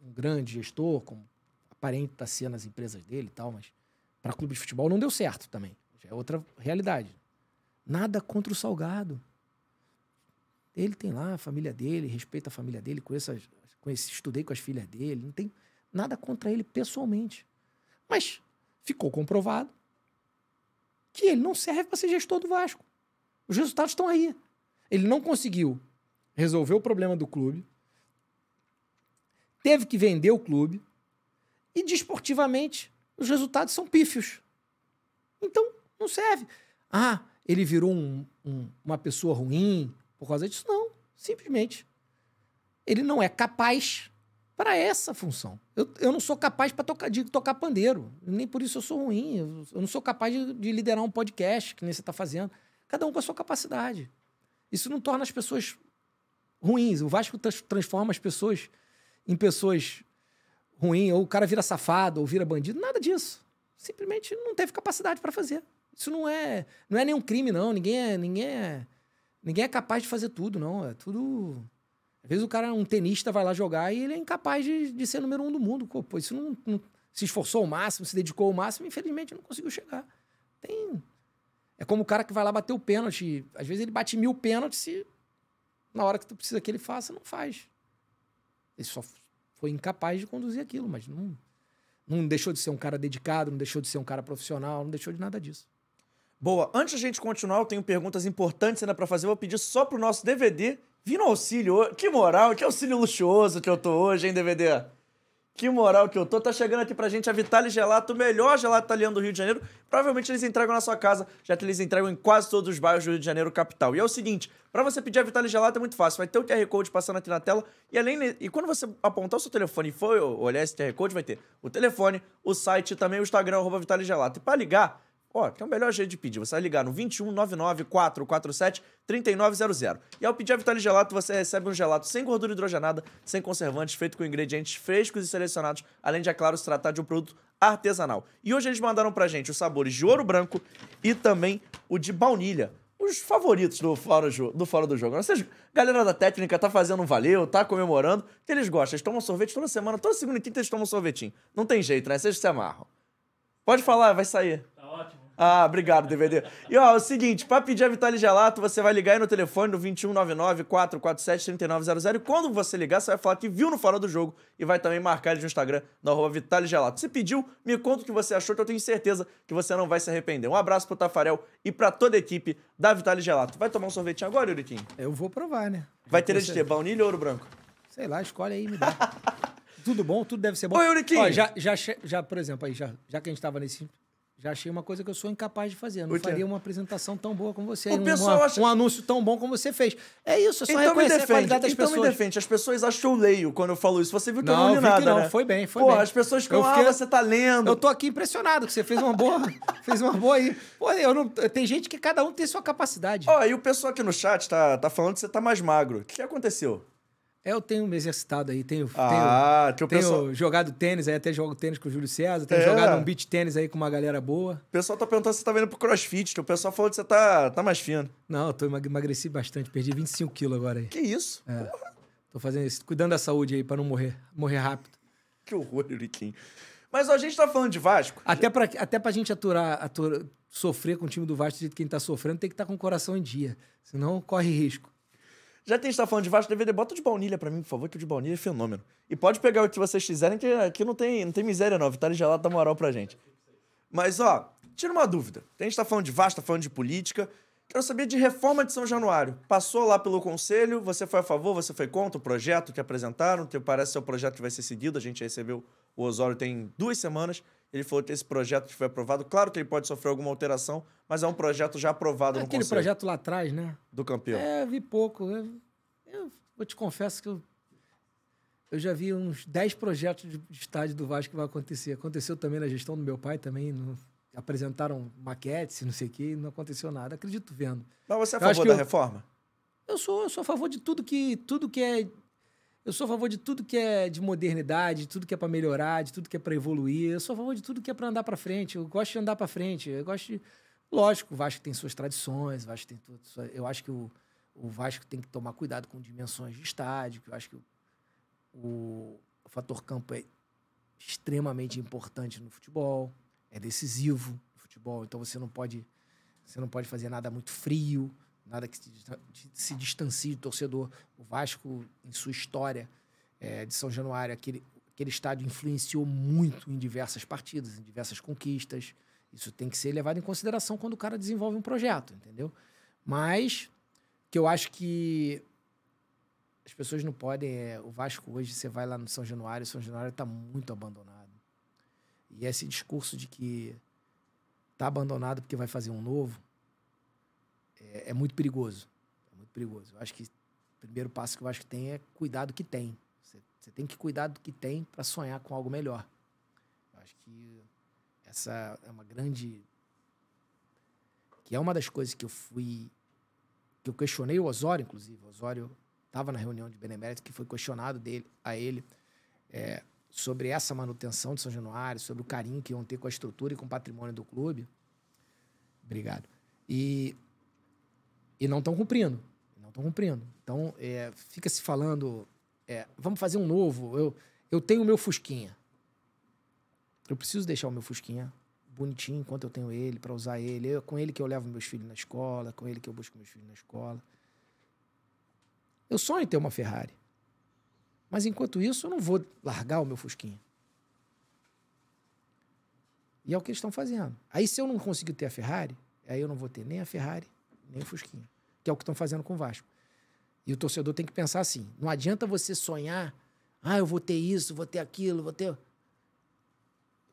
um grande gestor, como aparente está sendo nas empresas dele e tal, mas para clube de futebol não deu certo também. Já é outra realidade. Nada contra o Salgado. Ele tem lá a família dele, respeita a família dele, conheço, conheci, estudei com as filhas dele, não tem nada contra ele pessoalmente. Mas ficou comprovado que ele não serve para ser gestor do Vasco. Os resultados estão aí. Ele não conseguiu resolver o problema do clube, teve que vender o clube e, desportivamente, os resultados são pífios. Então, não serve. Ah, ele virou um, um, uma pessoa ruim por causa disso? Não, simplesmente. Ele não é capaz para essa função. Eu, eu não sou capaz para tocar, tocar pandeiro. Nem por isso eu sou ruim. Eu, eu não sou capaz de, de liderar um podcast, que nem você está fazendo. Cada um com a sua capacidade. Isso não torna as pessoas ruins. O Vasco transforma as pessoas em pessoas ruins, ou o cara vira safado, ou vira bandido. Nada disso. Simplesmente não teve capacidade para fazer. Isso não é, não é nenhum crime, não. Ninguém é, ninguém é, ninguém é capaz de fazer tudo, não. É tudo. Às vezes o cara, um tenista, vai lá jogar e ele é incapaz de, de ser número um do mundo. Pô, isso não, não se esforçou ao máximo, se dedicou ao máximo, infelizmente não conseguiu chegar. Tem, é como o cara que vai lá bater o pênalti. Às vezes ele bate mil pênaltis e na hora que tu precisa que ele faça, não faz. Ele só foi incapaz de conduzir aquilo, mas não, não deixou de ser um cara dedicado, não deixou de ser um cara profissional, não deixou de nada disso. Boa, antes da gente continuar, eu tenho perguntas importantes ainda para fazer. Eu vou pedir só pro nosso DVD vir no auxílio. Que moral, que auxílio luxuoso que eu tô hoje, hein, DVD? Que moral que eu tô. Tá chegando aqui pra gente a Vitale Gelato, o melhor gelato italiano do Rio de Janeiro. Provavelmente eles entregam na sua casa, já que eles entregam em quase todos os bairros do Rio de Janeiro capital. E é o seguinte, para você pedir a Vitale Gelato é muito fácil. Vai ter o QR Code passando aqui na tela e além e quando você apontar o seu telefone e for olhar esse QR Code, vai ter o telefone, o site e também o Instagram arroba Vitale Gelato. E para ligar, Ó, tem o melhor jeito de pedir. Você vai ligar no 21 99 447 3900. E ao pedir a Vitale Gelato, você recebe um gelato sem gordura hidrogenada, sem conservantes, feito com ingredientes frescos e selecionados, além de, é claro, se tratar de um produto artesanal. E hoje eles mandaram pra gente os sabores de ouro branco e também o de baunilha. Os favoritos do Fora, do Fora do Jogo. Vocês, galera da técnica tá fazendo um valeu, tá comemorando, que eles gostam. Eles tomam sorvete toda semana, toda segunda e quinta eles tomam sorvetinho. Não tem jeito, né? Vocês se amarram. Pode falar, vai sair. Ah, obrigado, DVD. E ó, é o seguinte, para pedir a Vitale Gelato, você vai ligar aí no telefone no 2199-447-3900 e quando você ligar, você vai falar que viu no Fora do Jogo e vai também marcar ele no Instagram, no arroba Vitale Gelato. Se pediu, me conta o que você achou, que eu tenho certeza que você não vai se arrepender. Um abraço pro Tafarel e para toda a equipe da Vitale Gelato. Vai tomar um sorvetinho agora, Euriquinho? Eu vou provar, né? Vai ter de ter baunilha ou ouro branco? Sei lá, escolhe aí, me dá. tudo bom, tudo deve ser bom. Oi, Euriquinho! Ó, já, já, já, por exemplo, aí, já, já que a gente tava nesse já achei uma coisa que eu sou incapaz de fazer. Eu não faria uma apresentação tão boa como você. O um, pessoal acha... um anúncio tão bom como você fez. É isso, é só então reconhecer me defende, a qualidade das então pessoas. me defende. As pessoas acham que eu leio quando eu falo isso. Você viu que não, eu não li vi nada, que não. né? Foi bem, foi Pô, bem. as pessoas ficam, Eu fiquei- ah, você tá lendo. Eu tô aqui impressionado que você fez uma boa, fez uma boa aí. Pô, eu não, tem gente que cada um tem sua capacidade. Ó, e o pessoal aqui no chat tá, tá falando que você tá mais magro. O que aconteceu? É, Eu tenho me exercitado aí, tenho, Ah, tenho, tenho pessoal, jogado tênis aí, até jogo tênis com o Júlio César, tenho É. jogado um beach tênis aí com uma galera boa. o pessoal tá perguntando se você tá vendo pro crossfit. que O pessoal falou que você tá, tá mais fino. Não, eu tô emag- emagreci bastante, perdi 25 quilos agora aí. Que isso? É. Tô fazendo isso, cuidando da saúde aí pra não morrer, morrer rápido. Que horror, Euriquinho. Mas ó, a gente tá falando de Vasco. Até pra, até pra gente aturar, aturar, sofrer com o time do Vasco do jeito que quem tá sofrendo, tem que estar com o coração em dia. Senão corre risco. Já que a gente tá falando de Vasco, DVD, bota de baunilha pra mim, por favor, que o de baunilha é fenômeno. E pode pegar o que vocês quiserem, que aqui não tem, não tem miséria não. Vitale Gelato dá moral pra gente. Mas ó, tira uma dúvida. A gente tá falando de Vasco, tá falando de política. Quero saber de reforma de São Januário. Passou lá pelo conselho, você foi a favor, você foi contra o projeto que apresentaram, que parece ser o projeto que vai ser seguido. A gente recebeu o Osório tem duas semanas. Ele falou que esse projeto que foi aprovado, claro que ele pode sofrer alguma alteração, mas é um projeto já aprovado no Aquele conselho projeto lá atrás, né? do campeão. É, eu vi pouco. Eu, eu vou te confesso que eu, eu já vi uns 10 projetos de estádio do Vasco que vai acontecer. Aconteceu também na gestão do meu pai também. no- apresentaram maquetes, não sei o quê, não aconteceu nada. Acredito vendo. Mas você é a Eu favor da eu- reforma? Eu sou, eu sou a favor de tudo que, tudo que é. Eu sou a favor de tudo que é de modernidade, de tudo que é para melhorar, de tudo que é para evoluir. Eu sou a favor de tudo que é para andar para frente. Eu gosto de andar para frente. Eu gosto de. Lógico, o Vasco tem suas tradições, Vasco tem tudo. Eu acho que o, o Vasco tem que tomar cuidado com dimensões de estádio, que eu acho que o, o, o fator campo é extremamente importante no futebol, é decisivo no futebol. Então você não pode, você não pode fazer nada muito frio, nada que se, distan- se distancie do torcedor. O Vasco, em sua história eh, de São Januário, aquele, aquele estádio influenciou muito em diversas partidas, em diversas conquistas. Isso tem que ser levado em consideração quando o cara desenvolve um projeto, entendeu? Mas que eu acho que as pessoas não podem. é, o Vasco hoje, você vai lá no São Januário, o São Januário está muito abandonado. E esse discurso de que está abandonado porque vai fazer um novo é, é muito perigoso. É muito perigoso. Eu acho que o primeiro passo que eu acho que tem é cuidar do que tem. Você, você tem que cuidar do que tem para sonhar com algo melhor. Eu acho que essa é uma grande. que é uma das coisas que eu fui. que eu questionei o Osório, inclusive. O Osório estava na reunião de Benemérito, que foi questionado dele, a ele é, sobre essa manutenção de São Januário, sobre o carinho que iam ter com a estrutura e com o patrimônio do clube. Obrigado. E, e não estão cumprindo. Não estão cumprindo. Então, é, fica se falando, é, vamos fazer um novo. Eu, eu tenho o meu Fusquinha. Eu preciso deixar o meu Fusquinha bonitinho enquanto eu tenho ele, para usar ele. É com ele que eu levo meus filhos na escola, com ele que eu busco meus filhos na escola. Eu sonho em ter uma Ferrari. Mas enquanto isso, eu não vou largar o meu Fusquinha. E é o que eles estão fazendo. Aí, se eu não conseguir ter a Ferrari, aí eu não vou ter nem a Ferrari, nem o Fusquinha. Que é o que estão fazendo com o Vasco. E o torcedor tem que pensar assim: não adianta você sonhar Ah, eu vou ter isso, vou ter aquilo, vou ter.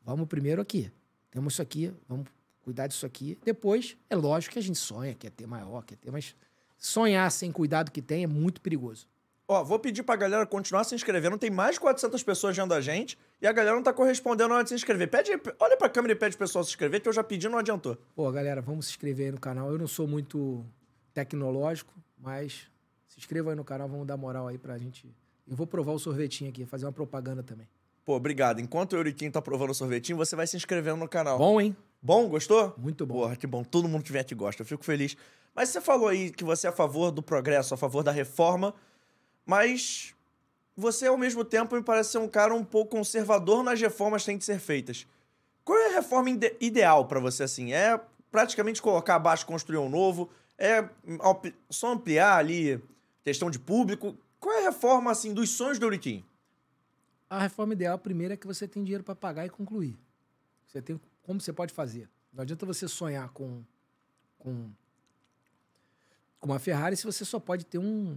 Vamos primeiro aqui. Temos isso aqui, vamos cuidar disso aqui. Depois, é lógico que a gente sonha, quer ter maior, quer ter, mas sonhar sem cuidar do que tem é muito perigoso. Ó, vou pedir pra galera continuar se inscrevendo. Tem mais de 400 pessoas vendo a gente e a galera não tá correspondendo na hora de se inscrever. Pede, olha pra câmera e pede pro pessoal se inscrever, que eu já pedi e não adiantou. Pô, galera, vamos se inscrever aí no canal. Eu não sou muito tecnológico, mas se inscreva aí no canal, vamos dar moral aí pra gente. Eu vou provar o sorvetinho aqui, fazer uma propaganda também. Pô, obrigado. Enquanto o Euriquinho tá provando o sorvetinho, você vai se inscrevendo no canal. Bom, hein? Bom, gostou? Muito bom. Porra, que bom. Todo mundo que vem aqui gosta. Eu fico feliz. Mas você falou aí que você é a favor do progresso, a favor da reforma, mas você, ao mesmo tempo, me parece ser um cara um pouco conservador nas reformas que têm que ser feitas. Qual é a reforma ide ideal para você, assim? É praticamente colocar abaixo construir um novo? É só ampliar ali questão de público? Qual é a reforma, assim, dos sonhos do Euriquim? A reforma ideal, primeiro, é que você tem dinheiro para pagar e concluir. Você tem como você pode fazer. Não adianta você sonhar com, com, com uma Ferrari se você só pode ter um,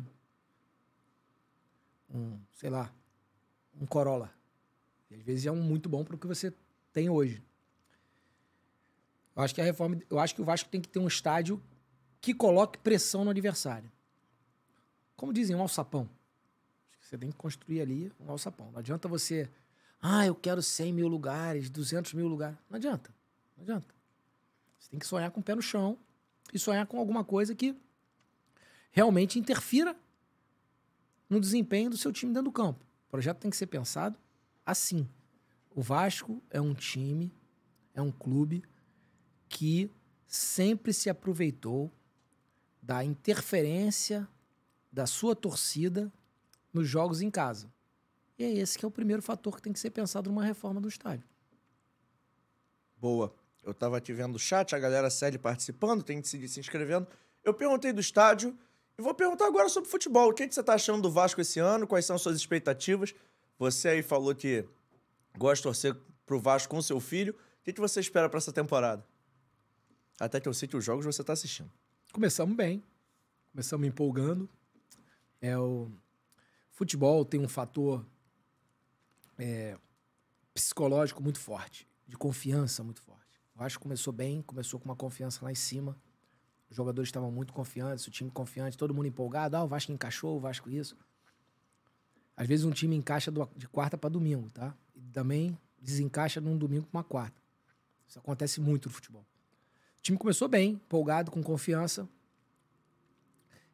um sei lá, um Corolla. E às vezes é um muito bom para o que você tem hoje. Eu acho que a reforma, eu acho que o Vasco tem que ter um estádio que coloque pressão no adversário. Como dizem, um alçapão. Você tem que construir ali um alçapão. Não adianta você, ah, eu quero 100 mil lugares, 200 mil lugares. Não adianta. Não adianta. Você tem que sonhar com o pé no chão e sonhar com alguma coisa que realmente interfira no desempenho do seu time dentro do campo. O projeto tem que ser pensado assim. O Vasco é um time, é um clube que sempre se aproveitou da interferência da sua torcida nos jogos em casa. E é esse que é o primeiro fator que tem que ser pensado numa reforma do estádio. Boa. Eu tava te vendo o chat, a galera série participando, tem que seguir se inscrevendo. Eu perguntei do estádio e vou perguntar agora sobre futebol. O que, que você tá achando do Vasco esse ano? Quais são suas expectativas? Você aí falou que gosta de torcer pro Vasco com seu filho. O que, que você espera para essa temporada? Até que eu sei que os jogos você tá assistindo. Começamos bem. Começamos empolgando. É o futebol tem um fator é, psicológico muito forte, de confiança muito forte. O Vasco começou bem, começou com uma confiança lá em cima. Os jogadores estavam muito confiantes, o time confiante, todo mundo empolgado. Ah, o Vasco encaixou, o Vasco isso. Às vezes um time encaixa de quarta para domingo, tá? E também desencaixa num domingo para uma quarta. Isso acontece muito no futebol. O time começou bem, empolgado, com confiança.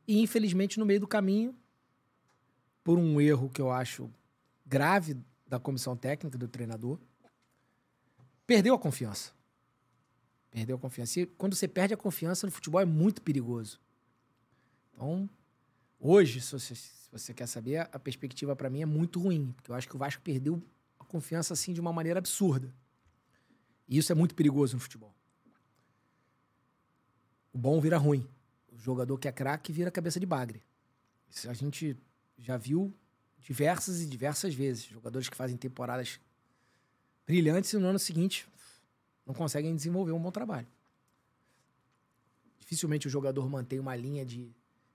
E infelizmente no meio do caminho, por um erro que eu acho grave da comissão técnica, do treinador, perdeu a confiança. Perdeu a confiança. E quando você perde a confiança no futebol é muito perigoso. Então, hoje, se você, se você quer saber, a perspectiva para mim é muito ruim, porque eu acho que o Vasco perdeu a confiança assim de uma maneira absurda. E isso é muito perigoso no futebol. O bom vira ruim. O jogador que é craque vira cabeça de bagre. Isso a gente já viu diversas e diversas vezes. Jogadores que fazem temporadas brilhantes e no ano seguinte não conseguem desenvolver um bom trabalho. Dificilmente o jogador mantém uma linha de,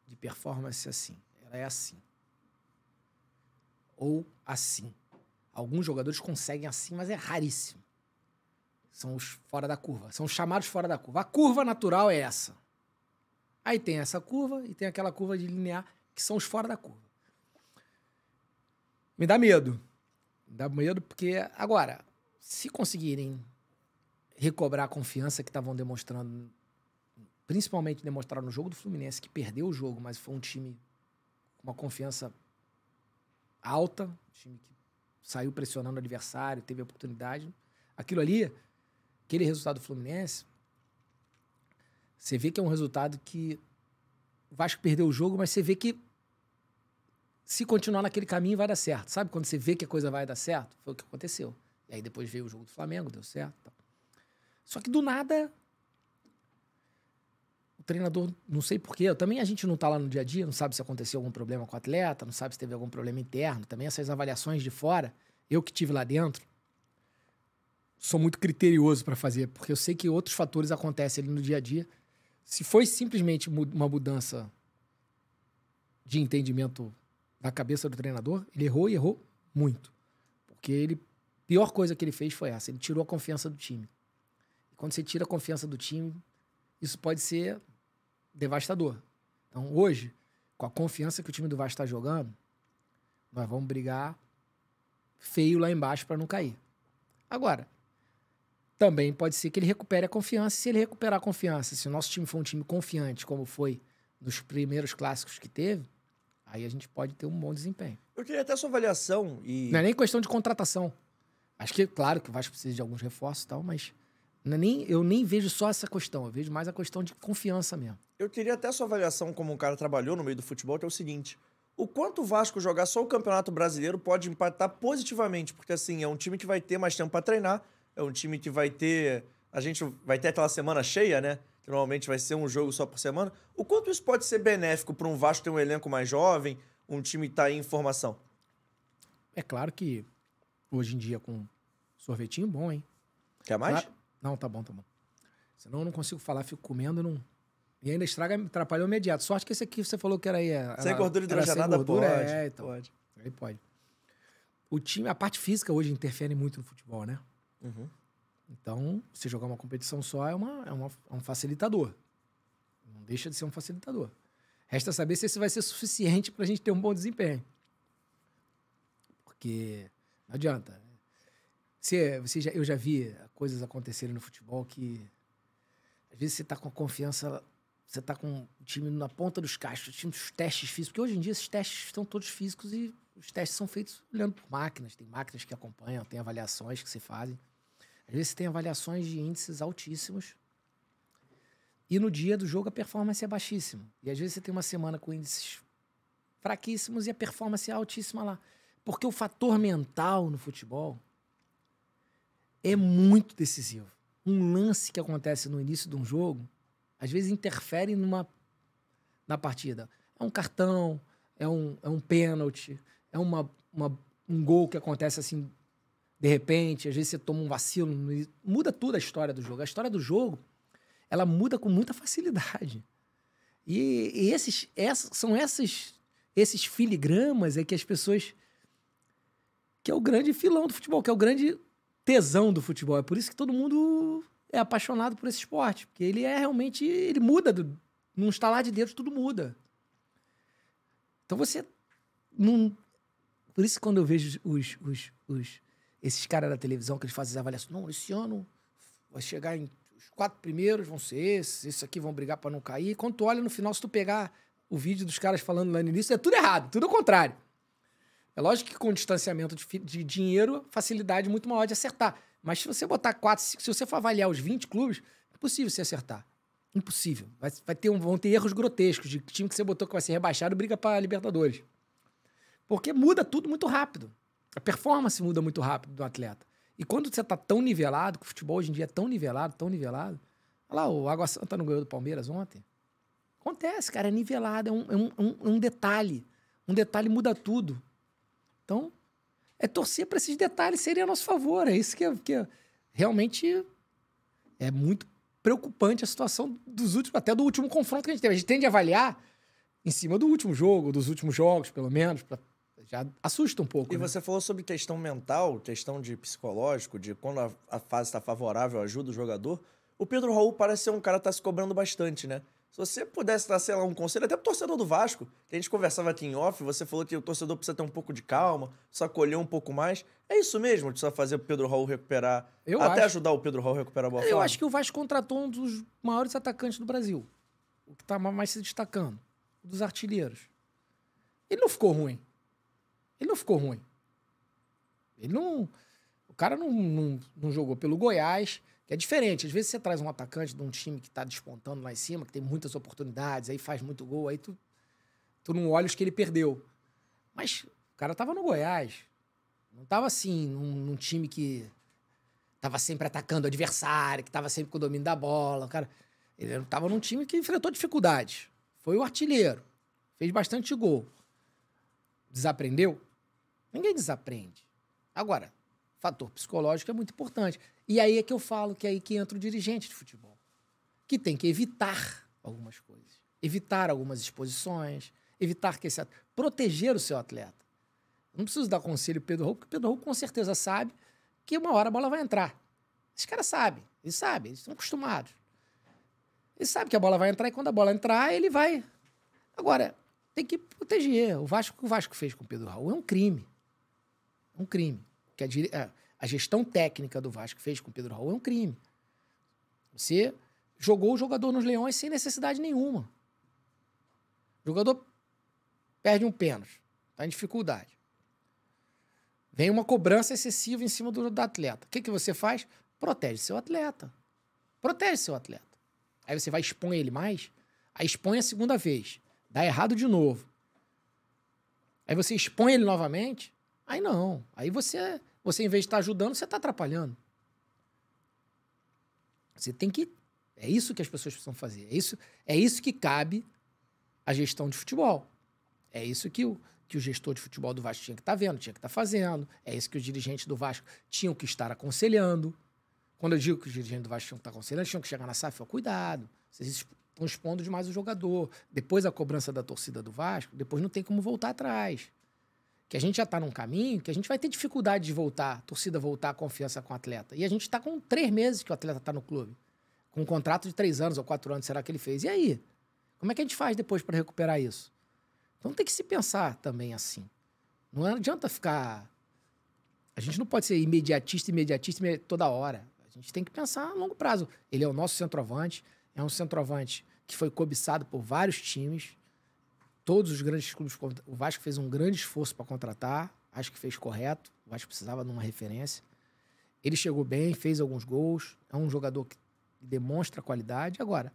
de performance assim. Ela é assim. Ou assim. Alguns jogadores conseguem assim, mas é raríssimo. São os fora da curva. São os chamados fora da curva. A curva natural é essa. Aí tem essa curva e tem aquela curva de linear, que são os fora da curva. Me dá medo. Me dá medo porque, agora, se conseguirem recobrar a confiança que estavam demonstrando, principalmente demonstraram no jogo do Fluminense, que perdeu o jogo, mas foi um time com uma confiança alta, um time que saiu pressionando o adversário, teve oportunidade. Aquilo ali, aquele resultado do Fluminense, você vê que é um resultado que o Vasco perdeu o jogo, mas você vê que se continuar naquele caminho vai dar certo. Sabe quando você vê que a coisa vai dar certo? Foi o que aconteceu. E aí depois veio o jogo do Flamengo, deu certo. Só que do nada o treinador, não sei porquê, também a gente não tá lá no dia a dia, não sabe se aconteceu algum problema com o atleta, não sabe se teve algum problema interno, também essas avaliações de fora, eu que tive lá dentro, sou muito criterioso para fazer, porque eu sei que outros fatores acontecem ali no dia a dia. Se foi simplesmente uma mudança de entendimento da cabeça do treinador, ele errou e errou Muito. Porque ele. Pior coisa que ele fez foi essa. Ele tirou a confiança do time. Quando você tira a confiança do time, isso pode ser devastador. Então, hoje, com a confiança que o time do Vasco está jogando, nós vamos brigar feio lá embaixo para não cair. Agora, também pode ser que ele recupere a confiança. Se ele recuperar a confiança, se o nosso time for um time confiante, como foi nos primeiros clássicos que teve, aí a gente pode ter um bom desempenho. Eu queria até sua avaliação e. Não é nem questão de contratação. Acho que, claro, que o Vasco precisa de alguns reforços e tal, mas nem, eu nem vejo só essa questão. Eu vejo mais a questão de confiança mesmo. Eu queria até sua avaliação como um cara trabalhou no meio do futebol, que é o seguinte. O quanto o Vasco jogar só o Campeonato Brasileiro pode impactar positivamente, porque assim, é um time que vai ter mais tempo para treinar, é um time que vai ter. A gente vai ter aquela semana cheia, né? Que normalmente vai ser um jogo só por semana. O quanto isso pode ser benéfico para um Vasco ter um elenco mais jovem, um time que tá aí em formação? É claro que hoje em dia com sorvetinho bom, hein? Quer mais? Claro- Não, tá bom, tá bom. Senão eu não consigo falar, fico comendo não... e ainda estraga, atrapalhou imediato. Sorte que esse aqui você falou que era aí. Era, sem gordura sem hidrogenada gordura, pode. É, então. pode. Aí pode. O time, a parte física hoje interfere muito no futebol, né? Uhum. Então, você jogar uma competição só é, uma, é, uma- é um facilitador. Não deixa de ser um facilitador. Resta saber se esse vai ser suficiente para a gente ter um bom desempenho. Porque não adianta. Você, você já, eu já vi coisas acontecerem no futebol que às vezes você está com a confiança, você está com o time na ponta dos cachos, o time dos testes físicos, porque hoje em dia esses testes estão todos físicos e os testes são feitos olhando por máquinas, tem máquinas que acompanham, tem avaliações que se fazem. Às vezes você tem avaliações de índices altíssimos e no dia do jogo a performance é baixíssima. E às vezes você tem uma semana com índices fraquíssimos e a performance é altíssima lá. Porque o fator mental no futebol é muito decisivo. Um lance que acontece no início de um jogo, às vezes interfere numa, na partida. É um cartão, é um, é um pênalti, é uma, uma- um gol que acontece assim de repente, às vezes você toma um vacilo, muda tudo a história do jogo. A história do jogo, ela muda com muita facilidade. E, e esses, essas, são esses, esses filigramas é que as pessoas. que é o grande filão do futebol, que é o grande tesão do futebol. É por isso que todo mundo é apaixonado por esse esporte. Porque ele é realmente. Ele muda. Do, num estalar de dedos, tudo muda. Então você. Por isso, quando eu vejo os, os, os, esses caras da televisão que eles fazem as avaliações, não, esse ano vai chegar em. Os quatro primeiros vão ser esses, esses aqui vão brigar para não cair. Quando tu olha no final, se tu pegar o vídeo dos caras falando lá no início, é tudo errado, tudo ao contrário. É lógico que com distanciamento de, de dinheiro, facilidade muito maior de acertar. Mas se você botar quatro, cinco, se você for avaliar os 20 clubes, é impossível você acertar. Impossível. Vai, vai ter um- vão ter erros grotescos de time que você botou que vai ser rebaixado briga para Libertadores. Porque muda tudo muito rápido. A performance muda muito rápido do atleta. E quando você tá tão nivelado, que o futebol hoje em dia é tão nivelado, tão nivelado. Olha lá, o Água Santa não ganhou do Palmeiras ontem. Acontece, cara, é nivelado, é um, é um, é é um detalhe. Um detalhe muda tudo. Então, é torcer para esses detalhes serem a nosso favor. É isso que, é, que é- realmente é muito preocupante a situação dos últimos, até do último confronto que a gente teve. A gente tende a avaliar em cima do último jogo, dos últimos jogos, pelo menos, pra- já assusta um pouco. E né? você falou sobre questão mental, questão de psicológico, de quando a, a fase está favorável, ajuda o jogador. O Pedro Raul parece ser um cara que tá se cobrando bastante, né? Se você pudesse dar, sei lá, um conselho até pro torcedor do Vasco, que a gente conversava aqui em off, você falou que o torcedor precisa ter um pouco de calma, só acolher um pouco mais. É isso mesmo? Precisa fazer o Pedro Raul recuperar. Eu até acho. ajudar o Pedro Raul a recuperar a boa Eu forma? acho que o Vasco contratou um dos maiores atacantes do Brasil. O que está mais se destacando. Dos artilheiros. Ele não ficou ruim. Ele não ficou ruim. Ele não. O cara não, não, não jogou pelo Goiás, que é diferente. Às vezes você traz um atacante de um time que está despontando lá em cima, que tem muitas oportunidades, aí faz muito gol, aí tu, tu não olha os que ele perdeu. Mas o cara tava no Goiás. Não tava assim, num, num time que tava sempre atacando o adversário, que tava sempre com o domínio da bola. O cara, ele tava num time que enfrentou dificuldades. Foi o artilheiro. Fez bastante gol. Desaprendeu? Ninguém desaprende. Agora, fator psicológico é muito importante. E aí é que eu falo que é aí que entra o dirigente de futebol. Que tem que evitar algumas coisas. Evitar algumas exposições, evitar que esse at- proteger o seu atleta. Não preciso dar conselho pro Pedro Raul, porque o Pedro Raul com certeza sabe que uma hora a bola vai entrar. Esses caras sabem, eles sabem, eles estão acostumados. Ele sabe que a bola vai entrar e quando a bola entrar, ele vai. Agora, tem que proteger. O Vasco o Vasco fez com o Pedro Raul é um crime. É um crime. Que a, é, a gestão técnica do Vasco fez com o Pedro Raul é um crime. Você jogou o jogador nos leões sem necessidade nenhuma. O jogador perde um pênalti, está em dificuldade. Vem uma cobrança excessiva em cima do, do atleta. O que, que você faz? Protege seu atleta. Protege seu atleta. Aí você vai expor ele mais, aí expõe a segunda vez. Dá errado de novo. Aí você expõe ele novamente, aí não. Aí você, você em vez de estar ajudando, você está atrapalhando. Você tem que. É isso que as pessoas precisam fazer. É isso, é isso que cabe à gestão de futebol. É isso que o, que o gestor de futebol do Vasco tinha que estar tá vendo, tinha que estar tá fazendo. É isso que os dirigentes do Vasco tinham que estar aconselhando. Quando eu digo que os dirigentes do Vasco tinham que estar aconselhando, tinham que chegar na SAF cuidado, vocês estão expondo demais o jogador. Depois da cobrança da torcida do Vasco, depois não tem como voltar atrás. Que a gente já está num caminho que a gente vai ter dificuldade de voltar, a torcida voltar a confiança com o atleta. E a gente está com três meses que o atleta está no clube. Com um contrato de três anos ou quatro anos, será que ele fez? E aí? Como é que a gente faz depois para recuperar isso? Então tem que se pensar também assim. Não adianta ficar. A gente não pode ser imediatista, imediatista toda hora. A gente tem que pensar a longo prazo. Ele é o nosso centroavante, é um centroavante que foi cobiçado por vários times. Todos os grandes clubes. O Vasco fez um grande esforço para contratar. Acho que fez correto. O Vasco precisava de uma referência. Ele chegou bem, fez alguns gols. É um jogador que demonstra qualidade. Agora,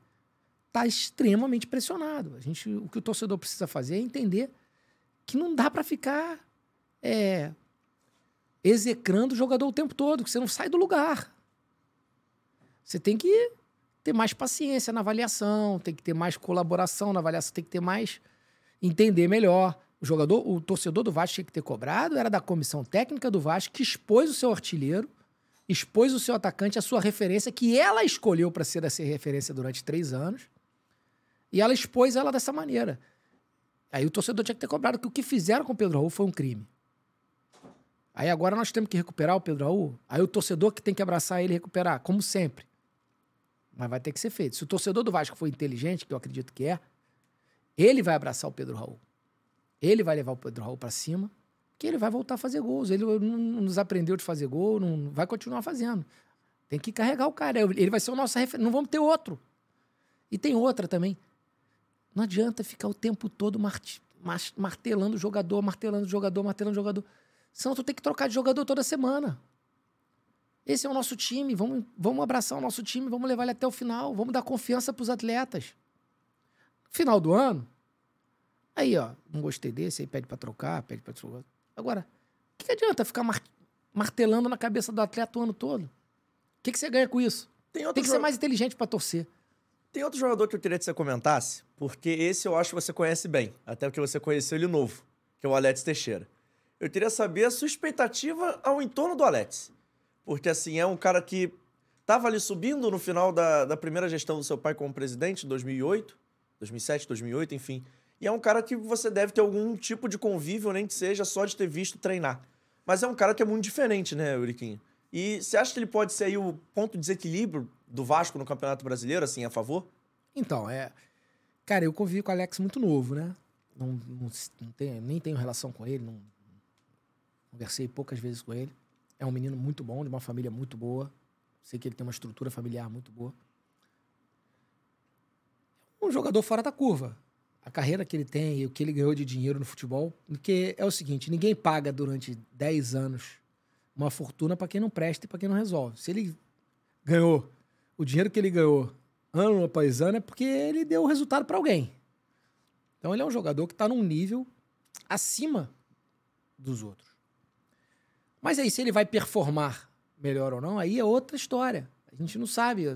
está extremamente pressionado. A gente, o que o torcedor precisa fazer é entender que não dá para ficar é, execrando o jogador o tempo todo, que você não sai do lugar. Você tem que ter mais paciência na avaliação, tem que ter mais colaboração na avaliação, tem que ter mais. Entender melhor. O jogador, o torcedor do Vasco tinha que ter cobrado, era da comissão técnica do Vasco, que expôs o seu artilheiro, expôs o seu atacante, a sua referência, que ela escolheu para ser essa referência durante três anos, e ela expôs ela dessa maneira. Aí o torcedor tinha que ter cobrado que o que fizeram com o Pedro Raul foi um crime. Aí agora nós temos que recuperar o Pedro Raul. Aí o torcedor que tem que abraçar ele e recuperar, como sempre. Mas vai ter que ser feito. Se o torcedor do Vasco for inteligente, que eu acredito que é, ele vai abraçar o Pedro Raul. Ele vai levar o Pedro Raul para cima, que ele vai voltar a fazer gols. Ele não nos aprendeu de fazer gol, não vai continuar fazendo. Tem que carregar o cara. Ele vai ser o nosso referência. Não vamos ter outro. E tem outra também. Não adianta ficar o tempo todo martelando o jogador, martelando o jogador, martelando o jogador. Senão tu tem que trocar de jogador toda semana. Esse é o nosso time, vamos, vamos abraçar o nosso time, vamos levar ele até o final, vamos dar confiança para os atletas. Final do ano, aí ó, não gostei desse, aí pede para trocar, pede para trocar. Agora, o que, que, adianta ficar mar martelando na cabeça do atleta o ano todo? O que, que você ganha com isso? Tem, Tem que ser mais inteligente para torcer. Tem outro jogador que eu queria que você comentasse, porque esse eu acho que você conhece bem, até porque você conheceu ele novo, que é o Alex Teixeira. Eu queria saber a sua expectativa ao entorno do Alex. Porque, assim, é um cara que estava ali subindo no final da, da primeira gestão do seu pai como presidente, em 2008, 2007, 2008, enfim. E é um cara que você deve ter algum tipo de convívio, nem que seja só de ter visto treinar. Mas é um cara que é muito diferente, né, Euriquinho? E você acha que ele pode ser aí o ponto de desequilíbrio do Vasco no Campeonato Brasileiro, assim, a favor? Então, é. Cara, eu convivi com o Alex muito novo, né? Não, não, não tenho, nem tenho relação com ele, não conversei poucas vezes com ele. É um menino muito bom, de uma família muito boa. Sei que ele tem uma estrutura familiar muito boa. Um jogador fora da curva. A carreira que ele tem e o que ele ganhou de dinheiro no futebol. Porque é o seguinte: ninguém paga durante 10 anos uma fortuna para quem não presta e para quem não resolve. Se ele ganhou o dinheiro que ele ganhou ano após ano, é porque ele deu o resultado para alguém. Então ele é um jogador que está num nível acima dos outros. Mas aí, se ele vai performar melhor ou não, aí é outra história. A gente não sabe.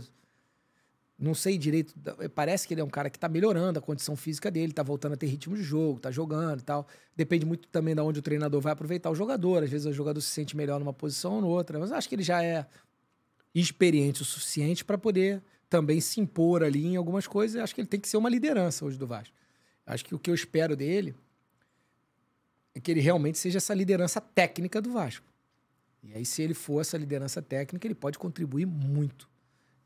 Não sei direito. Parece que ele é um cara que está melhorando a condição física dele, está voltando a ter ritmo de jogo, está jogando e tal. Depende muito também de onde o treinador vai aproveitar o jogador. Às vezes o jogador se sente melhor numa posição ou noutra. Mas acho que ele já é experiente o suficiente para poder também se impor ali em algumas coisas. Acho que ele tem que ser uma liderança hoje do Vasco. Acho que o que eu espero dele é que ele realmente seja essa liderança técnica do Vasco. E aí, se ele for essa liderança técnica, ele pode contribuir muito.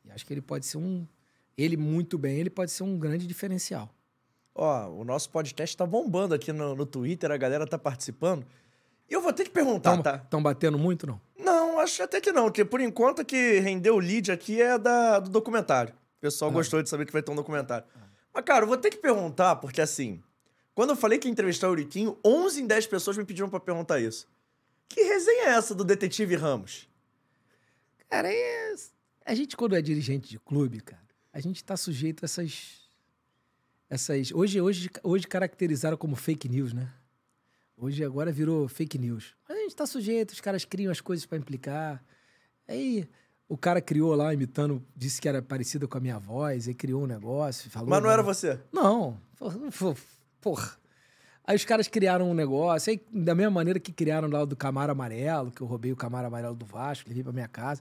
E acho que ele pode ser um. Ele, muito bem, ele pode ser um grande diferencial. Ó, o nosso podcast tá bombando aqui no, no Twitter, a galera tá participando. E eu vou ter que perguntar, Tão, tá? Estão batendo muito, não? Não, acho até que não, porque por enquanto que rendeu o lead aqui é da, do documentário. O pessoal Ah. gostou de saber que vai ter um documentário. Mas, cara, eu vou ter que perguntar, porque assim, quando eu falei que ia entrevistar o Euriquinho, 11 em 10 pessoas me pediram pra perguntar isso. Que resenha é essa do detetive Ramos? Cara, é... a gente, quando é dirigente de clube, cara, a gente tá sujeito a essas. essas hoje, hoje, hoje caracterizaram como fake news, né? Hoje agora virou fake news. Mas a gente tá sujeito, os caras criam as coisas pra implicar. Aí o cara criou lá, imitando, disse que era parecida com a minha voz, aí criou um negócio, falou. Mas não era você. Não. Porra. Aí os caras criaram um negócio, aí, da mesma maneira que criaram lá o do Camaro Amarelo, que eu roubei o Camaro Amarelo do Vasco, levei pra minha casa.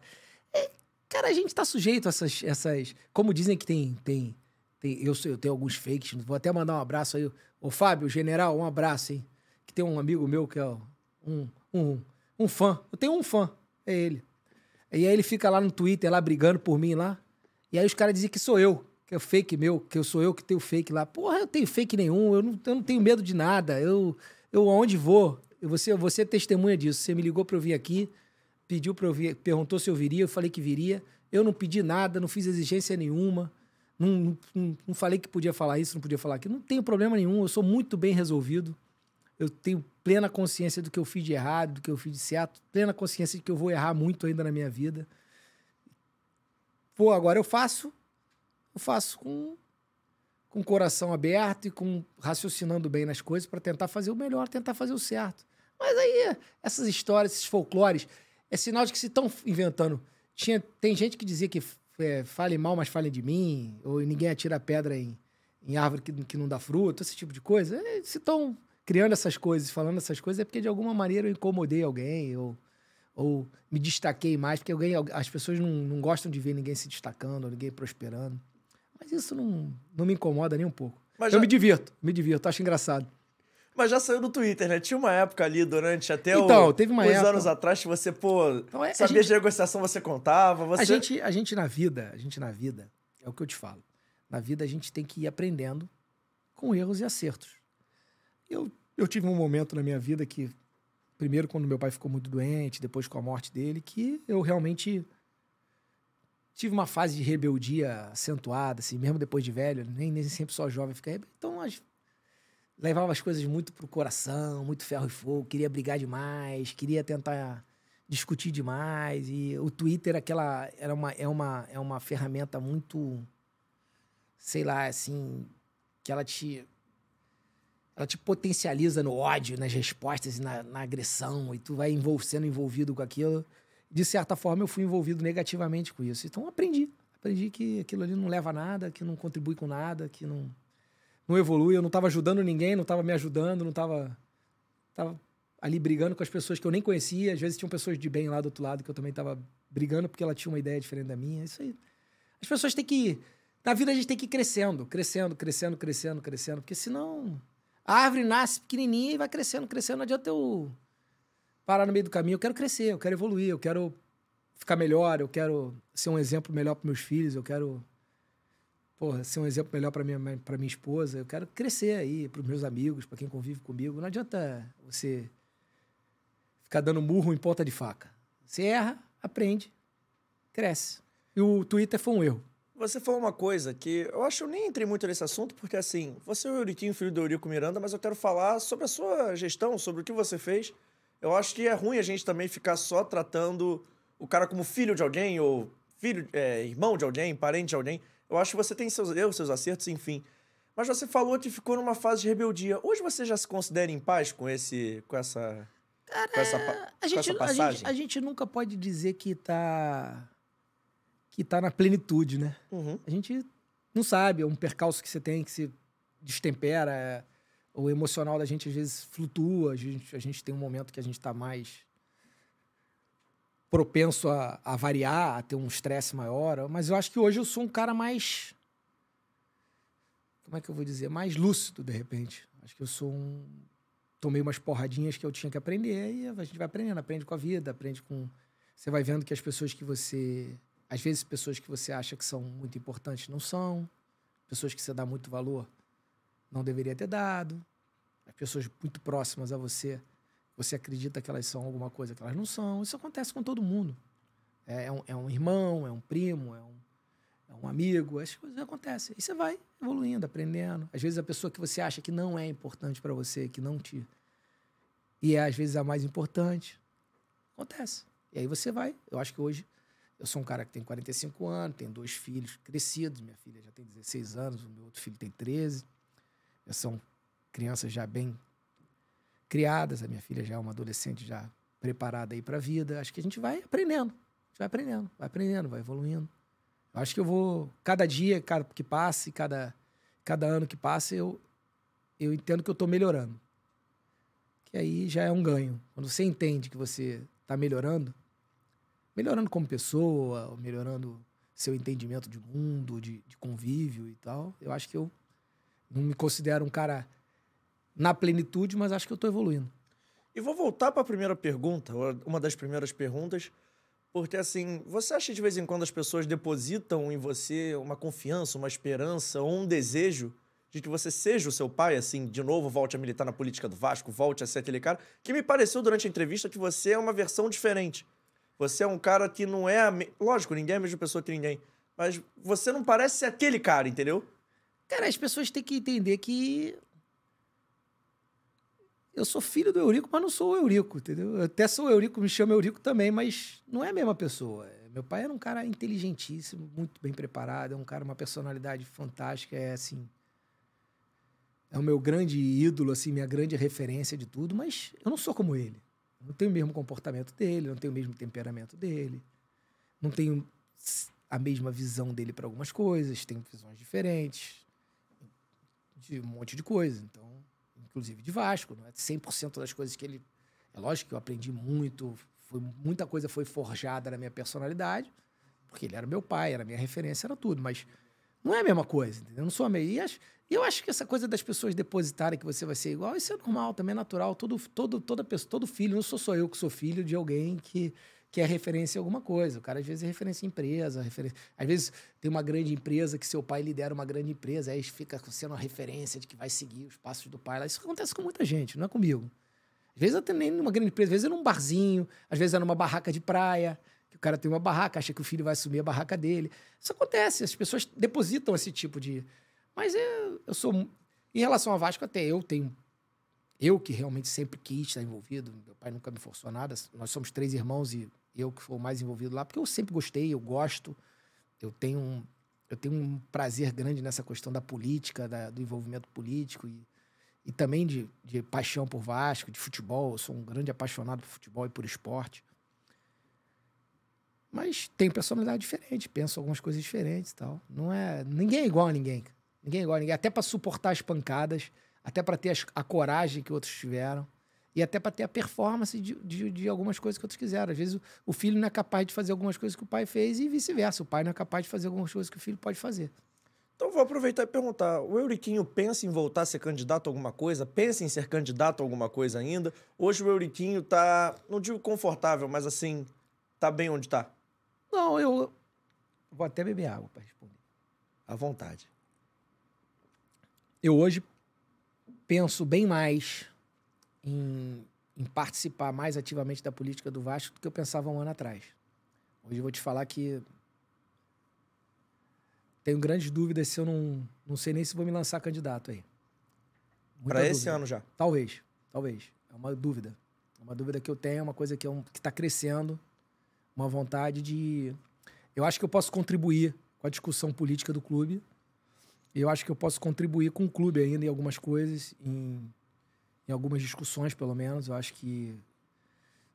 É, cara, a gente tá sujeito a essas. essas como dizem que tem. tem, tem eu, eu tenho alguns fakes, vou até mandar um abraço aí. Ô, Fábio, general, um abraço, hein? Que tem um amigo meu que é um, um, um fã. Eu tenho um fã, é ele. E aí ele fica lá no Twitter, lá brigando por mim lá. E aí os caras dizem que sou eu, que é o fake meu, que eu sou eu que tenho fake lá. Porra, eu tenho fake nenhum, eu não, eu não tenho medo de nada. Eu, eu aonde vou, você, você é testemunha disso. Você me ligou pra eu vir aqui, pediu pra eu vir, perguntou se eu viria, eu falei que viria. Eu não pedi nada, não fiz exigência nenhuma. Não, não, não- não falei que podia falar isso, não podia falar aquilo. Não tenho problema nenhum, eu sou muito bem resolvido. Eu tenho plena consciência do que eu fiz de errado, do que eu fiz de certo, plena consciência de que eu vou errar muito ainda na minha vida. Pô, agora eu faço, eu faço com com o coração aberto e com raciocinando bem nas coisas para tentar fazer o melhor, tentar fazer o certo. Mas aí essas histórias, esses folclores, é sinal de que se estão inventando. Tinha, tem gente que dizia que é, fale mal, mas fale de mim, ou ninguém atira pedra em, em árvore que, que não dá fruto, esse tipo de coisa. É, se estão criando essas coisas, falando essas coisas, é porque de alguma maneira eu incomodei alguém, ou, ou me destaquei mais, porque alguém, as pessoas não, não gostam de ver ninguém se destacando, ninguém prosperando. Mas isso não, não me incomoda nem um pouco. Mas eu já- me divirto, me divirto, acho engraçado. Mas já saiu do Twitter, né? Tinha uma época ali durante até Então, o- teve uma uns época- anos atrás que você, pô, Então, é, sabia gente- de negociação, você contava. Você... A gente, a gente na vida, a gente na vida, é o que eu te falo. Na vida a gente tem que ir aprendendo com erros e acertos. Eu, eu tive um momento na minha vida que, primeiro quando meu pai ficou muito doente, depois com a morte dele, que eu realmente tive uma fase de rebeldia acentuada, assim, mesmo depois de velho, nem, nem sempre só jovem fica rebelde. Então, levava as coisas muito pro coração, muito ferro e fogo, queria brigar demais, queria tentar discutir demais e o Twitter aquela era uma é uma é uma ferramenta muito sei lá assim que ela te ela te potencializa no ódio, nas respostas e na, na agressão e tu vai envol sendo envolvido com aquilo. De certa forma eu fui envolvido negativamente com isso. Então aprendi, aprendi que aquilo ali não leva a nada, que não contribui com nada, que não não evolui, eu não estava ajudando ninguém, não estava me ajudando, não estava tava ali brigando com as pessoas que eu nem conhecia. Às vezes tinham pessoas de bem lá do outro lado que eu também tava brigando porque ela tinha uma ideia diferente da minha. Isso aí. As pessoas têm que. Na vida a gente tem que ir crescendo, crescendo, crescendo, crescendo, crescendo. Porque senão. A árvore nasce pequenininha e vai crescendo, crescendo. Não adianta eu parar no meio do caminho. Eu quero crescer, eu quero evoluir, eu quero ficar melhor, eu quero ser um exemplo melhor para meus filhos, eu quero. Porra, ser um exemplo melhor para minha, pra minha esposa. Eu quero crescer aí, para os meus amigos, para quem convive comigo. Não adianta você ficar dando murro em ponta de faca. Você erra, aprende, cresce. E o Twitter foi um erro. Você falou uma coisa que eu acho eu nem entrei muito nesse assunto, porque assim, você é o Euriquinho, filho do Eurico Miranda, mas eu quero falar sobre a sua gestão, sobre o que você fez. Eu acho que é ruim a gente também ficar só tratando o cara como filho de alguém, ou filho, é, irmão de alguém, parente de alguém. Eu acho que você tem seus erros, seus acertos, enfim. Mas você falou que ficou numa fase de rebeldia. Hoje você já se considera em paz com esse, com essa, com essa, A gente, essa a, passagem? gente, a gente nunca pode dizer que tá, que tá na plenitude, né? Uhum. A gente não sabe, é um percalço que você tem que se destempera, é, o emocional da gente às vezes flutua, a gente, a gente tem um momento que a gente tá mais propenso a, a variar, a ter um estresse maior, mas eu acho que hoje eu sou um cara mais como é que eu vou dizer, mais lúcido de repente. Acho que eu sou um tomei umas porradinhas que eu tinha que aprender e a gente vai aprendendo, aprende com a vida, aprende com. Você vai vendo que as pessoas que você. Às vezes, pessoas que você acha que são muito importantes não são, pessoas que você dá muito valor não deveria ter dado, as pessoas muito próximas a você, você acredita que elas são alguma coisa que elas não são. Isso acontece com todo mundo. É, é um, é um irmão, é um primo, é um, é um amigo, as coisas acontecem. E você vai evoluindo, aprendendo. Às vezes a pessoa que você acha que não é importante para você, que não te. E é às vezes a mais importante. Acontece. E aí você vai. Eu acho que hoje eu sou um cara que tem 45 anos, tenho dois filhos crescidos. Minha filha já tem 16 anos, o meu outro filho tem 13. Já são crianças já bem criadas. A minha filha já é uma adolescente já preparada aí para a vida. Acho que a gente vai aprendendo. A gente vai aprendendo, vai aprendendo, vai evoluindo. Eu acho que eu vou cada dia, cada que passe, cada cada ano que passa, eu eu entendo que eu estou melhorando. Que aí já é um ganho. Quando você entende que você está melhorando, melhorando como pessoa, melhorando seu entendimento de mundo, de, de convívio e tal, eu acho que eu não me considero um cara na plenitude, mas acho que eu estou evoluindo. E vou voltar para a primeira pergunta, uma das primeiras perguntas, porque assim, você acha de vez em quando as pessoas depositam em você uma confiança, uma esperança ou um desejo de que você seja o seu pai, assim, de novo volte a militar na política do Vasco, volte a ser aquele cara, que me pareceu durante a entrevista que você é uma versão diferente. Você é um cara que não é a me... lógico, ninguém é a mesma pessoa que ninguém, mas você não parece ser aquele cara, entendeu? Cara, as pessoas têm que entender que eu sou filho do Eurico, mas não sou o Eurico, entendeu? Eu até sou o Eurico, me chamo Eurico também, mas não é a mesma pessoa. Meu pai era um cara inteligentíssimo, muito bem preparado, é um cara, uma personalidade fantástica, é assim. É o meu grande ídolo, assim, minha grande referência de tudo, mas eu não sou como ele. Não tenho o mesmo comportamento dele, não tenho o mesmo temperamento dele, não tenho a mesma visão dele para algumas coisas, tenho visões diferentes de um monte de coisa. Então, inclusive de Vasco, não é 100% das coisas que ele. É lógico que eu aprendi muito, foi, muita coisa foi forjada na minha personalidade, porque ele era meu pai, era minha referência, era tudo, mas não é a mesma coisa, entendeu? Eu não sou meio. E, e eu acho que essa coisa das pessoas depositarem que você vai ser igual, isso é normal, também é natural. Todo, todo, toda pessoa, todo filho, não sou só eu que sou filho de alguém que que é referência em alguma coisa. O cara às vezes é referência em empresa, referência... às vezes tem uma grande empresa que seu pai lidera uma grande empresa, aí fica sendo uma referência de que vai seguir os passos do pai. Isso acontece com muita gente, não é comigo. Às vezes até nem numa grande empresa, às vezes é num barzinho, às vezes é numa barraca de praia, que o cara tem uma barraca, acha que o filho vai assumir a barraca dele. Isso acontece, as pessoas depositam esse tipo de. Mas eu, eu sou. Em relação ao Vasco, até eu tenho eu que realmente sempre quis estar envolvido, meu pai nunca me forçou a nada. Nós somos três irmãos e eu que sou mais envolvido lá, porque eu sempre gostei, eu gosto, eu tenho um, eu tenho um prazer grande nessa questão da política, da, do envolvimento político e, e também de, de paixão por Vasco, de futebol. Eu sou um grande apaixonado por futebol e por esporte. Mas tem personalidade diferente, penso algumas coisas diferentes e tal. Não é, ninguém é igual a ninguém. Ninguém é igual a ninguém, até para suportar as pancadas, até para ter as, a coragem que outros tiveram e até para ter a performance de, de, de, algumas coisas que outros quiseram. Às vezes o, o, filho não é capaz de fazer algumas coisas que o pai fez e vice-versa. O pai não é capaz de fazer algumas coisas que o filho pode fazer. Então vou aproveitar e perguntar: o Euriquinho pensa em voltar a ser candidato a alguma coisa? Pensa em ser candidato a alguma coisa ainda? Hoje o Euriquinho tá, não digo confortável, mas assim, tá bem onde tá? Não, eu vou até beber água para responder. À vontade. Eu hoje penso bem mais em, em, participar mais ativamente da política do Vasco do que eu pensava um ano atrás. Hoje eu vou te falar que tenho grandes dúvidas se eu não, não sei nem se vou me lançar candidato aí. Para esse ano já? Talvez, talvez. É uma dúvida. É uma dúvida que eu tenho, é uma coisa que é um, está crescendo, uma vontade de. Eu acho que eu posso contribuir com a discussão política do clube. Eu acho que eu posso contribuir com o clube ainda em algumas coisas, em em algumas discussões, pelo menos. Eu acho que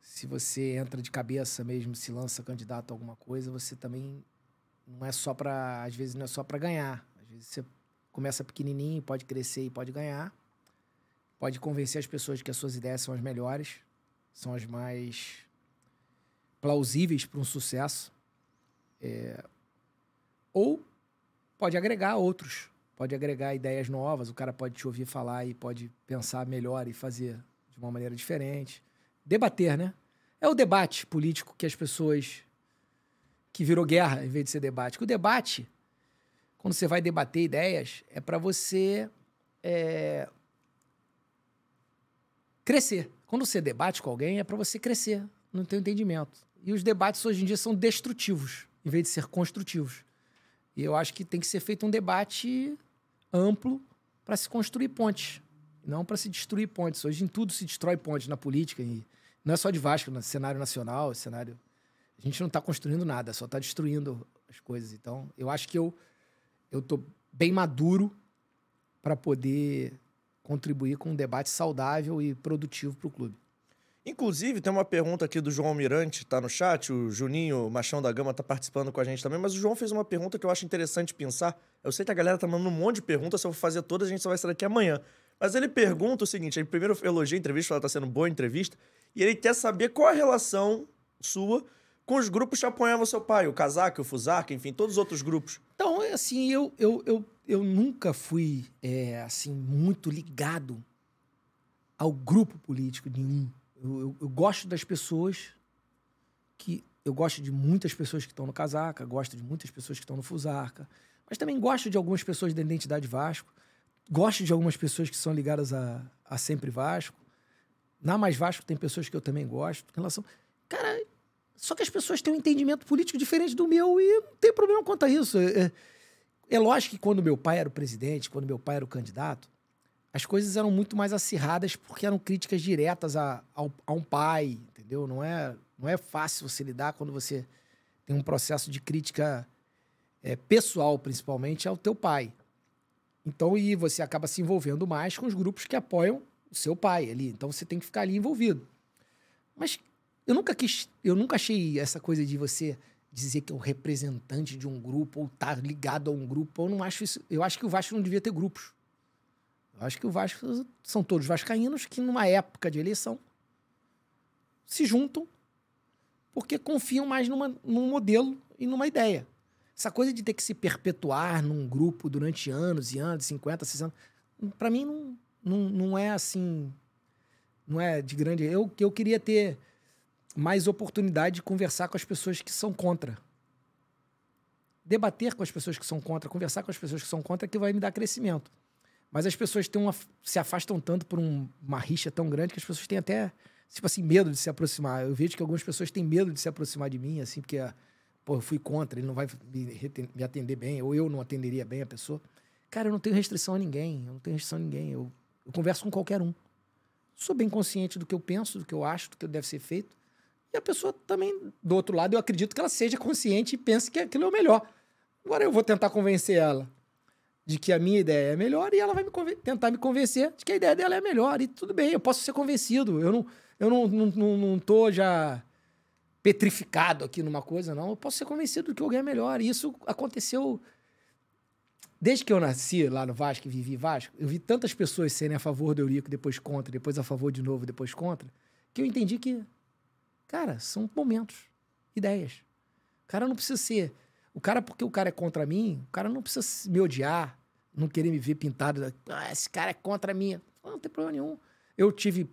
se você entra de cabeça mesmo, se lança candidato a alguma coisa, você também não é só para, às vezes não é só para ganhar. Às vezes você começa pequenininho, pode crescer e pode ganhar. Pode convencer as pessoas que as suas ideias são as melhores, são as mais plausíveis para um sucesso. É... Ou pode agregar outros pode agregar ideias novas, o cara pode te ouvir falar e pode pensar melhor e fazer de uma maneira diferente. Debater, né? É o debate político que as pessoas. que virou guerra em vez de ser debate. Que o debate, quando você vai debater ideias, é para você é, crescer. Quando você debate com alguém, é para você crescer no teu entendimento. E os debates hoje em dia são destrutivos, em vez de ser construtivos. E eu acho que tem que ser feito um debate amplo para se construir pontes, não para se destruir pontes. Hoje em tudo se destrói pontes na política, e não é só de Vasco, no cenário nacional, cenário. A gente não está construindo nada, só está destruindo as coisas. Então, eu acho que eu eu tô bem maduro para poder contribuir com um debate saudável e produtivo para o clube. Inclusive, tem uma pergunta aqui do João Almirante, tá no chat, o Juninho Machão da Gama tá participando com a gente também, mas o João fez uma pergunta que eu acho interessante pensar. Eu sei que a galera tá mandando um monte de perguntas, se eu for fazer todas, a gente só vai sair daqui amanhã. Mas ele pergunta o seguinte: ele primeiro elogia a entrevista, ela tá sendo boa entrevista, e ele quer saber qual a relação sua com os grupos que apoiavam seu pai, o Casaque, o Fusarca, enfim, todos os outros grupos. Então, assim, eu, eu, eu, eu nunca fui, é, assim, muito ligado ao grupo político nenhum. Eu, eu, eu, gosto das pessoas que. Eu gosto de muitas pessoas que estão no Casaca, gosto de muitas pessoas que estão no Fusarca, mas também gosto de algumas pessoas da Identidade Vasco, gosto de algumas pessoas que são ligadas a, a Sempre Vasco. Na Mais Vasco tem pessoas que eu também gosto. Em relação. Cara, só que as pessoas têm um entendimento político diferente do meu e não tem problema quanto a isso. É, é, é lógico que quando meu pai era o presidente, quando meu pai era o candidato, as coisas eram muito mais acirradas porque eram críticas diretas a, a, um pai, entendeu? Não é, não é fácil você lidar quando você tem um processo de crítica é, pessoal, principalmente, ao teu pai. Então, e você acaba se envolvendo mais com os grupos que apoiam o seu pai ali. Então, você tem que ficar ali envolvido. Mas eu nunca quis, eu nunca achei essa coisa de você dizer que é o representante de um grupo ou estar tá ligado a um grupo. Eu não acho isso. Eu acho que o Vasco não devia ter grupos. Acho que o Vasco são todos vascaínos que, numa época de eleição, se juntam porque confiam mais numa, num modelo e numa ideia. Essa coisa de ter que se perpetuar num grupo durante anos e anos, 50, 60 anos, para mim não, não, não é assim. Não é de grande. Eu, eu queria ter mais oportunidade de conversar com as pessoas que são contra. Debater com as pessoas que são contra, conversar com as pessoas que são contra, que vai me dar crescimento. Mas as pessoas têm uma, se afastam tanto por um, uma rixa tão grande que as pessoas têm até, tipo assim, medo de se aproximar. Eu vejo que algumas pessoas têm medo de se aproximar de mim, assim, porque, pô, eu fui contra, ele não vai me, atender bem, ou eu não atenderia bem a pessoa. Cara, eu não tenho restrição a ninguém, eu não tenho restrição a ninguém. Eu, eu converso com qualquer um. Sou bem consciente do que eu penso, do que eu acho, do que deve ser feito. E a pessoa também, do outro lado, eu acredito que ela seja consciente e pense que aquilo é o melhor. Agora eu vou tentar convencer ela de que a minha ideia é melhor e ela vai me tentar me convencer de que a ideia dela é melhor. E tudo bem, eu posso ser convencido. Eu não, eu não, não, não, não tô já petrificado aqui numa coisa, não. Eu posso ser convencido de que alguém é melhor. E isso aconteceu desde que eu nasci lá no Vasco e vivi Vasco. Eu vi tantas pessoas serem a favor do Eurico, depois contra, depois a favor de novo, depois contra, que eu entendi que, cara, são momentos, ideias. O cara não precisa ser o cara, porque o cara é contra mim, o cara não precisa me odiar, não querer me ver pintado. Ah, esse cara é contra mim. Não, tem problema nenhum. Eu tive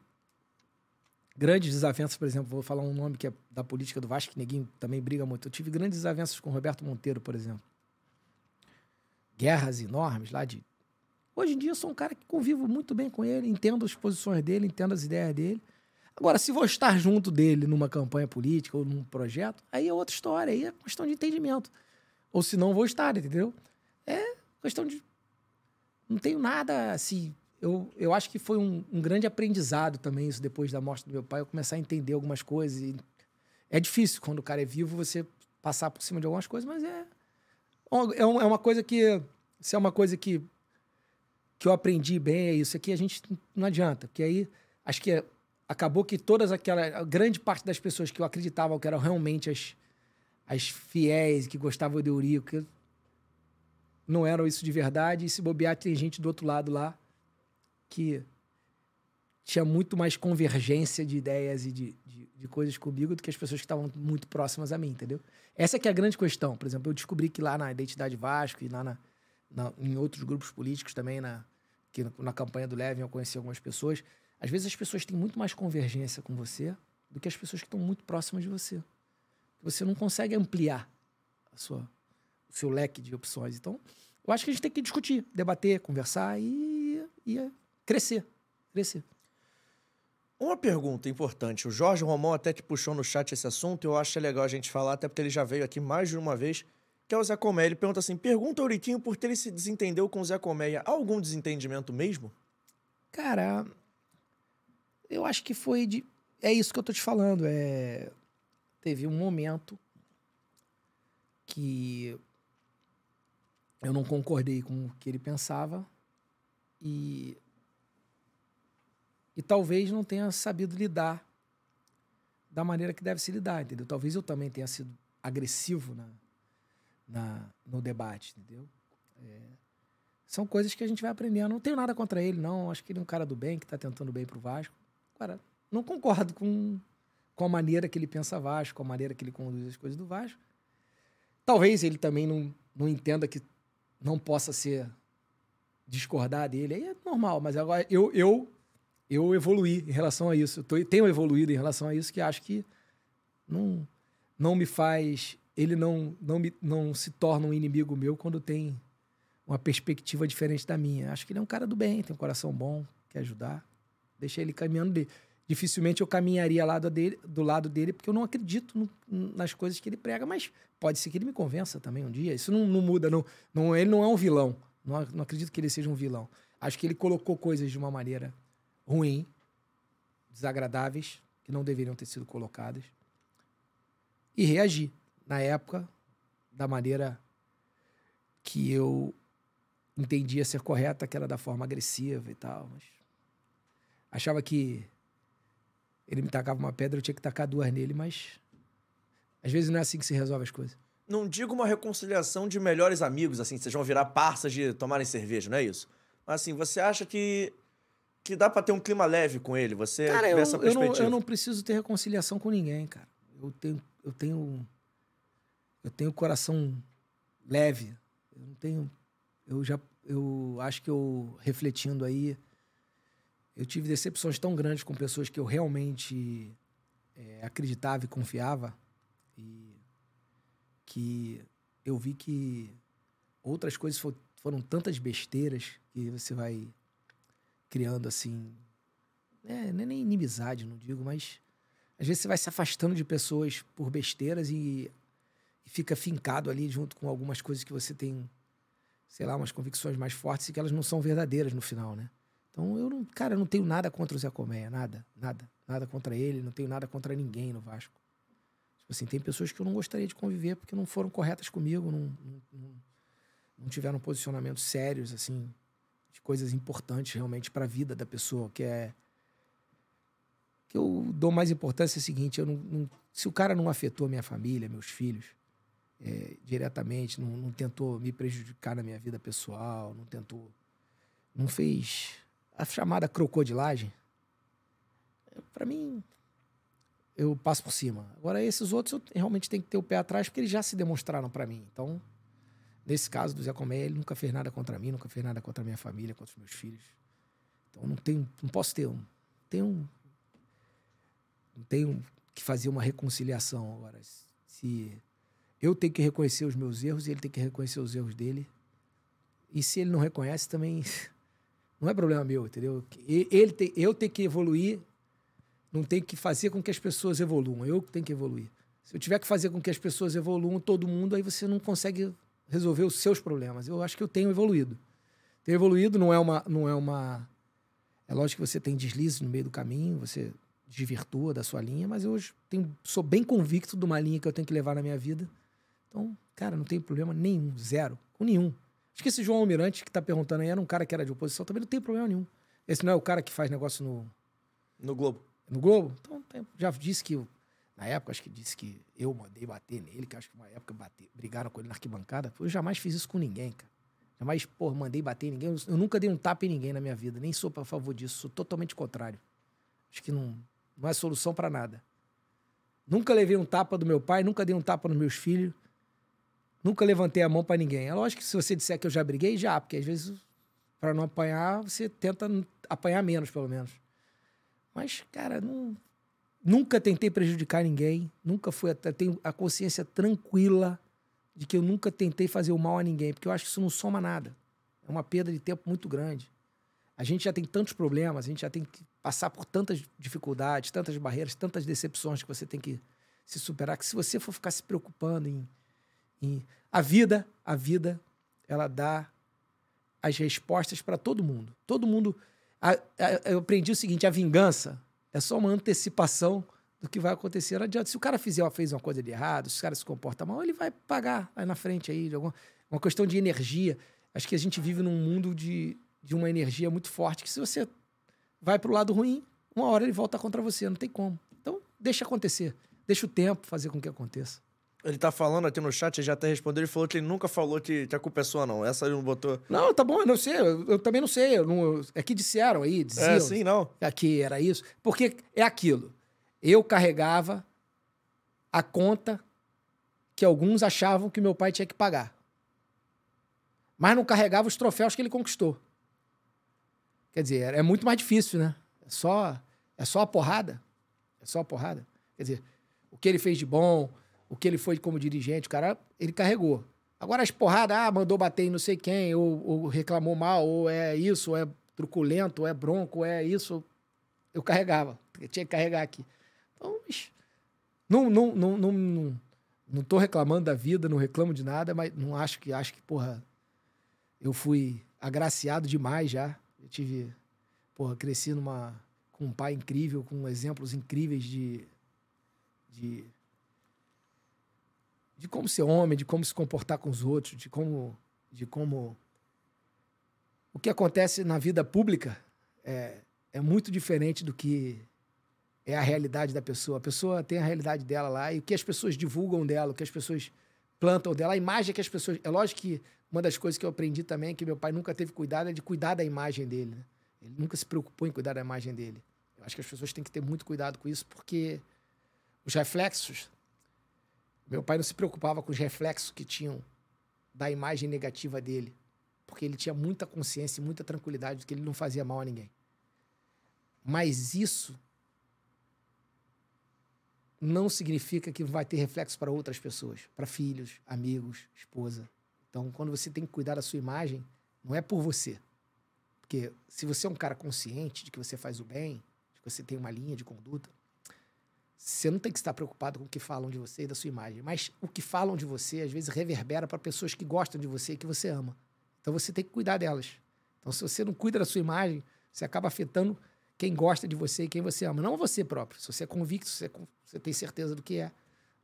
grandes desavenças, por exemplo, vou falar um nome que é da política do Vasco, que ninguém também briga muito. Eu tive grandes desavenças com Roberto Monteiro, por exemplo. Guerras enormes lá de. Hoje em dia eu sou um cara que convivo muito bem com ele, entendo as posições dele, entendo as ideias dele. Agora, se vou estar junto dele numa campanha política ou num projeto, aí é outra história, aí é questão de entendimento. Ou se não, vou estar, entendeu? É questão de. Não tenho nada assim. Eu, eu acho que foi um, um grande aprendizado também, isso depois da morte do meu pai, eu começar a entender algumas coisas. E é difícil, quando o cara é vivo, você passar por cima de algumas coisas, mas é. É, é uma coisa que. Se é uma coisa que, que eu aprendi bem, é isso aqui, a gente não adianta. Porque aí, acho que acabou que todas aquela. grande parte das pessoas que eu acreditava que eram realmente as as fiéis que gostavam de Eurico não eram isso de verdade. E se bobear, tem gente do outro lado lá que tinha muito mais convergência de ideias e de, de, de, coisas comigo do que as pessoas que estavam muito próximas a mim, entendeu? Essa que é a grande questão. Por exemplo, eu descobri que lá na Identidade Vasco e lá na, na, em outros grupos políticos também, na, que na campanha do Levin eu conheci algumas pessoas, Às vezes as pessoas têm muito mais convergência com você do que as pessoas que estão muito próximas de você. Você não consegue ampliar sua, o seu leque de opções. Então, eu acho que a gente tem que discutir, debater, conversar e, e crescer. Crescer. Uma pergunta importante. O Jorge Romão até que puxou no chat esse assunto, eu acho legal a gente falar, até porque ele já veio aqui mais de uma vez, que é o Zé Comé. Ele pergunta assim: pergunta ao Euriquinho por que ele se desentendeu com o Zé Colmeia. Há algum desentendimento mesmo? Cara, eu acho que foi de. É isso que eu tô te falando. É... Teve um momento que eu não concordei com o que ele pensava e e talvez não tenha sabido lidar da maneira que deve se lidar, entendeu? Talvez eu também tenha sido agressivo na, na no debate, entendeu? É, são coisas que a gente vai aprendendo. Não tenho nada contra ele, não. Acho que ele é um cara do bem, que está tentando bem pro Vasco. Agora, não concordo com, com a maneira que ele pensa Vasco, com a maneira que ele conduz as coisas do Vasco. Talvez ele também não, não entenda que não possa ser discordar dele. Aí é normal, mas agora eu, eu eu evoluí em relação a isso. Eu tô, tenho evoluído em relação a isso, que acho que não, não me faz. Ele não, não, me, não se torna um inimigo meu quando tem uma perspectiva diferente da minha. Acho que ele é um cara do bem, tem um coração bom, quer ajudar. Deixa ele caminhando dele. Dificilmente eu caminharia lado dele, do lado dele, porque eu não acredito no, nas coisas que ele prega, mas pode ser que ele me convença também um dia. Isso não, não muda. Não, não, ele não é um vilão. Não, não acredito que ele seja um vilão. Acho que ele colocou coisas de uma maneira ruim, desagradáveis, que não deveriam ter sido colocadas, e reagir na época da maneira que eu entendia ser correta, que era da forma agressiva e tal. Mas achava que ele me tacava uma pedra, eu tinha que tacar duas nele, mas às vezes não é assim que se resolve as coisas. Não digo uma reconciliação de melhores amigos, assim, vocês vão virar parças de tomarem cerveja, não é isso? Mas assim, você acha que que dá para ter um clima leve com ele? Você cara, eu, essa perspectiva? Eu não, eu não preciso ter reconciliação com ninguém, cara. Eu tenho, eu tenho, eu tenho coração leve. Eu não tenho, eu já, eu acho que eu refletindo aí, eu tive decepções tão grandes com pessoas que eu realmente é, acreditava e confiava e que eu vi que outras coisas foram tantas besteiras que você vai criando assim. É, não é nem inimizade, não digo, mas às vezes você vai se afastando de pessoas por besteiras e, e fica fincado ali junto com algumas coisas que você tem, sei lá, umas convicções mais fortes e que elas não são verdadeiras no final, né? Então eu não, cara, eu não tenho nada contra o Zé Colmeia, nada, nada, nada contra ele, não tenho nada contra ninguém no Vasco. Tipo assim, tem pessoas que eu não gostaria de conviver porque não foram corretas comigo, não, não, não, tiveram posicionamentos sérios, assim, de coisas importantes realmente para a vida da pessoa, que é que eu dou mais importância é o seguinte, eu não, não, se o cara não afetou minha família, meus filhos, é, diretamente, não, não, tentou me prejudicar na minha vida pessoal, não tentou, não fez a chamada crocodilagem, para mim, eu passo por cima. Agora, esses outros eu realmente tenho que ter o pé atrás, porque eles já se demonstraram para mim. Então, Nesse caso do Zé Comé, ele nunca fez nada contra mim, nunca fez nada contra a minha família, contra os meus filhos. Então não tenho, não posso ter um, tenho, não tenho que fazer uma reconciliação agora. Se eu tenho que reconhecer os meus erros e ele tem que reconhecer os erros dele. E se ele não reconhece também não é problema meu, entendeu? Ele tem, eu tenho que evoluir, não tenho que fazer com que as pessoas evoluam, eu tenho que evoluir. Se eu tiver que fazer com que as pessoas evoluam, todo mundo, aí você não consegue resolver os seus problemas. Eu acho que eu tenho evoluído. Ter evoluído não é uma. Não é, uma é lógico que você tem deslizes no meio do caminho, você desvirtua da sua linha, mas eu hoje tenho, sou bem convicto de uma linha que eu tenho que levar na minha vida. Então, cara, não tem problema nenhum, zero, com nenhum. Acho que esse João Almirante que está perguntando aí era um cara que era de oposição, também não tem problema nenhum. Esse não é o cara que faz negócio no. No Globo. No Globo? Então, já disse que na época, acho que disse que eu mandei bater nele, que acho que uma época bate, brigaram com ele na arquibancada. Eu jamais fiz isso com ninguém, cara. Jamais, pô, mandei bater em ninguém. Eu nunca dei um tapa em ninguém na minha vida. Nem sou a favor disso. Sou totalmente contrário. Acho que não, não é solução para nada. Nunca levei um tapa do meu pai, nunca dei um tapa nos meus filhos. Nunca levantei a mão para ninguém. É lógico que se você disser que eu já briguei, já, porque às vezes, para não apanhar, você tenta apanhar menos, pelo menos. Mas, cara, não, nunca tentei prejudicar ninguém. Nunca fui até. Tenho a consciência tranquila de que eu nunca tentei fazer o mal a ninguém, porque eu acho que isso não soma nada. É uma perda de tempo muito grande. A gente já tem tantos problemas, a gente já tem que passar por tantas dificuldades, tantas barreiras, tantas decepções que você tem que se superar, que se você for ficar se preocupando em, em... a vida, a vida, ela dá as respostas para todo mundo. Todo mundo. A, a, eu aprendi o seguinte: a vingança é só uma antecipação do que vai acontecer. Não adianta. Se o cara fizer, fez uma coisa de errado, se o cara se comporta mal, ele vai pagar aí na frente aí. Alguma, uma questão de energia. Acho que a gente vive num mundo de, de uma energia muito forte que se você vai para o lado ruim, uma hora ele volta contra você, não tem como. Então, deixa acontecer. Deixa o tempo fazer com que aconteça. Ele tá falando aqui no chat, ele já até respondeu, ele falou que ele nunca falou que, que a culpa é sua, não. Essa ele não botou. Não, tá bom, eu não sei, eu, eu também não sei. Eu não, é que disseram aí, diziam. É, sim, não. Que era isso. Porque é aquilo. Eu carregava a conta que alguns achavam que meu pai tinha que pagar. Mas não carregava os troféus que ele conquistou. Quer dizer, é muito mais difícil, né? É só, é só a porrada. É só a porrada. Quer dizer, o que ele fez de bom, o que ele foi como dirigente, o cara, ele carregou. Agora as porradas, ah, mandou bater em não sei quem, ou, ou reclamou mal, ou é isso, ou é truculento, ou é bronco, ou é isso. Eu carregava. Eu tinha que carregar aqui. Então, não, não, não, não, não, não tô reclamando da vida, não reclamo de nada, mas não acho que, acho que, porra, eu fui agraciado demais já. Eu tive, porra, cresci numa, com um pai incrível, com exemplos incríveis de, de de como ser homem, de como se comportar com os outros, de como, de como o que acontece na vida pública é, é muito diferente do que é a realidade da pessoa. A pessoa tem a realidade dela lá e o que as pessoas divulgam dela, o que as pessoas plantam dela, a imagem que as pessoas. É lógico que uma das coisas que eu aprendi também, que meu pai nunca teve cuidado, é de cuidar da imagem dele. Né? Ele nunca se preocupou em cuidar da imagem dele. Eu acho que as pessoas têm que ter muito cuidado com isso, porque os reflexos meu pai não se preocupava com os reflexos que tinham da imagem negativa dele, porque ele tinha muita consciência e muita tranquilidade de que ele não fazia mal a ninguém. Mas isso não significa que vai ter reflexo para outras pessoas, para filhos, amigos, esposa. Então, quando você tem que cuidar da sua imagem, não é por você. Porque se você é um cara consciente de que você faz o bem, de que você tem uma linha de conduta, você não tem que estar preocupado com o que falam de você e da sua imagem. Mas o que falam de você, às vezes, reverbera para pessoas que gostam de você e que você ama. Então você tem que cuidar delas. Então, se você não cuida da sua imagem, você acaba afetando quem gosta de você e quem você ama. Não você próprio. Se você é convicto, se você, você tem certeza do que é.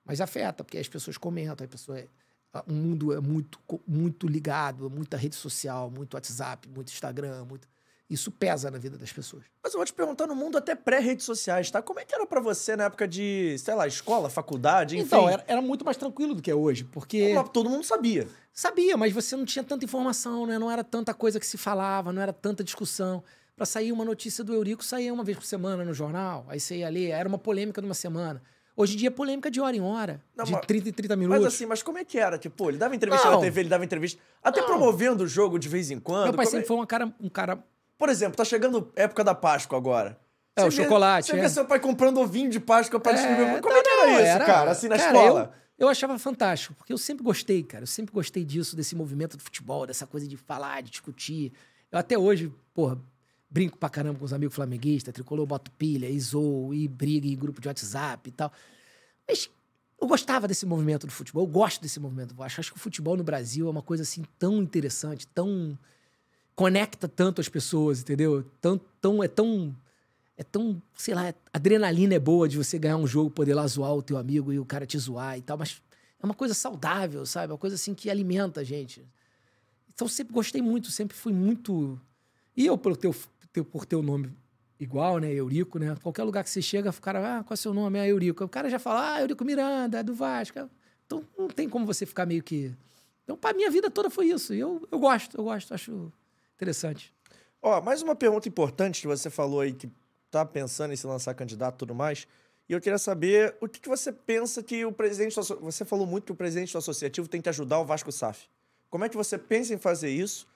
Mas afeta, porque as pessoas comentam, a pessoa é, o mundo é muito, muito ligado, muita rede social, muito WhatsApp, muito Instagram, muito. Isso pesa na vida das pessoas. Mas eu vou te perguntar no mundo até pré-redes sociais, tá? Como é que era para você na época de, sei lá, escola, faculdade, enfim? Então, era, era muito mais tranquilo do que é hoje, porque... todo mundo sabia. Sabia, mas você não tinha tanta informação, né? Não era tanta coisa que se falava, não era tanta discussão. Para sair uma notícia do Eurico, saía uma vez por semana no jornal, aí você ia ler, era uma polêmica de uma semana. Hoje em dia é polêmica de hora em hora, não, de mas, 30 em 30 minutos. Mas assim, mas como é que era? Tipo, ele dava entrevista não, na TV, ele dava entrevista. Até não. promovendo o jogo de vez em quando. Meu pai sempre é... foi um cara, um cara por exemplo, tá chegando época da Páscoa agora. É, você o vê, chocolate. Você é. vê seu pai comprando ovinho de Páscoa pra é, distribuir. Como é que era isso, era, cara, assim, na cara, escola? Eu, eu achava fantástico, porque eu sempre gostei, cara. Eu sempre gostei disso, desse movimento do futebol, dessa coisa de falar, de discutir. Eu até hoje, porra, brinco pra caramba com os amigos flamenguistas, tricolor, boto pilha, e zoo, e briga em grupo de WhatsApp e tal. Mas eu gostava desse movimento do futebol, eu gosto desse movimento. Eu acho, acho que o futebol no Brasil é uma coisa assim tão interessante, tão conecta tanto as pessoas, entendeu? Tão, tão, é tão. É tão, sei lá, adrenalina é boa de você ganhar um jogo, poder lá zoar o teu amigo e o cara te zoar e tal, mas é uma coisa saudável, sabe? É uma coisa assim que alimenta a gente. Então sempre gostei muito, sempre fui muito. E eu, por teu, teu, por teu nome igual, né? Eurico, né? Qualquer lugar que você chega, o cara, ah, qual é o seu nome? É Eurico. O cara já fala, ah, Eurico Miranda, é do Vasco. Então não tem como você ficar meio que. Então, para minha vida toda foi isso. E eu, eu gosto, eu gosto, acho Interessante. Ó, mais uma pergunta importante que você falou aí que tá pensando em se lançar candidato e tudo mais. E eu queria saber o que, que você pensa que o presidente. Você falou muito que o presidente do associativo tem que ajudar o Vasco SAF. Como é que você pensa em fazer isso?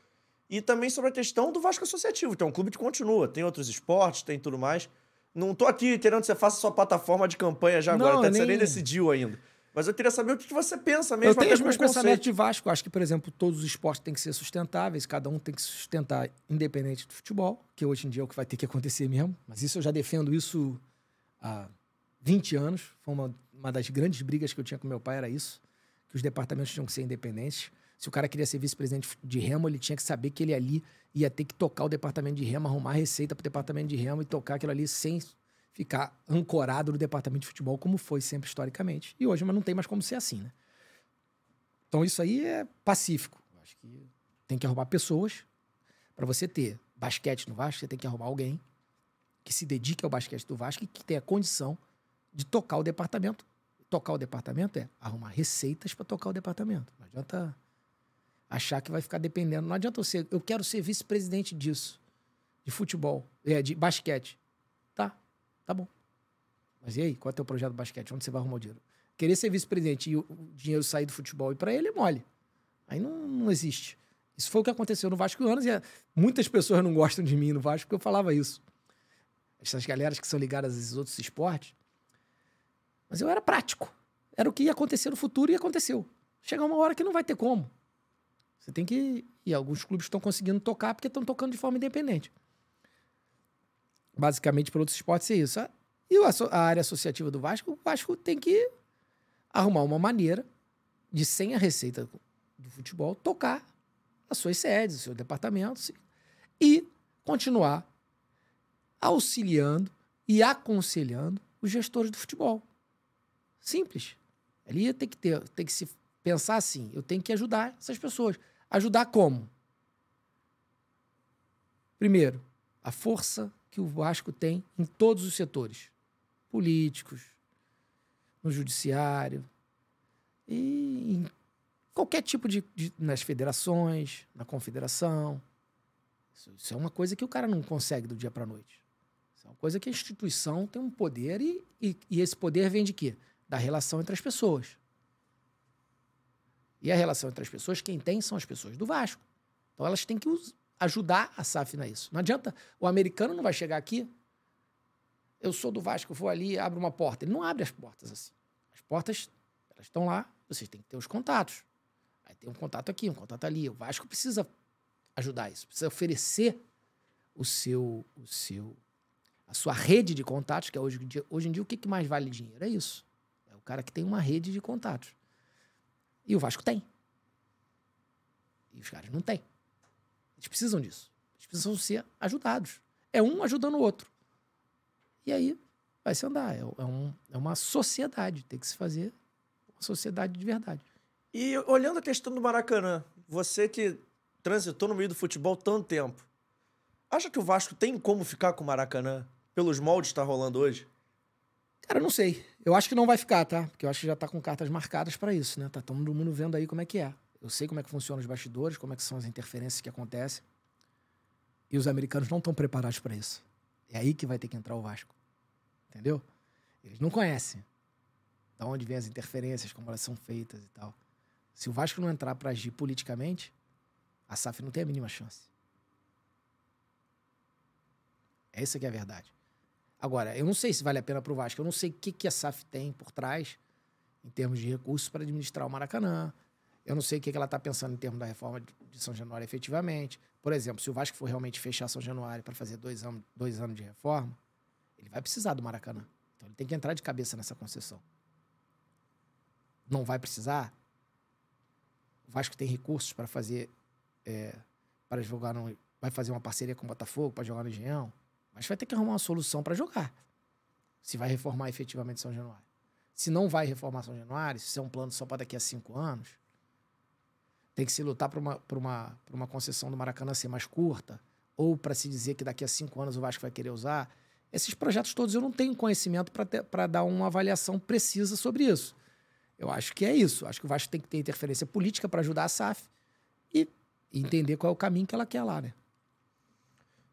E também sobre a questão do Vasco Associativo, que é um clube que continua, tem outros esportes, tem tudo mais. Não tô aqui querendo que você faça sua plataforma de campanha já agora, Não, até eu você nem nem- decidiu ainda. Mas eu queria saber o que você pensa mesmo. Eu tenho os meus pensamentos de Vasco. Acho que, por exemplo, todos os esportes têm que ser sustentáveis, cada um tem que se sustentar independente do futebol, que hoje em dia é o que vai ter que acontecer mesmo. Mas isso eu já defendo isso há 20 anos. Foi uma, uma das grandes brigas que eu tinha com meu pai, era isso. Que os departamentos tinham que ser independentes. Se o cara queria ser vice-presidente de remo, ele tinha que saber que ele ali ia ter que tocar o departamento de remo, arrumar receita para o departamento de remo e tocar aquilo ali sem ficar ancorado no departamento de futebol, como foi sempre historicamente. E hoje, mas não tem mais como ser assim, né? Então isso aí é pacífico. Acho que tem que arrumar pessoas. Para você ter basquete no Vasco, você tem que arrumar alguém que se dedique ao basquete do Vasco e que tenha condição de tocar o departamento. Tocar o departamento é arrumar receitas para tocar o departamento. Não adianta achar que vai ficar dependendo. Não adianta ser, eu quero ser vice-presidente disso, de futebol, é, de basquete. Tá, bom. Mas e aí, qual é o teu projeto de basquete? Onde você vai arrumar o dinheiro? Querer ser vice-presidente e o o dinheiro sair do futebol e para ele é mole. Aí não, não existe. Isso foi o que aconteceu no Vasco anos e é, muitas pessoas não gostam de mim no Vasco porque eu falava isso. Essas galeras que são ligadas a esses outros esportes. Mas eu era prático. Era o que ia acontecer no futuro e aconteceu. Chega uma hora que não vai ter como. Você tem que. E alguns clubes estão conseguindo tocar porque estão tocando de forma independente. Basicamente, para outros esportes é isso. E o asso- a área associativa do Vasco, o Vasco tem que arrumar uma maneira de, sem a receita do futebol, tocar as suas sedes, os seus departamentos e continuar auxiliando e aconselhando os gestores do futebol. Simples. Ali tem que ter, tem que se pensar assim, eu tenho que ajudar essas pessoas. Ajudar como? Primeiro, a força que o Vasco tem em todos os setores. Políticos, no judiciário e em qualquer tipo de, de- nas federações, na confederação. Isso, isso é uma coisa que o cara não consegue do dia para noite. Isso é uma coisa que a instituição tem um poder e, e, e esse poder vem de quê? Da relação entre as pessoas. E a relação entre as pessoas, quem tem são as pessoas do Vasco. Então elas têm que us- ajudar a SAF nisso. Não adianta, o americano não vai chegar aqui, eu sou do Vasco, vou ali abro uma porta. Ele não abre as portas assim. As portas, elas estão lá, vocês têm que ter os contatos. Aí tem um contato aqui, um contato ali. O Vasco precisa ajudar isso, precisa oferecer o seu, o seu, a sua rede de contatos, que é hoje em dia, hoje em dia o que mais vale dinheiro? É isso. É o cara que tem uma rede de contatos. E o Vasco tem. E os caras não têm. Eles precisam disso. Eles precisam ser ajudados. É um ajudando o outro. E aí vai se andar. É, é um- é uma sociedade. Tem que se fazer uma sociedade de verdade. E olhando a questão do Maracanã, você que transitou no meio do futebol tanto tempo, acha que o Vasco tem como ficar com o Maracanã pelos moldes que tá rolando hoje? Cara, eu não sei. Eu acho que não vai ficar, tá? Porque eu acho que já tá com cartas marcadas para isso, né? Tá todo mundo vendo aí como é que é. Eu sei como é que funcionam os bastidores, como é que são as interferências que acontecem. E os americanos não estão preparados para isso. É aí que vai ter que entrar o Vasco. Entendeu? Eles não conhecem. Da onde vêm as interferências, como elas são feitas e tal. Se o Vasco não entrar para agir politicamente, a SAF não tem a mínima chance. Essa que é a verdade. Agora, eu não sei se vale a pena pro Vasco. Eu não sei o que, que a SAF tem por trás em termos de recursos para administrar o Maracanã. Eu não sei o que, ela está pensando em termos da reforma de de São Januário efetivamente. Por exemplo, se o Vasco for realmente fechar São Januário para fazer dois anos, dois anos de reforma, ele vai precisar do Maracanã. Então ele tem que entrar de cabeça nessa concessão. Não vai precisar. O Vasco tem recursos para fazer. é, para jogar no. Vai fazer uma parceria com o Botafogo para jogar no Engenhão. Mas vai ter que arrumar uma solução para jogar. Se vai reformar efetivamente São Januário. Se não vai reformar São Januário, se isso é um plano só para daqui a cinco anos, tem que se lutar para uma, pra uma, pra uma concessão do Maracanã ser mais curta, ou para se dizer que daqui a cinco anos o Vasco vai querer usar. Esses projetos todos eu não tenho conhecimento para dar uma avaliação precisa sobre isso. Eu acho que é isso. Acho que o Vasco tem que ter interferência política para ajudar a SAF e entender qual é o caminho que ela quer lá, né?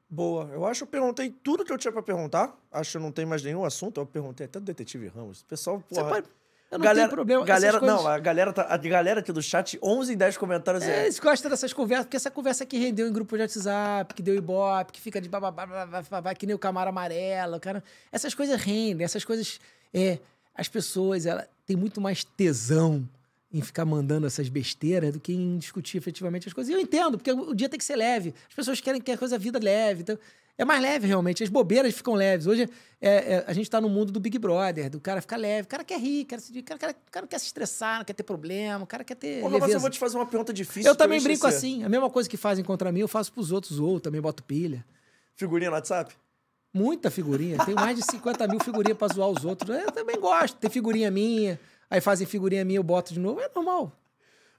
Boa. Eu acho que eu perguntei tudo que eu tinha pra perguntar. Acho que não tem mais nenhum assunto. Eu perguntei até do detetive Ramos. O pessoal, Você porra, pode- Eu não galera, tenho problema. Galera, coisas- Não, a galera, tá, a galera aqui do chat, 11 em 10 comentários É, é. eles gostam dessas conversas, porque essa conversa que rendeu em grupo de WhatsApp, que deu ibope, que fica de bababá, bababá, babá, que nem o camaro amarelo, cara. Essas coisas rendem, essas coisas. É, as pessoas, ela tem muito mais tesão em ficar mandando essas besteiras do que em discutir efetivamente as coisas. E eu entendo, porque o dia tem que ser leve. As pessoas querem que a coisa a vida leve. Então, é mais leve, realmente. As bobeiras ficam leves. Hoje, é, é, a gente tá no mundo do Big Brother, do cara ficar leve. O cara quer rir, quer se, o cara, cara- cara quer se estressar, não quer ter problema, o cara quer ter. Porra, mas eu vou te fazer uma pergunta difícil. Eu também esqueci. brinco assim. A mesma coisa que fazem contra mim, eu faço pros outros, ou também boto pilha. Figurinha no WhatsApp? Muita figurinha. Tenho mais de 50 mil figurinhas pra zoar os outros. Eu também gosto. Tem figurinha minha, aí fazem figurinha minha, eu boto de novo. É normal.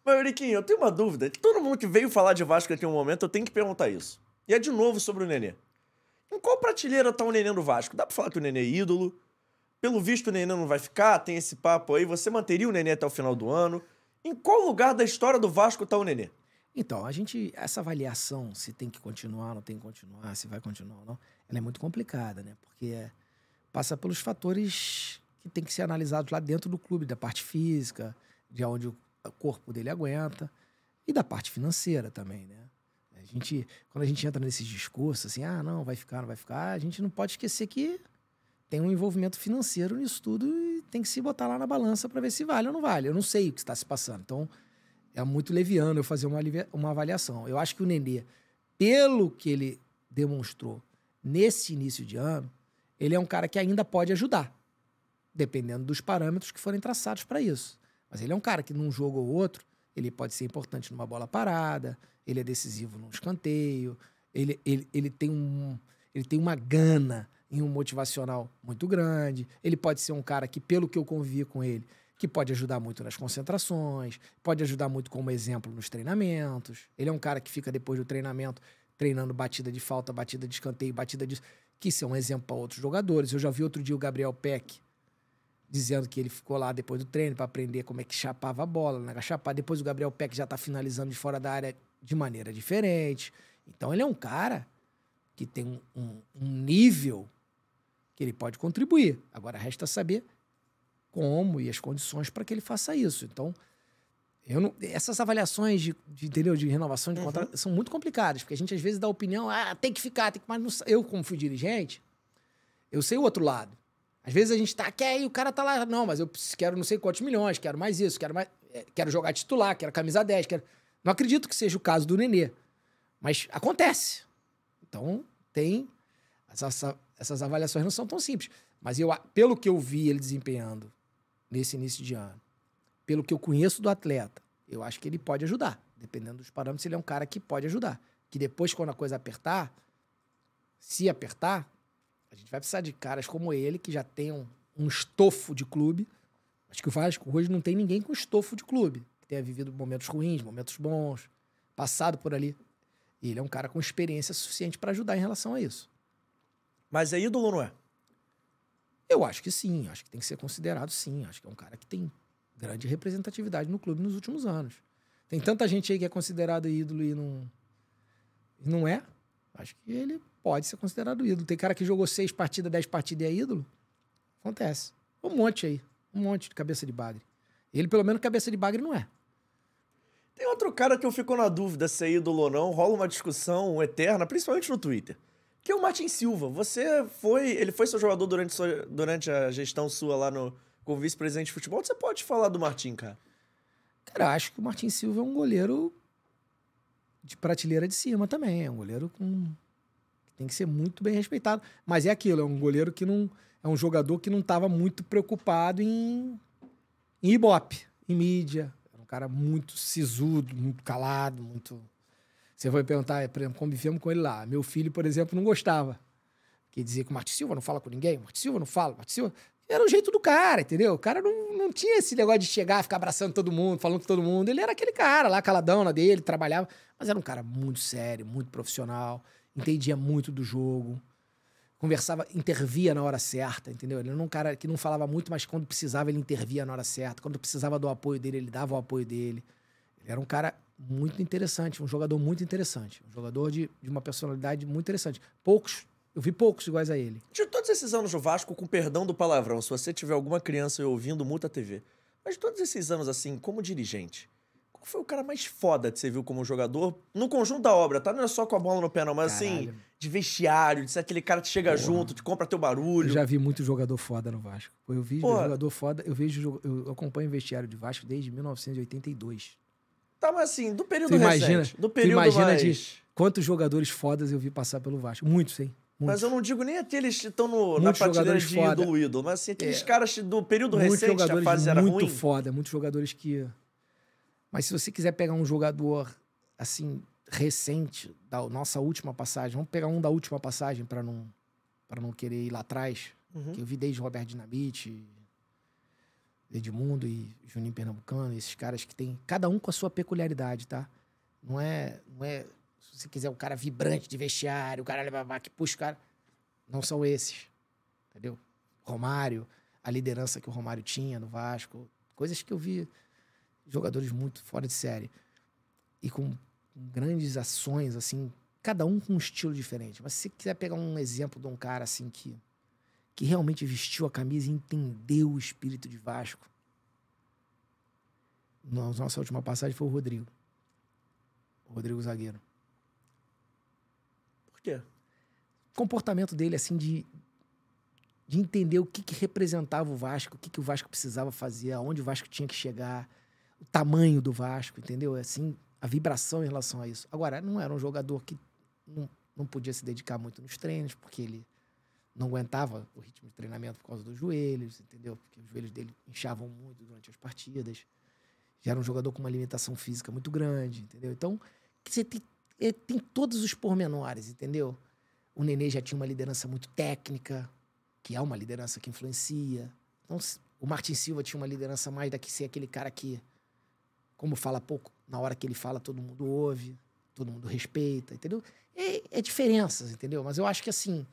Mas, Euriquinho, eu tenho uma dúvida. Todo mundo que veio falar de Vasco aqui um momento, eu tenho que perguntar isso. E é de novo sobre o Nenê. Em qual prateleira tá o Nenê do Vasco? Dá pra falar que o Nenê é ídolo? Pelo visto, o Nenê não vai ficar, tem esse papo aí. Você manteria o Nenê até o final do ano? Em qual lugar da história do Vasco tá o Nenê? Então, a gente, essa avaliação, se tem que continuar, não tem que continuar, se vai continuar ou não, ela é muito complicada, né? Porque é- passa pelos fatores que tem que ser analisados lá dentro do clube, da parte física, de onde o corpo dele aguenta, e da parte financeira também, né? Gente, quando a gente entra nesses discursos, assim, ah, não, vai ficar, não vai ficar, a gente não pode esquecer que tem um envolvimento financeiro nisso tudo e tem que se botar lá na balança para ver se vale ou não vale. Eu não sei o que está se passando. Então, é muito leviano eu fazer uma, uma avaliação. Eu acho que o Nenê, pelo que ele demonstrou nesse início de ano, ele é um cara que ainda pode ajudar, dependendo dos parâmetros que forem traçados para isso. Mas ele é um cara que num jogo ou outro, ele pode ser importante numa bola parada, ele é decisivo num escanteio, ele, ele, ele, tem, um, ele tem uma gana em um motivacional muito grande, ele pode ser um cara que, pelo que eu convivi com ele, que pode ajudar muito nas concentrações, pode ajudar muito como exemplo nos treinamentos. Ele é um cara que fica depois do treinamento treinando batida de falta, batida de escanteio, batida de. que isso é um exemplo para outros jogadores. Eu já vi outro dia o Gabriel Peck dizendo que ele ficou lá depois do treino para aprender como é que chapava a bola, né? chapar. Depois o Gabriel Peck já tá finalizando de fora da área de maneira diferente. Então ele é um cara que tem um, um- um nível que ele pode contribuir. Agora resta saber como e as condições para que ele faça isso. Então, não- essas avaliações de, de, entendeu, de renovação de contrato são muito complicadas, porque a gente às vezes dá opinião, ah, tem que ficar, tem que. Mas não eu, como fui dirigente, eu sei o outro lado. Às vezes a gente tá, quer e o cara tá lá, não, mas eu quero não sei quantos milhões, quero mais isso, quero mais. eh, Quero jogar titular, quero camisa 10, quero. Não acredito que seja o caso do Nenê. Mas acontece. Então, tem. Essas, essas avaliações não são tão simples. Mas eu, pelo que eu vi ele desempenhando nesse início de ano, pelo que eu conheço do atleta, eu acho que ele pode ajudar. Dependendo dos parâmetros, ele é um cara que pode ajudar. Que depois, quando a coisa apertar, se apertar, a gente vai precisar de caras como ele, que já tenham um estofo de clube. Acho que o Vasco hoje não tem ninguém com estofo de clube. Que tenha vivido momentos ruins, momentos bons, passado por ali. E ele é um cara com experiência suficiente para ajudar em relação a isso. Mas é ídolo ou não é? Eu acho que sim, acho que tem que ser considerado sim. Acho que é um cara que tem grande representatividade no clube nos últimos anos. Tem tanta gente aí que é considerado ídolo e não, e não é. Acho que ele pode ser considerado ídolo. Tem cara que jogou seis partidas, dez partidas e é ídolo. Acontece. Um monte aí. Um monte de cabeça de bagre. Ele, pelo menos, cabeça de bagre não é. Tem outro cara que eu fico na dúvida se é ídolo ou não, rola uma discussão eterna, principalmente no Twitter. Que é o Martin Silva. Você foi. Ele foi seu jogador durante, sua- durante a gestão sua lá no, como vice-presidente de futebol. Você pode falar do Martin, cara? Cara, acho que o Martin Silva é um goleiro de prateleira de cima também. É um goleiro com. tem que ser muito bem respeitado. Mas é aquilo, é um goleiro que não. É um jogador que não estava muito preocupado em. em ibope, em mídia. Era um cara muito sisudo, muito calado, muito. Você vai perguntar, por exemplo, convivemos com ele lá. Meu filho, por exemplo, não gostava. Que dizia que o Martin Silva não fala com ninguém, o Martin Silva não fala, o Martin Silva. Era o jeito do cara, entendeu? O cara não, não tinha esse negócio de chegar, ficar abraçando todo mundo, falando com todo mundo. Ele era aquele cara lá, caladão na dele, trabalhava. Mas era um cara muito sério, muito profissional, entendia muito do jogo, conversava, intervia na hora certa, entendeu? Ele era um cara que não falava muito, mas quando precisava, ele intervia na hora certa. Quando precisava do apoio dele, ele dava o apoio dele. Ele era um cara muito interessante, um jogador muito interessante. Um jogador de, de uma personalidade muito interessante. Poucos, eu vi poucos iguais a ele. De todos esses anos no Vasco, com perdão do palavrão, se você tiver alguma criança ouvindo, multa a TV. Mas de todos esses anos, assim, como dirigente, qual foi o cara mais foda que você viu como jogador? No conjunto da obra, tá? Não é só com a bola no pé, não, mas assim, Caralho. de vestiário, de ser aquele cara que chega Porra. junto, te compra teu barulho. Eu já vi muito jogador foda no Vasco. Eu vi Porra. jogador foda, eu vejo eu acompanho o vestiário de Vasco desde 1982. Tá, mas assim, do período Tu imagina- recente. Do tu período imagina mais... de- Quantos jogadores fodas eu vi passar pelo Vasco? Muitos, hein? Mas eu não digo nem aqueles que estão no- na prateleira de foda. ídolo, ídolo, mas assim, aqueles É. caras do período muitos recente, a fase era muito ruim. foda, muitos jogadores que. Mas se você quiser pegar um jogador assim recente da nossa última passagem, vamos pegar um da última passagem para não para não querer ir lá atrás, Uhum. que eu vi desde Roberto Dinamite, Edmundo e Juninho Pernambucano, esses caras que tem cada um com a sua peculiaridade, tá? Não é, não é se você quiser o cara vibrante de vestiário, o cara que puxa o cara, não são esses. Entendeu? Romário, a liderança que o Romário tinha no Vasco, coisas que eu vi jogadores muito fora de série e com, com grandes ações assim, cada um com um estilo diferente. Mas se você quiser pegar um exemplo de um cara assim que que realmente vestiu a camisa e entendeu o espírito de Vasco. Nossa última passagem foi o Rodrigo. O Rodrigo Zagueiro. Quê? comportamento dele, assim, de, de entender o que, que representava o Vasco, o que, que o Vasco precisava fazer, aonde o Vasco tinha que chegar, o tamanho do Vasco, entendeu? Assim, a vibração em relação a isso. Agora, não era um jogador que não, não podia se dedicar muito nos treinos, porque ele não aguentava o ritmo de treinamento por causa dos joelhos, entendeu? Porque os joelhos dele inchavam muito durante as partidas. Já era um jogador com uma limitação física muito grande, entendeu? Então, que você tem, é, tem todos os pormenores, entendeu? O Nenê já tinha uma liderança muito técnica, que é uma liderança que influencia. Então, o Martin Silva tinha uma liderança mais daqui ser aquele cara que, como fala pouco, na hora que ele fala, todo mundo ouve, todo mundo respeita, entendeu? É, é diferenças, entendeu? Mas eu acho que assim,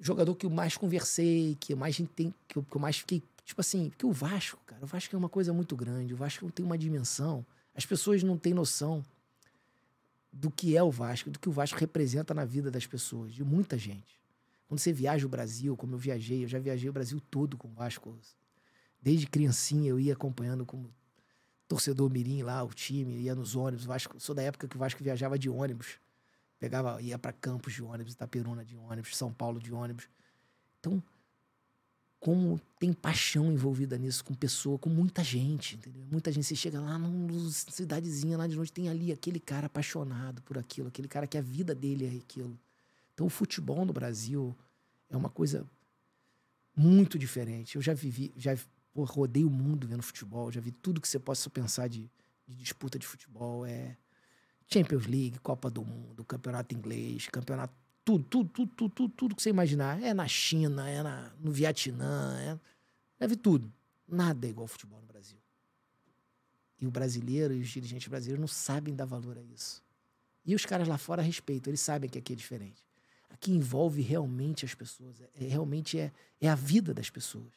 o jogador que eu mais conversei, que eu mais que eu, que eu mais fiquei, tipo assim, que o Vasco, cara, o Vasco é uma coisa muito grande, o Vasco tem uma dimensão, as pessoas não têm noção do que é o Vasco, do que o Vasco representa na vida das pessoas, de muita gente. Quando você viaja o Brasil, como eu viajei, eu já viajei o Brasil todo com o Vasco. Desde criancinha eu ia acompanhando como torcedor mirim lá, o time, ia nos ônibus. Vasco, sou da época que o Vasco viajava de ônibus. Pegava, ia para Campos de ônibus, Itaperuna de ônibus, São Paulo de ônibus. Então, como tem paixão envolvida nisso com pessoa, com muita gente, entendeu? Muita gente. Você chega lá numa cidadezinha lá de noite, tem ali aquele cara apaixonado por aquilo, aquele cara que a vida dele é aquilo. Então, o futebol no Brasil é uma coisa muito diferente. Eu já vivi, já rodei o mundo vendo futebol, já vi tudo que você possa pensar de, de disputa de futebol. É Champions League, Copa do Mundo, Campeonato Inglês, Campeonato. Tudo, tudo, tudo, tudo, tudo, tudo que você imaginar. É na China, é na, no Vietnã, é. Vi tudo. Nada é igual ao futebol no Brasil. E o brasileiro e os dirigentes brasileiros não sabem dar valor a isso. E os caras lá fora respeitam, eles sabem que aqui é diferente. Aqui envolve realmente as pessoas, é, é- realmente é, é a vida das pessoas.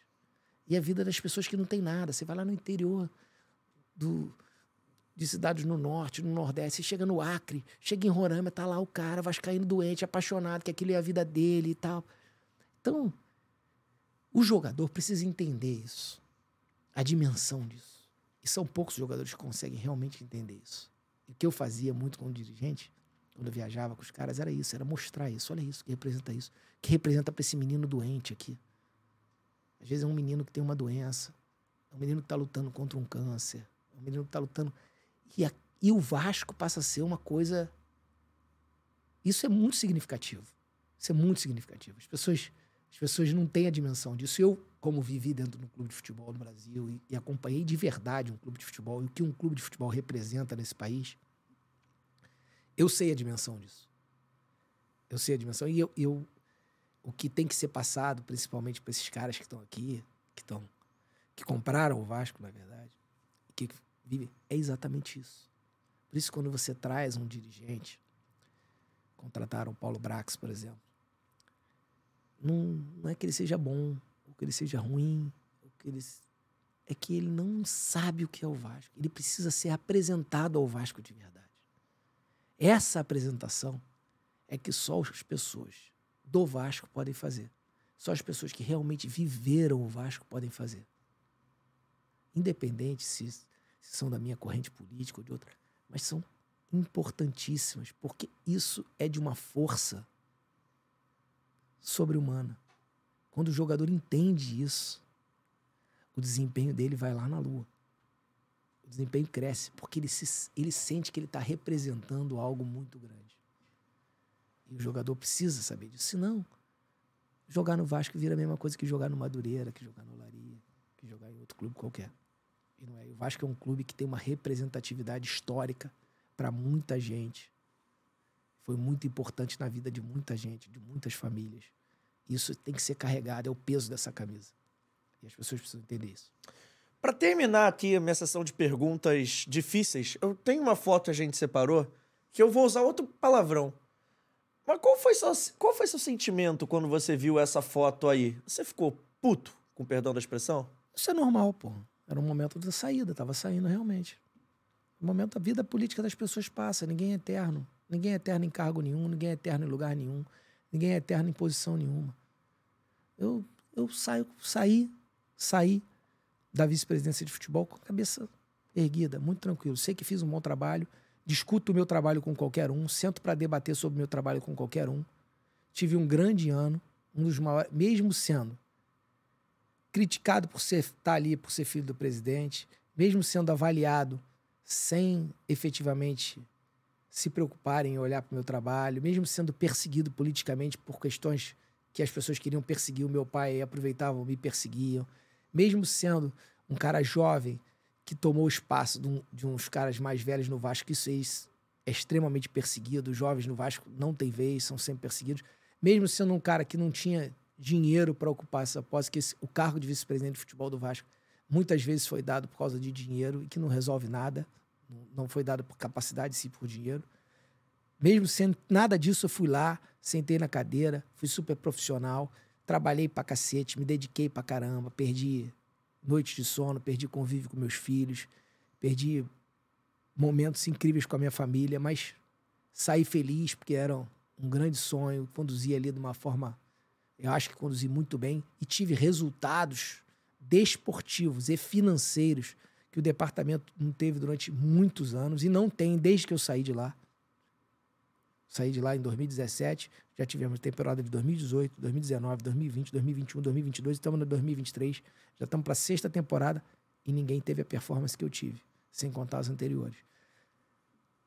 E a vida das pessoas que não tem nada. Você vai lá no interior do, de cidades no norte, no nordeste, chega no Acre, chega em Roraima, tá lá o cara vascaíno doente, apaixonado, que aquilo é a vida dele e tal. Então, o jogador precisa entender isso, a dimensão disso. E são poucos jogadores que conseguem realmente entender isso. E o que eu fazia muito como dirigente, quando eu viajava com os caras, era isso, era mostrar isso. Olha isso, que representa isso. Que representa para esse menino doente aqui. Às vezes é um menino que tem uma doença, é um menino que está lutando contra um câncer, é um menino que está lutando. E, a- e o Vasco passa a ser uma coisa. Isso é muito significativo. Isso é muito significativo. As pessoas, as pessoas não têm a dimensão disso. Eu, como vivi dentro de um clube de futebol no Brasil e, e acompanhei de verdade um clube de futebol e o que um clube de futebol representa nesse país, eu sei a dimensão disso. Eu sei a dimensão. E eu, eu o que tem que ser passado, principalmente para esses caras que estão aqui, que estão que compraram o Vasco, na verdade, que vivem, é exatamente isso. Por isso, quando você traz um dirigente, contrataram o Paulo Brax, por exemplo, não, não é que ele seja bom, ou que ele seja ruim, ou que ele, é que ele não sabe o que é o Vasco. Ele precisa ser apresentado ao Vasco de verdade. Essa apresentação é que só as pessoas do Vasco podem fazer. Só as pessoas que realmente viveram o Vasco podem fazer. independente se, se são da minha corrente política ou de outra, mas são importantíssimas, porque isso é de uma força sobre-humana. Quando o jogador entende isso, o desempenho dele vai lá na lua. O desempenho cresce, porque ele, se, ele sente que ele está representando algo muito grande. E o jogador precisa saber disso. Senão, jogar no Vasco vira a mesma coisa que jogar no Madureira, que jogar no Laria, que jogar em outro clube qualquer. E não é. O Vasco é um clube que tem uma representatividade histórica para muita gente. Foi muito importante na vida de muita gente, de muitas famílias. Isso tem que ser carregado, é o peso dessa camisa. E as pessoas precisam entender isso. Para terminar aqui a minha sessão de perguntas difíceis, eu tenho uma foto que a gente separou que eu vou usar outro palavrão. Mas qual foi, seu, qual foi seu sentimento quando você viu essa foto aí? Você ficou puto, com perdão da expressão? Isso é normal, pô. Era um momento da saída, tava saindo realmente. O momento da vida política das pessoas passa, ninguém é eterno. Ninguém é eterno em cargo nenhum, ninguém é eterno em lugar nenhum, ninguém é eterno em posição nenhuma. Eu, eu saio, saí, saí da vice-presidência de futebol com a cabeça erguida, muito tranquilo. Sei que fiz um bom trabalho, discuto o meu trabalho com qualquer um, sento para debater sobre o meu trabalho com qualquer um. Tive um grande ano, um dos maiores, mesmo sendo criticado por estar tá ali, por ser filho do presidente, mesmo sendo avaliado sem efetivamente se preocuparem em olhar para o meu trabalho, mesmo sendo perseguido politicamente por questões que as pessoas queriam perseguir o meu pai e aproveitavam, me perseguiam, mesmo sendo um cara jovem que tomou o espaço de, um, de uns caras mais velhos no Vasco, isso é extremamente perseguido. Os jovens no Vasco não têm vez, são sempre perseguidos. Mesmo sendo um cara que não tinha dinheiro para ocupar essa posse, que esse, o cargo de vice-presidente de futebol do Vasco muitas vezes foi dado por causa de dinheiro e que não resolve nada, não foi dado por capacidade, sim por dinheiro. Mesmo sendo nada disso, eu fui lá, sentei na cadeira, fui super profissional, trabalhei pra cacete, me dediquei pra caramba, perdi noites de sono, perdi convívio com meus filhos, perdi momentos incríveis com a minha família, mas saí feliz porque era um grande sonho, conduzi ali de uma forma, eu acho que conduzi muito bem e tive resultados desportivos e financeiros que o departamento não teve durante muitos anos e não tem desde que eu saí de lá. Saí de lá em 2017, já tivemos temporada de 2018, 2019, 2020, 2021, 2022, estamos no 2023, já estamos para a sexta temporada e ninguém teve a performance que eu tive, sem contar as anteriores.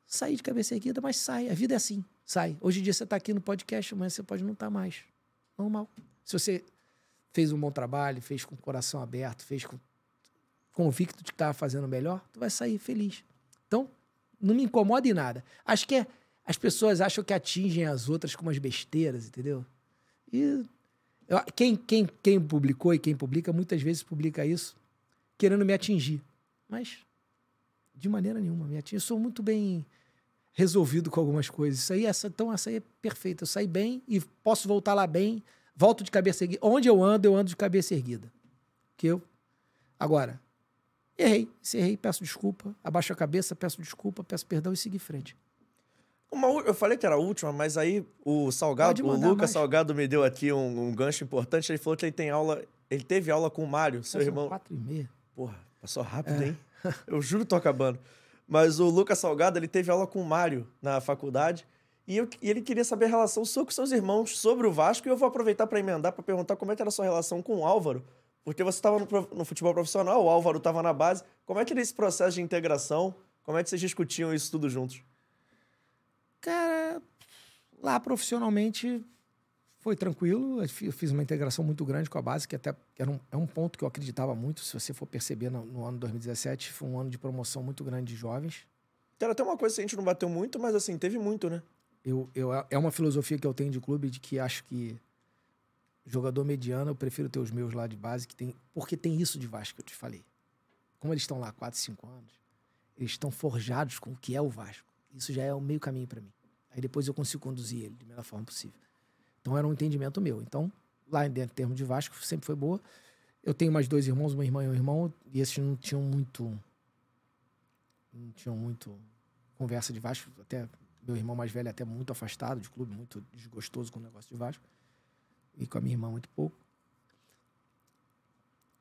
Saí de cabeça erguida, mas sai, a vida é assim, sai. Hoje em dia você está aqui no podcast, amanhã você pode não estar tá mais. Normal. Se você fez um bom trabalho, fez com o coração aberto, fez com convicto de que estava fazendo melhor, tu vai sair feliz. Então, não me incomoda em nada. Acho que é as pessoas acham que atingem as outras com umas besteiras, entendeu? E eu, quem, quem, quem publicou e quem publica, muitas vezes publica isso querendo me atingir. Mas, de maneira nenhuma, me atinge. Eu sou muito bem resolvido com algumas coisas. Isso aí, essa, então, essa aí é perfeita. Eu saí bem e posso voltar lá bem, volto de cabeça erguida. Onde eu ando, eu ando de cabeça erguida. Que eu. Agora, errei. Se errei, peço desculpa. Abaixo a cabeça, peço desculpa, peço perdão e sigo em frente. Uma, eu falei que era a última, mas aí o Salgado, o Lucas mais. Salgado me deu aqui um, um, gancho importante. Ele falou que ele tem aula. Ele teve aula com o Mário, seu irmão. Quatro e meia. Porra, passou rápido, é. hein? Eu juro que tô acabando. Mas o Lucas Salgado, ele teve aula com o Mário na faculdade. E, eu, e ele queria saber a relação sua com seus irmãos sobre o Vasco. E eu vou aproveitar para emendar para perguntar como é que era a sua relação com o Álvaro. Porque você estava no, no, futebol profissional, o Álvaro estava na base. Como é que era esse processo de integração? Como é que vocês discutiam isso tudo juntos? Cara, lá profissionalmente foi tranquilo. Eu fiz uma integração muito grande com a base, que até era um, é um ponto que eu acreditava muito. Se você for perceber, no, no ano 2017 foi um ano de promoção muito grande de jovens. Era até uma coisa que a gente não bateu muito, mas assim, teve muito, né? Eu, eu, é uma filosofia que eu tenho de clube de que acho que jogador mediano, eu prefiro ter os meus lá de base, que tem, porque tem isso de Vasco que eu te falei. Como eles estão lá há 4, 5 anos, eles estão forjados com o que é o Vasco. Isso já é o meio caminho para mim. Aí depois eu consigo conduzir ele da melhor forma possível. Então era um entendimento meu. Então, lá dentro, em termos de Vasco, sempre foi boa. Eu tenho mais dois irmãos, uma irmã e um irmão, e esses não tinham muito. Não tinham muito conversa de Vasco. Até meu irmão mais velho é até muito afastado de clube, muito desgostoso com o negócio de Vasco. E com a minha irmã muito pouco.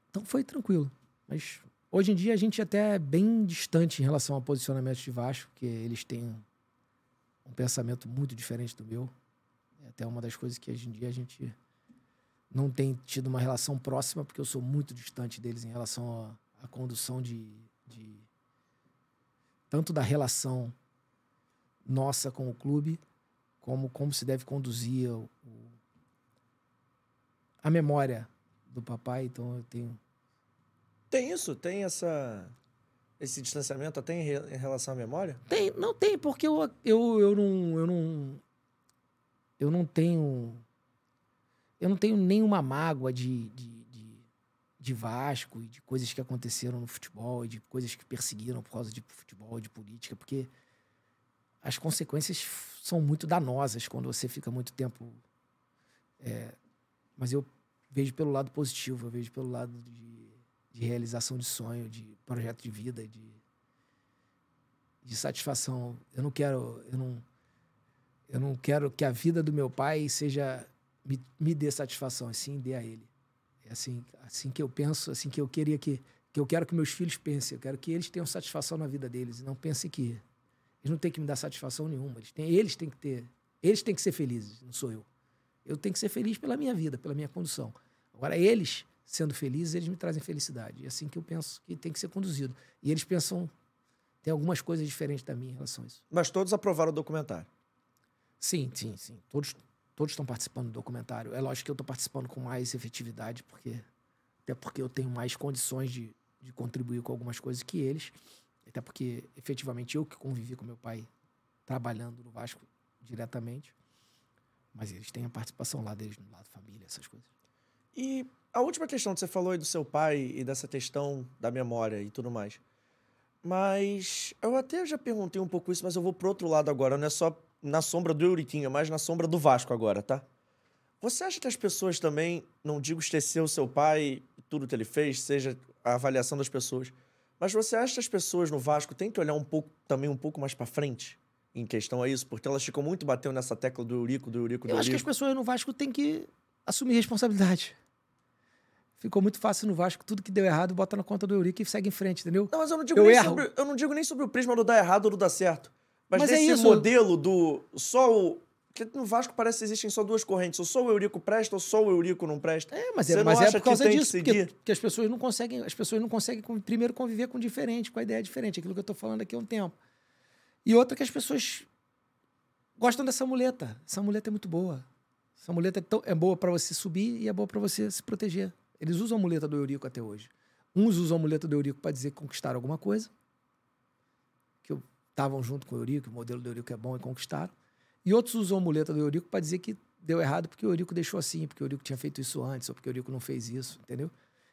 Então foi tranquilo. Mas Hoje em dia a gente até é bem distante em relação ao posicionamento de Vasco, porque eles têm um pensamento muito diferente do meu. É até uma das coisas que hoje em dia a gente não tem tido uma relação próxima, porque eu sou muito distante deles em relação à, à condução de, de. tanto da relação nossa com o clube, como como se deve conduzir o, o, a memória do papai. Então eu tenho tem isso? Tem essa esse distanciamento até em, re, em relação à memória? Tem, não tem, porque eu, eu, eu não eu não eu não tenho eu não tenho nenhuma mágoa de, de, de, de Vasco e de coisas que aconteceram no futebol, e de coisas que perseguiram por causa de futebol, de política, porque as consequências são muito danosas quando você fica muito tempo. É, mas eu vejo pelo lado positivo, eu vejo pelo lado de de realização de sonho, de projeto de vida, de, de satisfação. Eu não quero, eu não, eu não quero que a vida do meu pai seja me, me dê satisfação, assim dê a ele. É assim, assim que eu penso, assim que eu queria que que eu quero que meus filhos pensem, eu quero que eles tenham satisfação na vida deles e não pensem que eles não têm que me dar satisfação nenhuma, eles têm, eles têm que ter, eles têm que ser felizes, não sou eu. Eu tenho que ser feliz pela minha vida, pela minha condução. Agora eles sendo felizes, eles me trazem felicidade. É assim que eu penso que tem que ser conduzido. E eles pensam, tem algumas coisas diferentes da minha em relação a isso. Mas todos aprovaram o documentário? Sim, sim, sim. Todos, todos estão participando do documentário. É lógico que eu estou participando com mais efetividade, porque até porque eu tenho mais condições de, de contribuir com algumas coisas que eles. Até porque, efetivamente, eu que convivi com meu pai trabalhando no Vasco diretamente. Mas eles têm a participação lá deles, no lado família, essas coisas. E a última questão que você falou aí do seu pai e dessa questão da memória e tudo mais. Mas eu até já perguntei um pouco isso, mas eu vou pro outro lado agora. Não é só na sombra do Euriquinho, é mais na sombra do Vasco agora, tá? Você acha que as pessoas também, não digo esquecer o seu pai tudo que ele fez, seja a avaliação das pessoas, mas você acha que as pessoas no Vasco têm que olhar um pouco, também um pouco mais para frente em questão a isso? Porque elas ficam muito batendo nessa tecla do Eurico, do Eurico, do Eu Eurico. acho que as pessoas no Vasco têm que assumir responsabilidade ficou muito fácil no Vasco. Tudo que deu errado, bota na conta do Eurico e segue em frente, entendeu? Não, mas eu não digo, Eu nem, erro. sobre, eu não digo nem sobre o prisma do dar errado ou do dar certo. Mas, Mas é modelo do só o. Porque no Vasco parece que existem só duas correntes. Ou só o Eurico presta ou só o Eurico não presta. É, mas Você é, não mas é acha por causa disso, que porque, as pessoas não conseguem, as pessoas não conseguem primeiro conviver com o diferente, com a ideia diferente, aquilo que eu tô falando aqui há um tempo. E outra que as pessoas gostam dessa muleta. Essa muleta é muito boa. Essa muleta é, tão- é boa para você subir e é boa para você se proteger. Eles usam a muleta do Eurico até hoje. Uns usam a muleta do Eurico para dizer que conquistaram alguma coisa, estavam junto com o Eurico, o modelo do Eurico é bom e conquistaram. E outros usam a muleta do Eurico para dizer que deu errado porque o Eurico deixou assim, porque o Eurico tinha feito isso antes, ou porque o Eurico não fez isso, entendeu?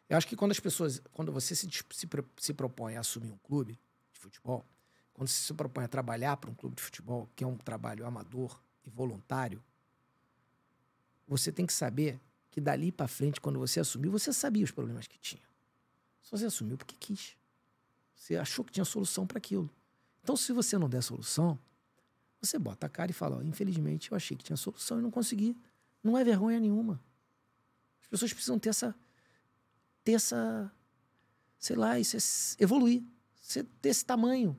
Eu acho que quando as pessoas, quando você se, se, se propõe a assumir um clube de futebol, quando você se propõe a trabalhar para um clube de futebol, que é um trabalho amador e voluntário, você tem que saber que dali para frente, quando você assumiu, você sabia os problemas que tinha. Só você assumiu porque quis. Você achou que tinha solução para aquilo. Então, se você não der solução, você bota a cara e fala: ó, infelizmente, eu achei que tinha solução e não consegui. Não é vergonha nenhuma. As pessoas precisam ter essa. ter essa. sei lá, isso é, evoluir. Você ter esse tamanho.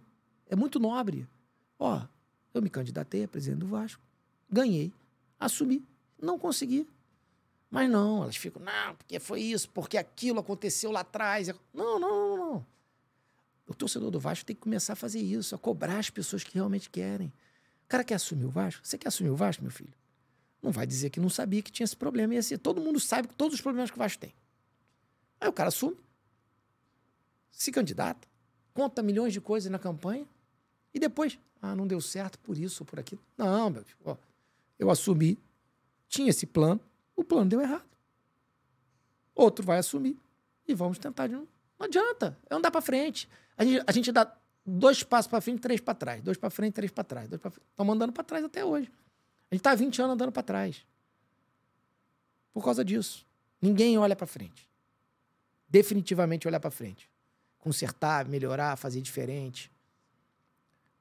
É muito nobre. Ó, eu me candidatei a presidente do Vasco, ganhei, assumi, não consegui. Mas não, elas ficam, não, porque foi isso, porque aquilo aconteceu lá atrás. Não, não, não, não. O torcedor do Vasco tem que começar a fazer isso, a cobrar as pessoas que realmente querem. O cara quer assumir o Vasco? Você quer assumir o Vasco, meu filho? Não vai dizer que não sabia que tinha esse problema. Assim, todo mundo sabe todos os problemas que o Vasco tem. Aí o cara assume, se candidata, conta milhões de coisas na campanha e depois, ah, não deu certo por isso ou por aquilo. Não, meu filho, ó, eu assumi, tinha esse plano, o plano deu errado. Outro vai assumir e vamos tentar de novo. Não adianta, é andar para frente. A gente, a gente dá dois passos para frente, três para trás. Dois para frente, três para trás. Dois para Estamos andando para trás até hoje. A gente está há 20 anos andando para trás. Por causa disso. Ninguém olha para frente. Definitivamente olhar para frente. Consertar, melhorar, fazer diferente.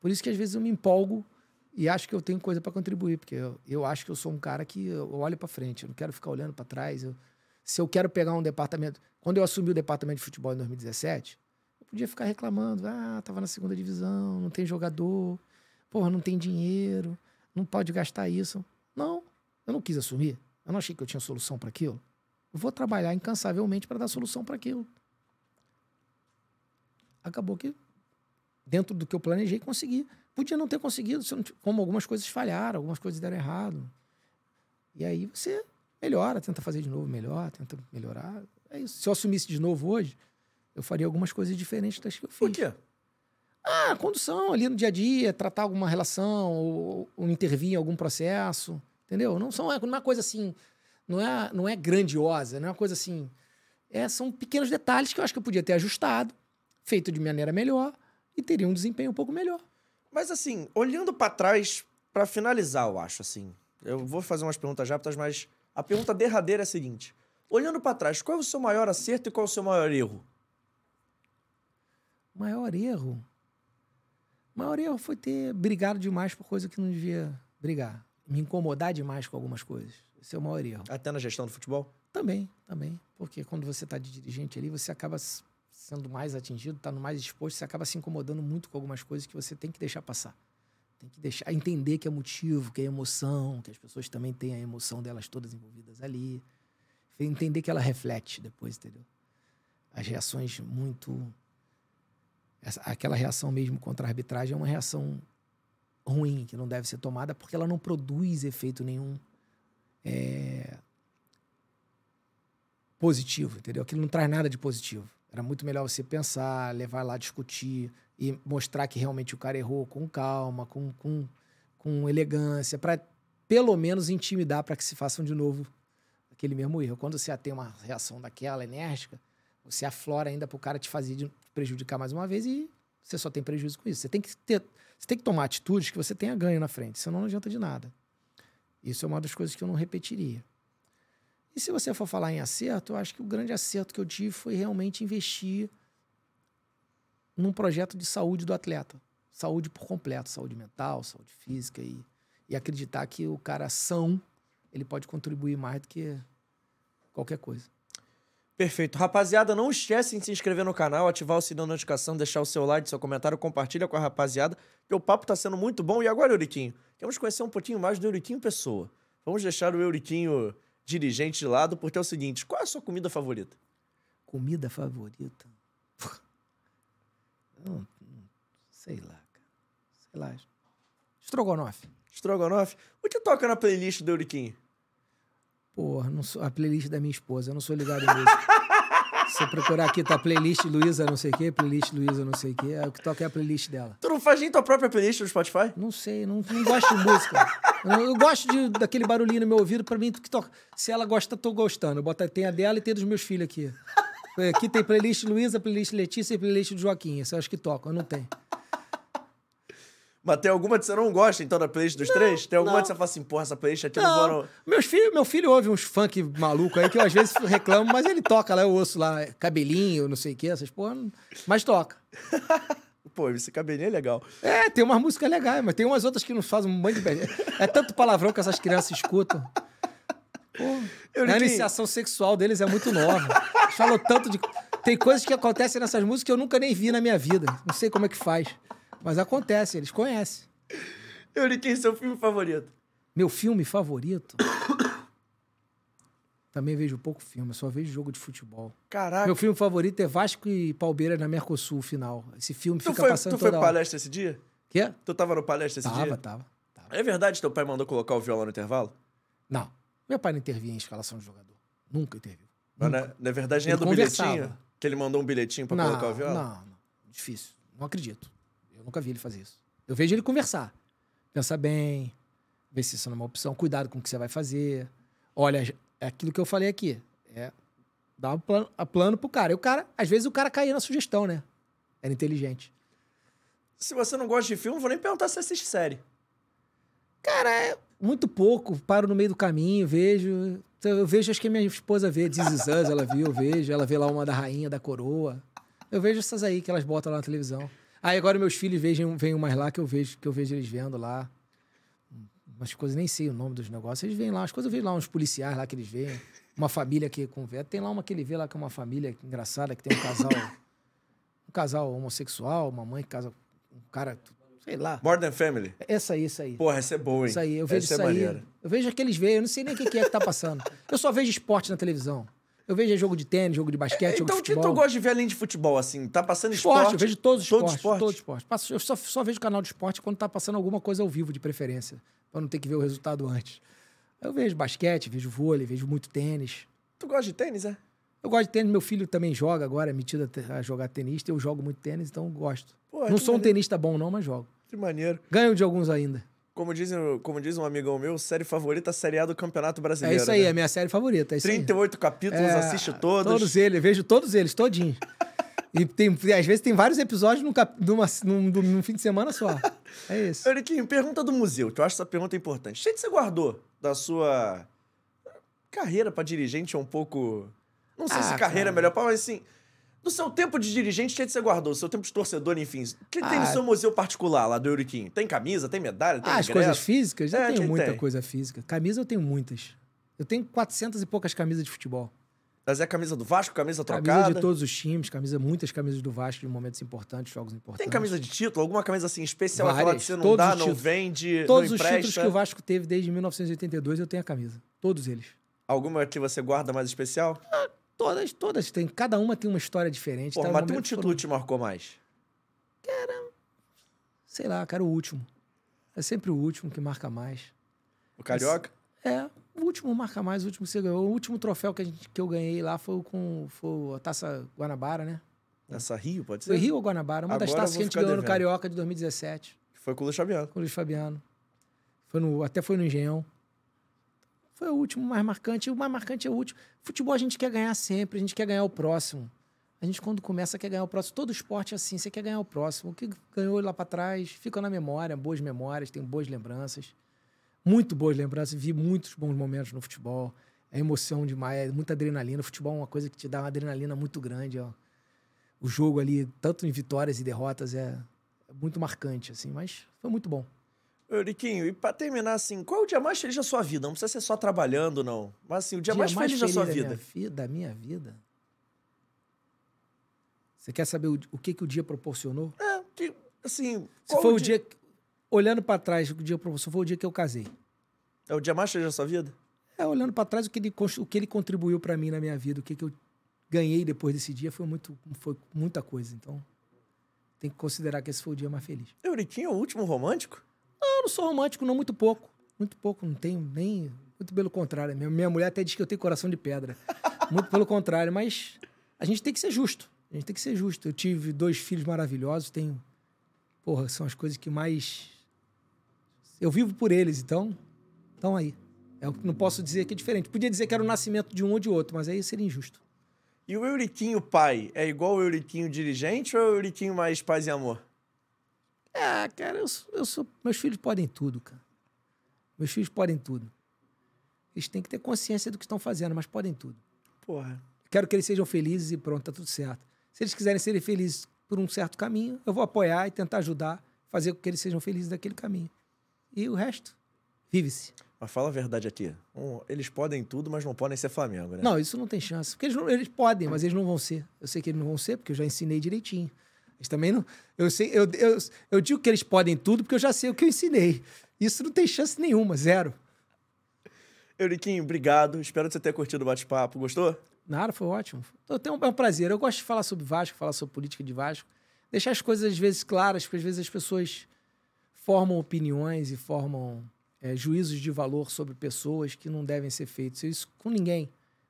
Por isso que às vezes eu me empolgo e acho que eu tenho coisa para contribuir, porque eu, eu acho que eu sou um cara que eu olho para frente, eu não quero ficar olhando para trás. Eu- se eu quero pegar um departamento, quando eu assumi o departamento de futebol em 2017, podia ficar reclamando. Ah, tava na segunda divisão, não tem jogador, porra, não tem dinheiro, não pode gastar isso. Não, eu não quis assumir. Eu não achei que eu tinha solução para aquilo. Eu vou trabalhar incansavelmente para dar solução para aquilo. Acabou que, dentro do que eu planejei, consegui. Podia não ter conseguido, como algumas coisas falharam, algumas coisas deram errado. E aí você melhora, tenta fazer de novo melhor, tenta melhorar. É isso. Se eu assumisse de novo hoje, eu faria algumas coisas diferentes das que eu fiz. Por quê? Ah, condução ali no dia a dia, tratar alguma relação, ou, ou intervir em algum processo, entendeu? Não, são, não é uma coisa assim, não é, não é grandiosa, não é uma coisa assim. É, são pequenos detalhes que eu acho que eu podia ter ajustado, feito de maneira melhor e teria um desempenho um pouco melhor. Mas assim, olhando para trás, para finalizar, eu acho assim. Eu vou fazer umas perguntas rápidas, mas a pergunta derradeira é a seguinte: olhando para trás, qual é o seu maior acerto e qual é o seu maior erro? Maior erro. Maior erro foi ter brigado demais por coisa que não devia brigar. Me incomodar demais com algumas coisas. Esse é o maior erro. Até na gestão do futebol? Também, também. Porque quando você está de dirigente ali, você acaba sendo mais atingido, está mais exposto, você acaba se incomodando muito com algumas coisas que você tem que deixar passar. Tem que deixar entender que é motivo, que é emoção, que as pessoas também têm a emoção delas todas envolvidas ali. Entender que ela reflete depois, entendeu? As reações muito. Essa, aquela reação mesmo contra a arbitragem é uma reação ruim, que não deve ser tomada, porque ela não produz efeito nenhum é, positivo, entendeu? Aquilo não traz nada de positivo. Era muito melhor você pensar, levar lá, discutir e mostrar que realmente o cara errou com calma, com, com, com elegância, para pelo menos intimidar para que se façam de novo aquele mesmo erro. Quando você tem uma reação daquela enérgica, você aflora ainda para o cara te fazer prejudicar mais uma vez e você só tem prejuízo com isso. Você tem que ter, você tem que tomar atitudes que você tenha ganho na frente, senão não adianta de nada. Isso é uma das coisas que eu não repetiria. E se você for falar em acerto, eu acho que o grande acerto que eu tive foi realmente investir num projeto de saúde do atleta. Saúde por completo, saúde mental, saúde física e, e acreditar que o cara são, ele pode contribuir mais do que qualquer coisa. Perfeito. Rapaziada, não esquece de se inscrever no canal, ativar o sininho da notificação, deixar o seu like, seu comentário, compartilha com a rapaziada, que o papo tá sendo muito bom. E agora, Euriquinho, queremos conhecer um pouquinho mais do Euriquinho Pessoa. Vamos deixar o Euriquinho dirigente de lado, porque é o seguinte: qual é a sua comida favorita? Comida favorita? Não, sei lá, cara. Sei lá. Estrogonofe. Estrogonofe? O que toca na playlist do Euriquinho? Porra, não sou, a playlist da minha esposa, eu não sou ligado em música. Se procurar aqui, tá playlist Luísa não sei o quê, playlist Luísa não sei o quê, é o que toca é a playlist dela. Tu não faz nem tua própria playlist no Spotify? Não sei, não, não gosto de música. Eu, eu gosto de, daquele barulhinho no meu ouvido, pra mim, que toca. Se ela gosta, tô gostando. Eu boto, tem a dela e tem dos meus filhos aqui. Aqui tem playlist Luísa, playlist Letícia e playlist do Joaquim. Essa eu acho que tocam, eu não tenho. Mas tem alguma que você não gosta, então, da playlist dos não, três? Tem alguma não. que você fala assim, porra, essa playlist aqui não, não vou... Meus filho, meu filho ouve uns funk maluco aí que eu às vezes reclamo, mas ele toca lá, eu ouço lá, cabelinho, não sei o que, essas porra, mas toca. Pô, esse cabelinho é legal. É, tem umas músicas legais, mas tem umas outras que não fazem um monte de... É tanto palavrão que essas crianças escutam. Pô, a iniciação sexual deles é muito nova. Eles falam tanto de... Tem coisas que acontecem nessas músicas que eu nunca nem vi na minha vida. Não sei como é que faz. Mas acontece, eles conhecem. Euriquim, seu filme favorito? Meu filme favorito? Também vejo pouco filme, só vejo jogo de futebol. Caraca. Meu filme favorito é Vasco e Palmeiras na Mercosul final. Esse filme tu fica foi, passando Tu foi pra palestra esse dia? Quê? Tu tava no palestra esse tava, dia? Tava, tava. É verdade que teu pai mandou colocar o violão no intervalo? Não. Meu pai não intervinha em escalação de jogador. Nunca interviu. Mas Nunca. Na, na verdade nem é do bilhetinho? Que ele mandou um bilhetinho pra não, colocar o violão? Não, não. Difícil. Não acredito. Eu nunca vi ele fazer isso. Eu vejo ele conversar. Pensar bem, ver se isso não é uma opção, cuidado com o que você vai fazer. Olha, é aquilo que eu falei aqui. É dar um plano, a plano pro cara. E o cara, às vezes o cara caía na sugestão, né? Era inteligente. Se você não gosta de filme, vou nem perguntar se assiste série. Cara, é muito pouco. Paro no meio do caminho, vejo. Eu vejo, acho que minha esposa vê, This Is Us, ela viu, eu vejo. Ela vê lá uma da rainha, da coroa. Eu vejo essas aí que elas botam lá na televisão. Aí agora meus filhos vejam, venham mais lá que eu vejo, que eu vejo eles vendo lá. Umas coisas, nem sei o nome dos negócios. Eles vêm lá, as coisas eu vejo lá, uns policiais lá que eles veem. Uma família que conversa. Tem lá uma que ele vê lá que é uma família engraçada, que tem um casal. Um casal homossexual, uma mãe que casa com um cara, sei lá. More Than Family. Essa aí, essa aí. Porra, essa é boa, hein? Isso aí, eu vejo essa isso é aí. maneira. Eu vejo aqueles veios, eu não sei nem o que que é que tá passando. Eu só vejo esporte na televisão. Eu vejo jogo de tênis, jogo de basquete, jogo Então, o de que futebol. tu gosta de ver além de futebol, assim? Tá passando Esporte, esporte? eu vejo todos os esportes. esporte? Todos os esportes. Passo- Eu só, só vejo canal de esporte quando tá passando alguma coisa ao vivo, de preferência. Pra não ter que ver o resultado antes. Eu vejo basquete, vejo vôlei, vejo muito tênis. Tu gosta de tênis, é? Eu gosto de tênis, meu filho também joga agora, é metido a jogar tenista. Eu jogo muito tênis, então eu gosto. Pô, não que sou um maneiro. tenista bom, não, mas jogo. Que maneiro. Ganho de alguns ainda. Como diz, como diz um amigão meu, série favorita, série A do Campeonato É Brasileiro. isso aí, né? é minha série favorita. É isso aí. 38 capítulos, É, assiste todos. Todos eles, vejo todos eles, todinhos. e tem, às vezes tem vários episódios num, cap- numa, num, num fim de semana só. É isso. Euriquinho, pergunta do museu, que eu acho essa pergunta importante. O que você guardou da sua carreira pra dirigente é um pouco... Não sei Ah, se carreira cara. é melhor, mas assim... Do seu tempo de dirigente, o que você guardou? Do seu tempo de torcedor, enfim. O que tem no Ah. seu museu particular lá do Euriquinho? Tem camisa, tem medalha, tem Ah, as ingresso? coisas físicas? Eu É, tenho muita tem? coisa física. Camisa eu tenho muitas. Eu tenho 400 e poucas camisas de futebol. Mas é camisa do Vasco, camisa trocada? Camisa de todos os times, camisa, muitas camisas do Vasco de momentos importantes, jogos importantes. Tem camisa de título? Alguma camisa assim especial? Aquela Várias, que você não todos dá, não vende, Todos não os títulos que o Vasco teve desde 1982 eu tenho a camisa. Todos eles. Alguma que você guarda mais especial? Todas, todas têm. Cada uma tem uma história diferente. Porra, tá? mas No tem um título que te marcou mais? Sei lá, cara, o último. É sempre o último que marca mais. O Carioca? É, o último marca mais, o último que você ganhou. O último troféu que, a gente, que eu ganhei lá foi com foi a Taça Guanabara, né? Essa Rio, pode ser? Foi Rio ou Guanabara? Uma das Agora eu taças que a gente ganhou no devendo. Carioca de 2017, Foi com o Luiz Fabiano. com o Luiz Fabiano. Foi no, até foi no Engenhão. Foi o último mais marcante. O mais marcante é o último. Futebol a gente quer ganhar sempre, a gente quer ganhar o próximo. A gente, quando começa, quer ganhar o próximo. Todo esporte é assim, você quer ganhar o próximo. O que ganhou lá pra trás fica na memória, boas memórias, tem boas lembranças. Muito boas lembranças. Vi muitos bons momentos no futebol. É emoção demais, é muita adrenalina. O futebol é uma coisa que te dá uma adrenalina muito grande. Ó. O jogo ali, tanto em vitórias e derrotas, é muito marcante, assim. Mas foi muito bom. Euriquinho, e pra terminar assim, qual é o dia mais feliz da sua vida? Não precisa ser só trabalhando, não. Mas assim, o dia, mais, feliz da sua da vida. Minha fi- da minha vida? Você quer saber o, o que, que o dia proporcionou? É, que, assim... Se foi o dia... que- Olhando pra trás, o que o dia proporcionou foi o dia que eu casei. É o dia mais feliz da sua vida? É, olhando pra trás, o que ele, o que ele contribuiu pra mim na minha vida, o que, que eu ganhei depois desse dia foi, muito, foi muita coisa. Então, tem que considerar que esse foi o dia mais feliz. Euriquinho é o último romântico? Eu não sou romântico, não, muito pouco. Muito pouco, não tenho nem. Muito pelo contrário. Minha, minha mulher até diz que eu tenho coração de pedra. Muito pelo contrário, mas a gente tem que ser justo. A gente tem que ser justo. Eu tive dois filhos maravilhosos, tenho. Porra, são as coisas que mais. Eu vivo por eles, então. Então aí. Eu não posso dizer que é diferente. Podia dizer que era o nascimento de um ou de outro, mas aí seria injusto. E o Euriquinho pai é igual o Euriquinho dirigente ou é o Euriquinho mais paz e amor? Ah, cara, eu sou, eu sou- Meus filhos podem tudo, cara. Meus filhos podem tudo. Eles têm que ter consciência do que estão fazendo, mas podem tudo. Porra. Quero que eles sejam felizes e pronto, tá tudo certo. Se eles quiserem serem felizes por um certo caminho, eu vou apoiar e tentar ajudar, fazer com que eles sejam felizes daquele caminho. E o resto, vive-se. Mas fala a verdade aqui. Um, eles podem tudo, mas não podem ser Flamengo, né? Não, isso não tem chance. Porque eles, não- eles podem, mas eles não vão ser. Eu sei que eles não vão ser, porque eu já ensinei direitinho. Eles também não. Eu sei, eu, eu, eu digo que eles podem tudo porque eu já sei o que eu ensinei. Isso não tem chance nenhuma, zero. Euriquinho, obrigado. Espero que você tenha curtido o bate-papo. Gostou? Nada, foi ótimo. Eu tenho, é um prazer. Eu gosto de falar sobre Vasco, falar sobre política de Vasco. Deixar as coisas, às vezes, claras, porque às vezes as pessoas formam opiniões e formam é, juízos de valor sobre pessoas que não devem ser feitos. Isso com ninguém,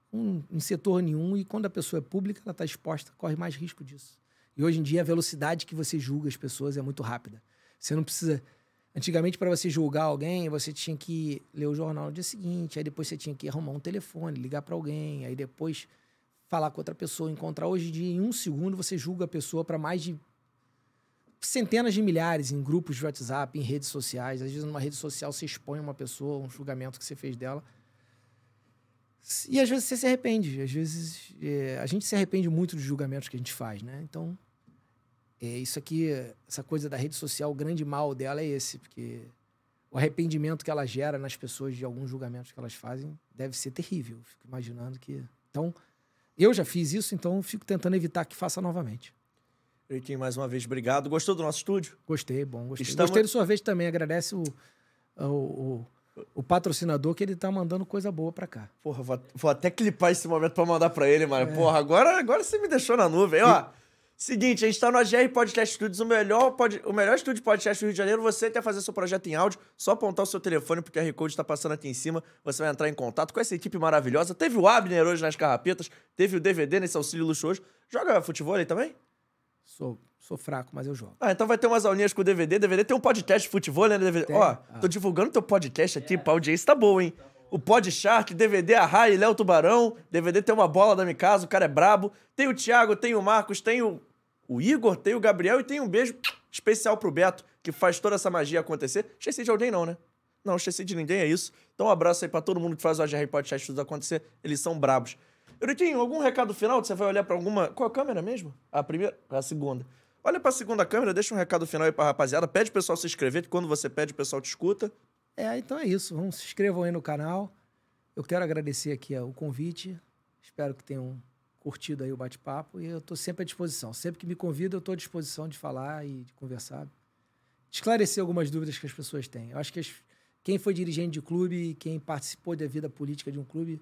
com, em setor nenhum. E quando a pessoa é pública, ela está exposta, corre mais risco disso. E hoje em dia, a velocidade que você julga as pessoas é muito rápida. Você não precisa. Antigamente, para você julgar alguém, você tinha que ler o jornal no dia seguinte, aí depois você tinha que arrumar um telefone, ligar para alguém, aí depois falar com outra pessoa, encontrar. Hoje em dia, em um segundo, você julga a pessoa para mais de centenas de milhares em grupos de WhatsApp, em redes sociais. Às vezes, numa rede social, você expõe uma pessoa, um julgamento que você fez dela. E às vezes você se arrepende. Às vezes é, a gente se arrepende muito dos julgamentos que a gente faz, né? Então, é, isso aqui, essa coisa da rede social, o grande mal dela é esse, porque o arrependimento que ela gera nas pessoas de alguns julgamentos que elas fazem deve ser terrível. Fico imaginando que. Então, eu já fiz isso, então fico tentando evitar que faça novamente. Eriquinho, mais uma vez, obrigado. Gostou do nosso estúdio? Gostei, bom, gostei. Estamos- Gostei do sorvete também, agradece o, o, o, o patrocinador que ele tá mandando coisa boa pra cá. Porra, vou, vou até clipar esse momento pra mandar pra ele, mano. Porra, agora, agora você me deixou na nuvem. Ó, seguinte, a gente tá no AGR Podcast Studios, o melhor, pod, o melhor estúdio de podcast do Rio de Janeiro. Você quer fazer seu projeto em áudio, só apontar o seu telefone, porque o QR Code tá passando aqui em cima. Você vai entrar em contato com essa equipe maravilhosa. Teve o Abner hoje nas carrapetas, teve o DVD nesse auxílio luxuoso. Joga futebol aí também? Sou, sou fraco, mas eu jogo. Ah, então vai ter umas aulinhas com o DVD. DVD tem um podcast de futebol, né? DVD. Tem? Ó, Ah. tô divulgando teu podcast aqui pra audiência, tá bom, hein? O Pod Shark, DVD Arrai, Léo Tubarão. DVD tem uma bola da Mikasa, o cara é brabo. Tem o Thiago, tem o Marcos, tem o, o Igor, tem o Gabriel e tem um beijo especial pro Beto, que faz toda essa magia acontecer. Esqueci de alguém, não, né? Não, esqueci de ninguém, é isso. Então um abraço aí pra todo mundo que faz o AGR Podcast tudo acontecer. Eles são brabos. Euriquinho, algum recado final você vai olhar pra alguma. Qual a câmera mesmo? A primeira? A segunda. Olha pra segunda câmera, deixa um recado final aí pra rapaziada. Pede o pessoal se inscrever, que quando você pede, o pessoal te escuta. É, então é isso. Vamos se inscrevam aí no canal. Eu quero agradecer aqui ó, o convite. Espero que tenham curtido aí o bate-papo. E eu estou sempre à disposição. Sempre que me convida, eu estou à disposição de falar e de conversar. Esclarecer algumas dúvidas que as pessoas têm. Eu acho que as- quem foi dirigente de clube, quem participou da vida política de um clube,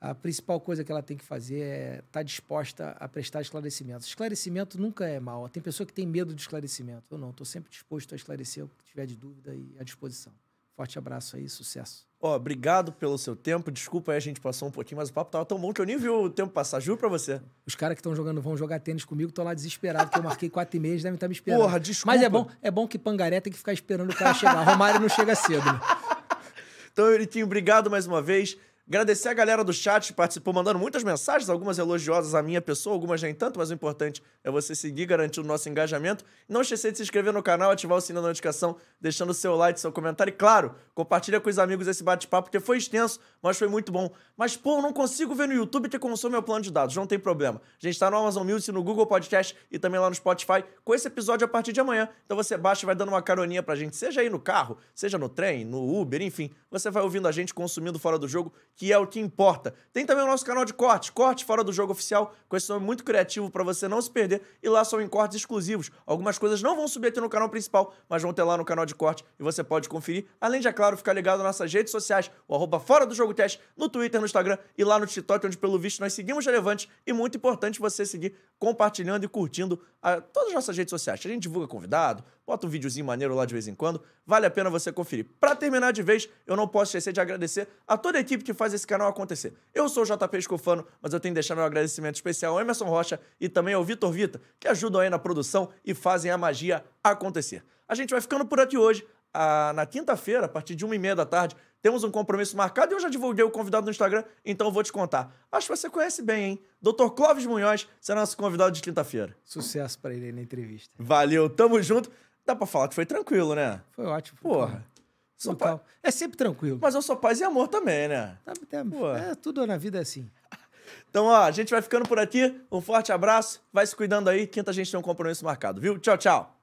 a principal coisa que ela tem que fazer é estar disposta a prestar esclarecimentos. Esclarecimento nunca é mal. Tem pessoa que tem medo de esclarecimento. Eu não, estou sempre disposto a esclarecer o que tiver de dúvida e à disposição. Forte abraço aí, sucesso. Ó, obrigado pelo seu tempo. Desculpa aí, a gente passou um pouquinho, mas o papo tava tão bom que eu nem vi o tempo passar. Juro pra você. Os caras que estão jogando, vão jogar tênis comigo, estão lá desesperados, porque eu marquei quatro e meia, devem estar me esperando. Porra, desculpa. Mas é bom, é bom que Pangaré tem que ficar esperando o cara chegar. Romário não chega cedo, né? Então, Euriquinho, obrigado mais uma vez. Agradecer a galera do chat que participou, mandando muitas mensagens, algumas elogiosas à minha pessoa, algumas nem tanto, mas o importante é você seguir, garantir o nosso engajamento. Não esquecer de se inscrever no canal, ativar o sininho da notificação, deixando o seu like, seu comentário. E claro, compartilha com os amigos esse bate-papo, porque foi extenso, mas foi muito bom. Mas, pô, não consigo ver no YouTube que consome meu plano de dados, não tem problema. A gente tá no Amazon Music, no Google Podcast e também lá no Spotify, com esse episódio a partir de amanhã. Então você baixa e vai dando uma caroninha pra gente, seja aí no carro, seja no trem, no Uber, enfim. Você vai ouvindo a gente consumindo fora do jogo, que é o que importa. Tem também o nosso canal de corte, Corte Fora do Jogo Oficial, com esse nome muito criativo pra você não se perder. E lá são em cortes exclusivos. Algumas coisas não vão subir aqui no canal principal, mas vão ter lá no canal de corte e você pode conferir. Além de, é claro, ficar ligado nas nossas redes sociais, o arroba Fora do Jogo Teste, no Twitter, no Instagram e lá no TikTok, onde pelo visto nós seguimos relevantes e muito importante você seguir compartilhando e curtindo a, todas as nossas redes sociais. A gente divulga convidado, bota um videozinho maneiro lá de vez em quando. Vale a pena você conferir. Pra terminar de vez, eu não posso esquecer de agradecer a toda a equipe que faz esse canal acontecer. Eu sou o JP Escofano, mas eu tenho que deixar meu agradecimento especial ao Emerson Rocha e também ao Vitor Vita, que ajudam aí na produção e fazem a magia acontecer. A gente vai ficando por aqui hoje. Ah, na quinta-feira, a partir de uma e meia da tarde, temos um compromisso marcado e eu já divulguei o convidado no Instagram, então eu vou te contar. Acho que você conhece bem, hein? Dr. Clóvis Munhoz será nosso convidado de quinta-feira. Sucesso pra ele aí na entrevista. Valeu, tamo junto. Dá pra falar que foi tranquilo, né? Foi ótimo. Porra. É sempre tranquilo. Mas eu sou paz e amor também, né? Tá- tá- é, tudo na vida é assim. Então, ó, a gente vai ficando por aqui. Um forte abraço. Vai se cuidando aí. Quinta a gente tem um compromisso marcado, viu? Tchau, tchau.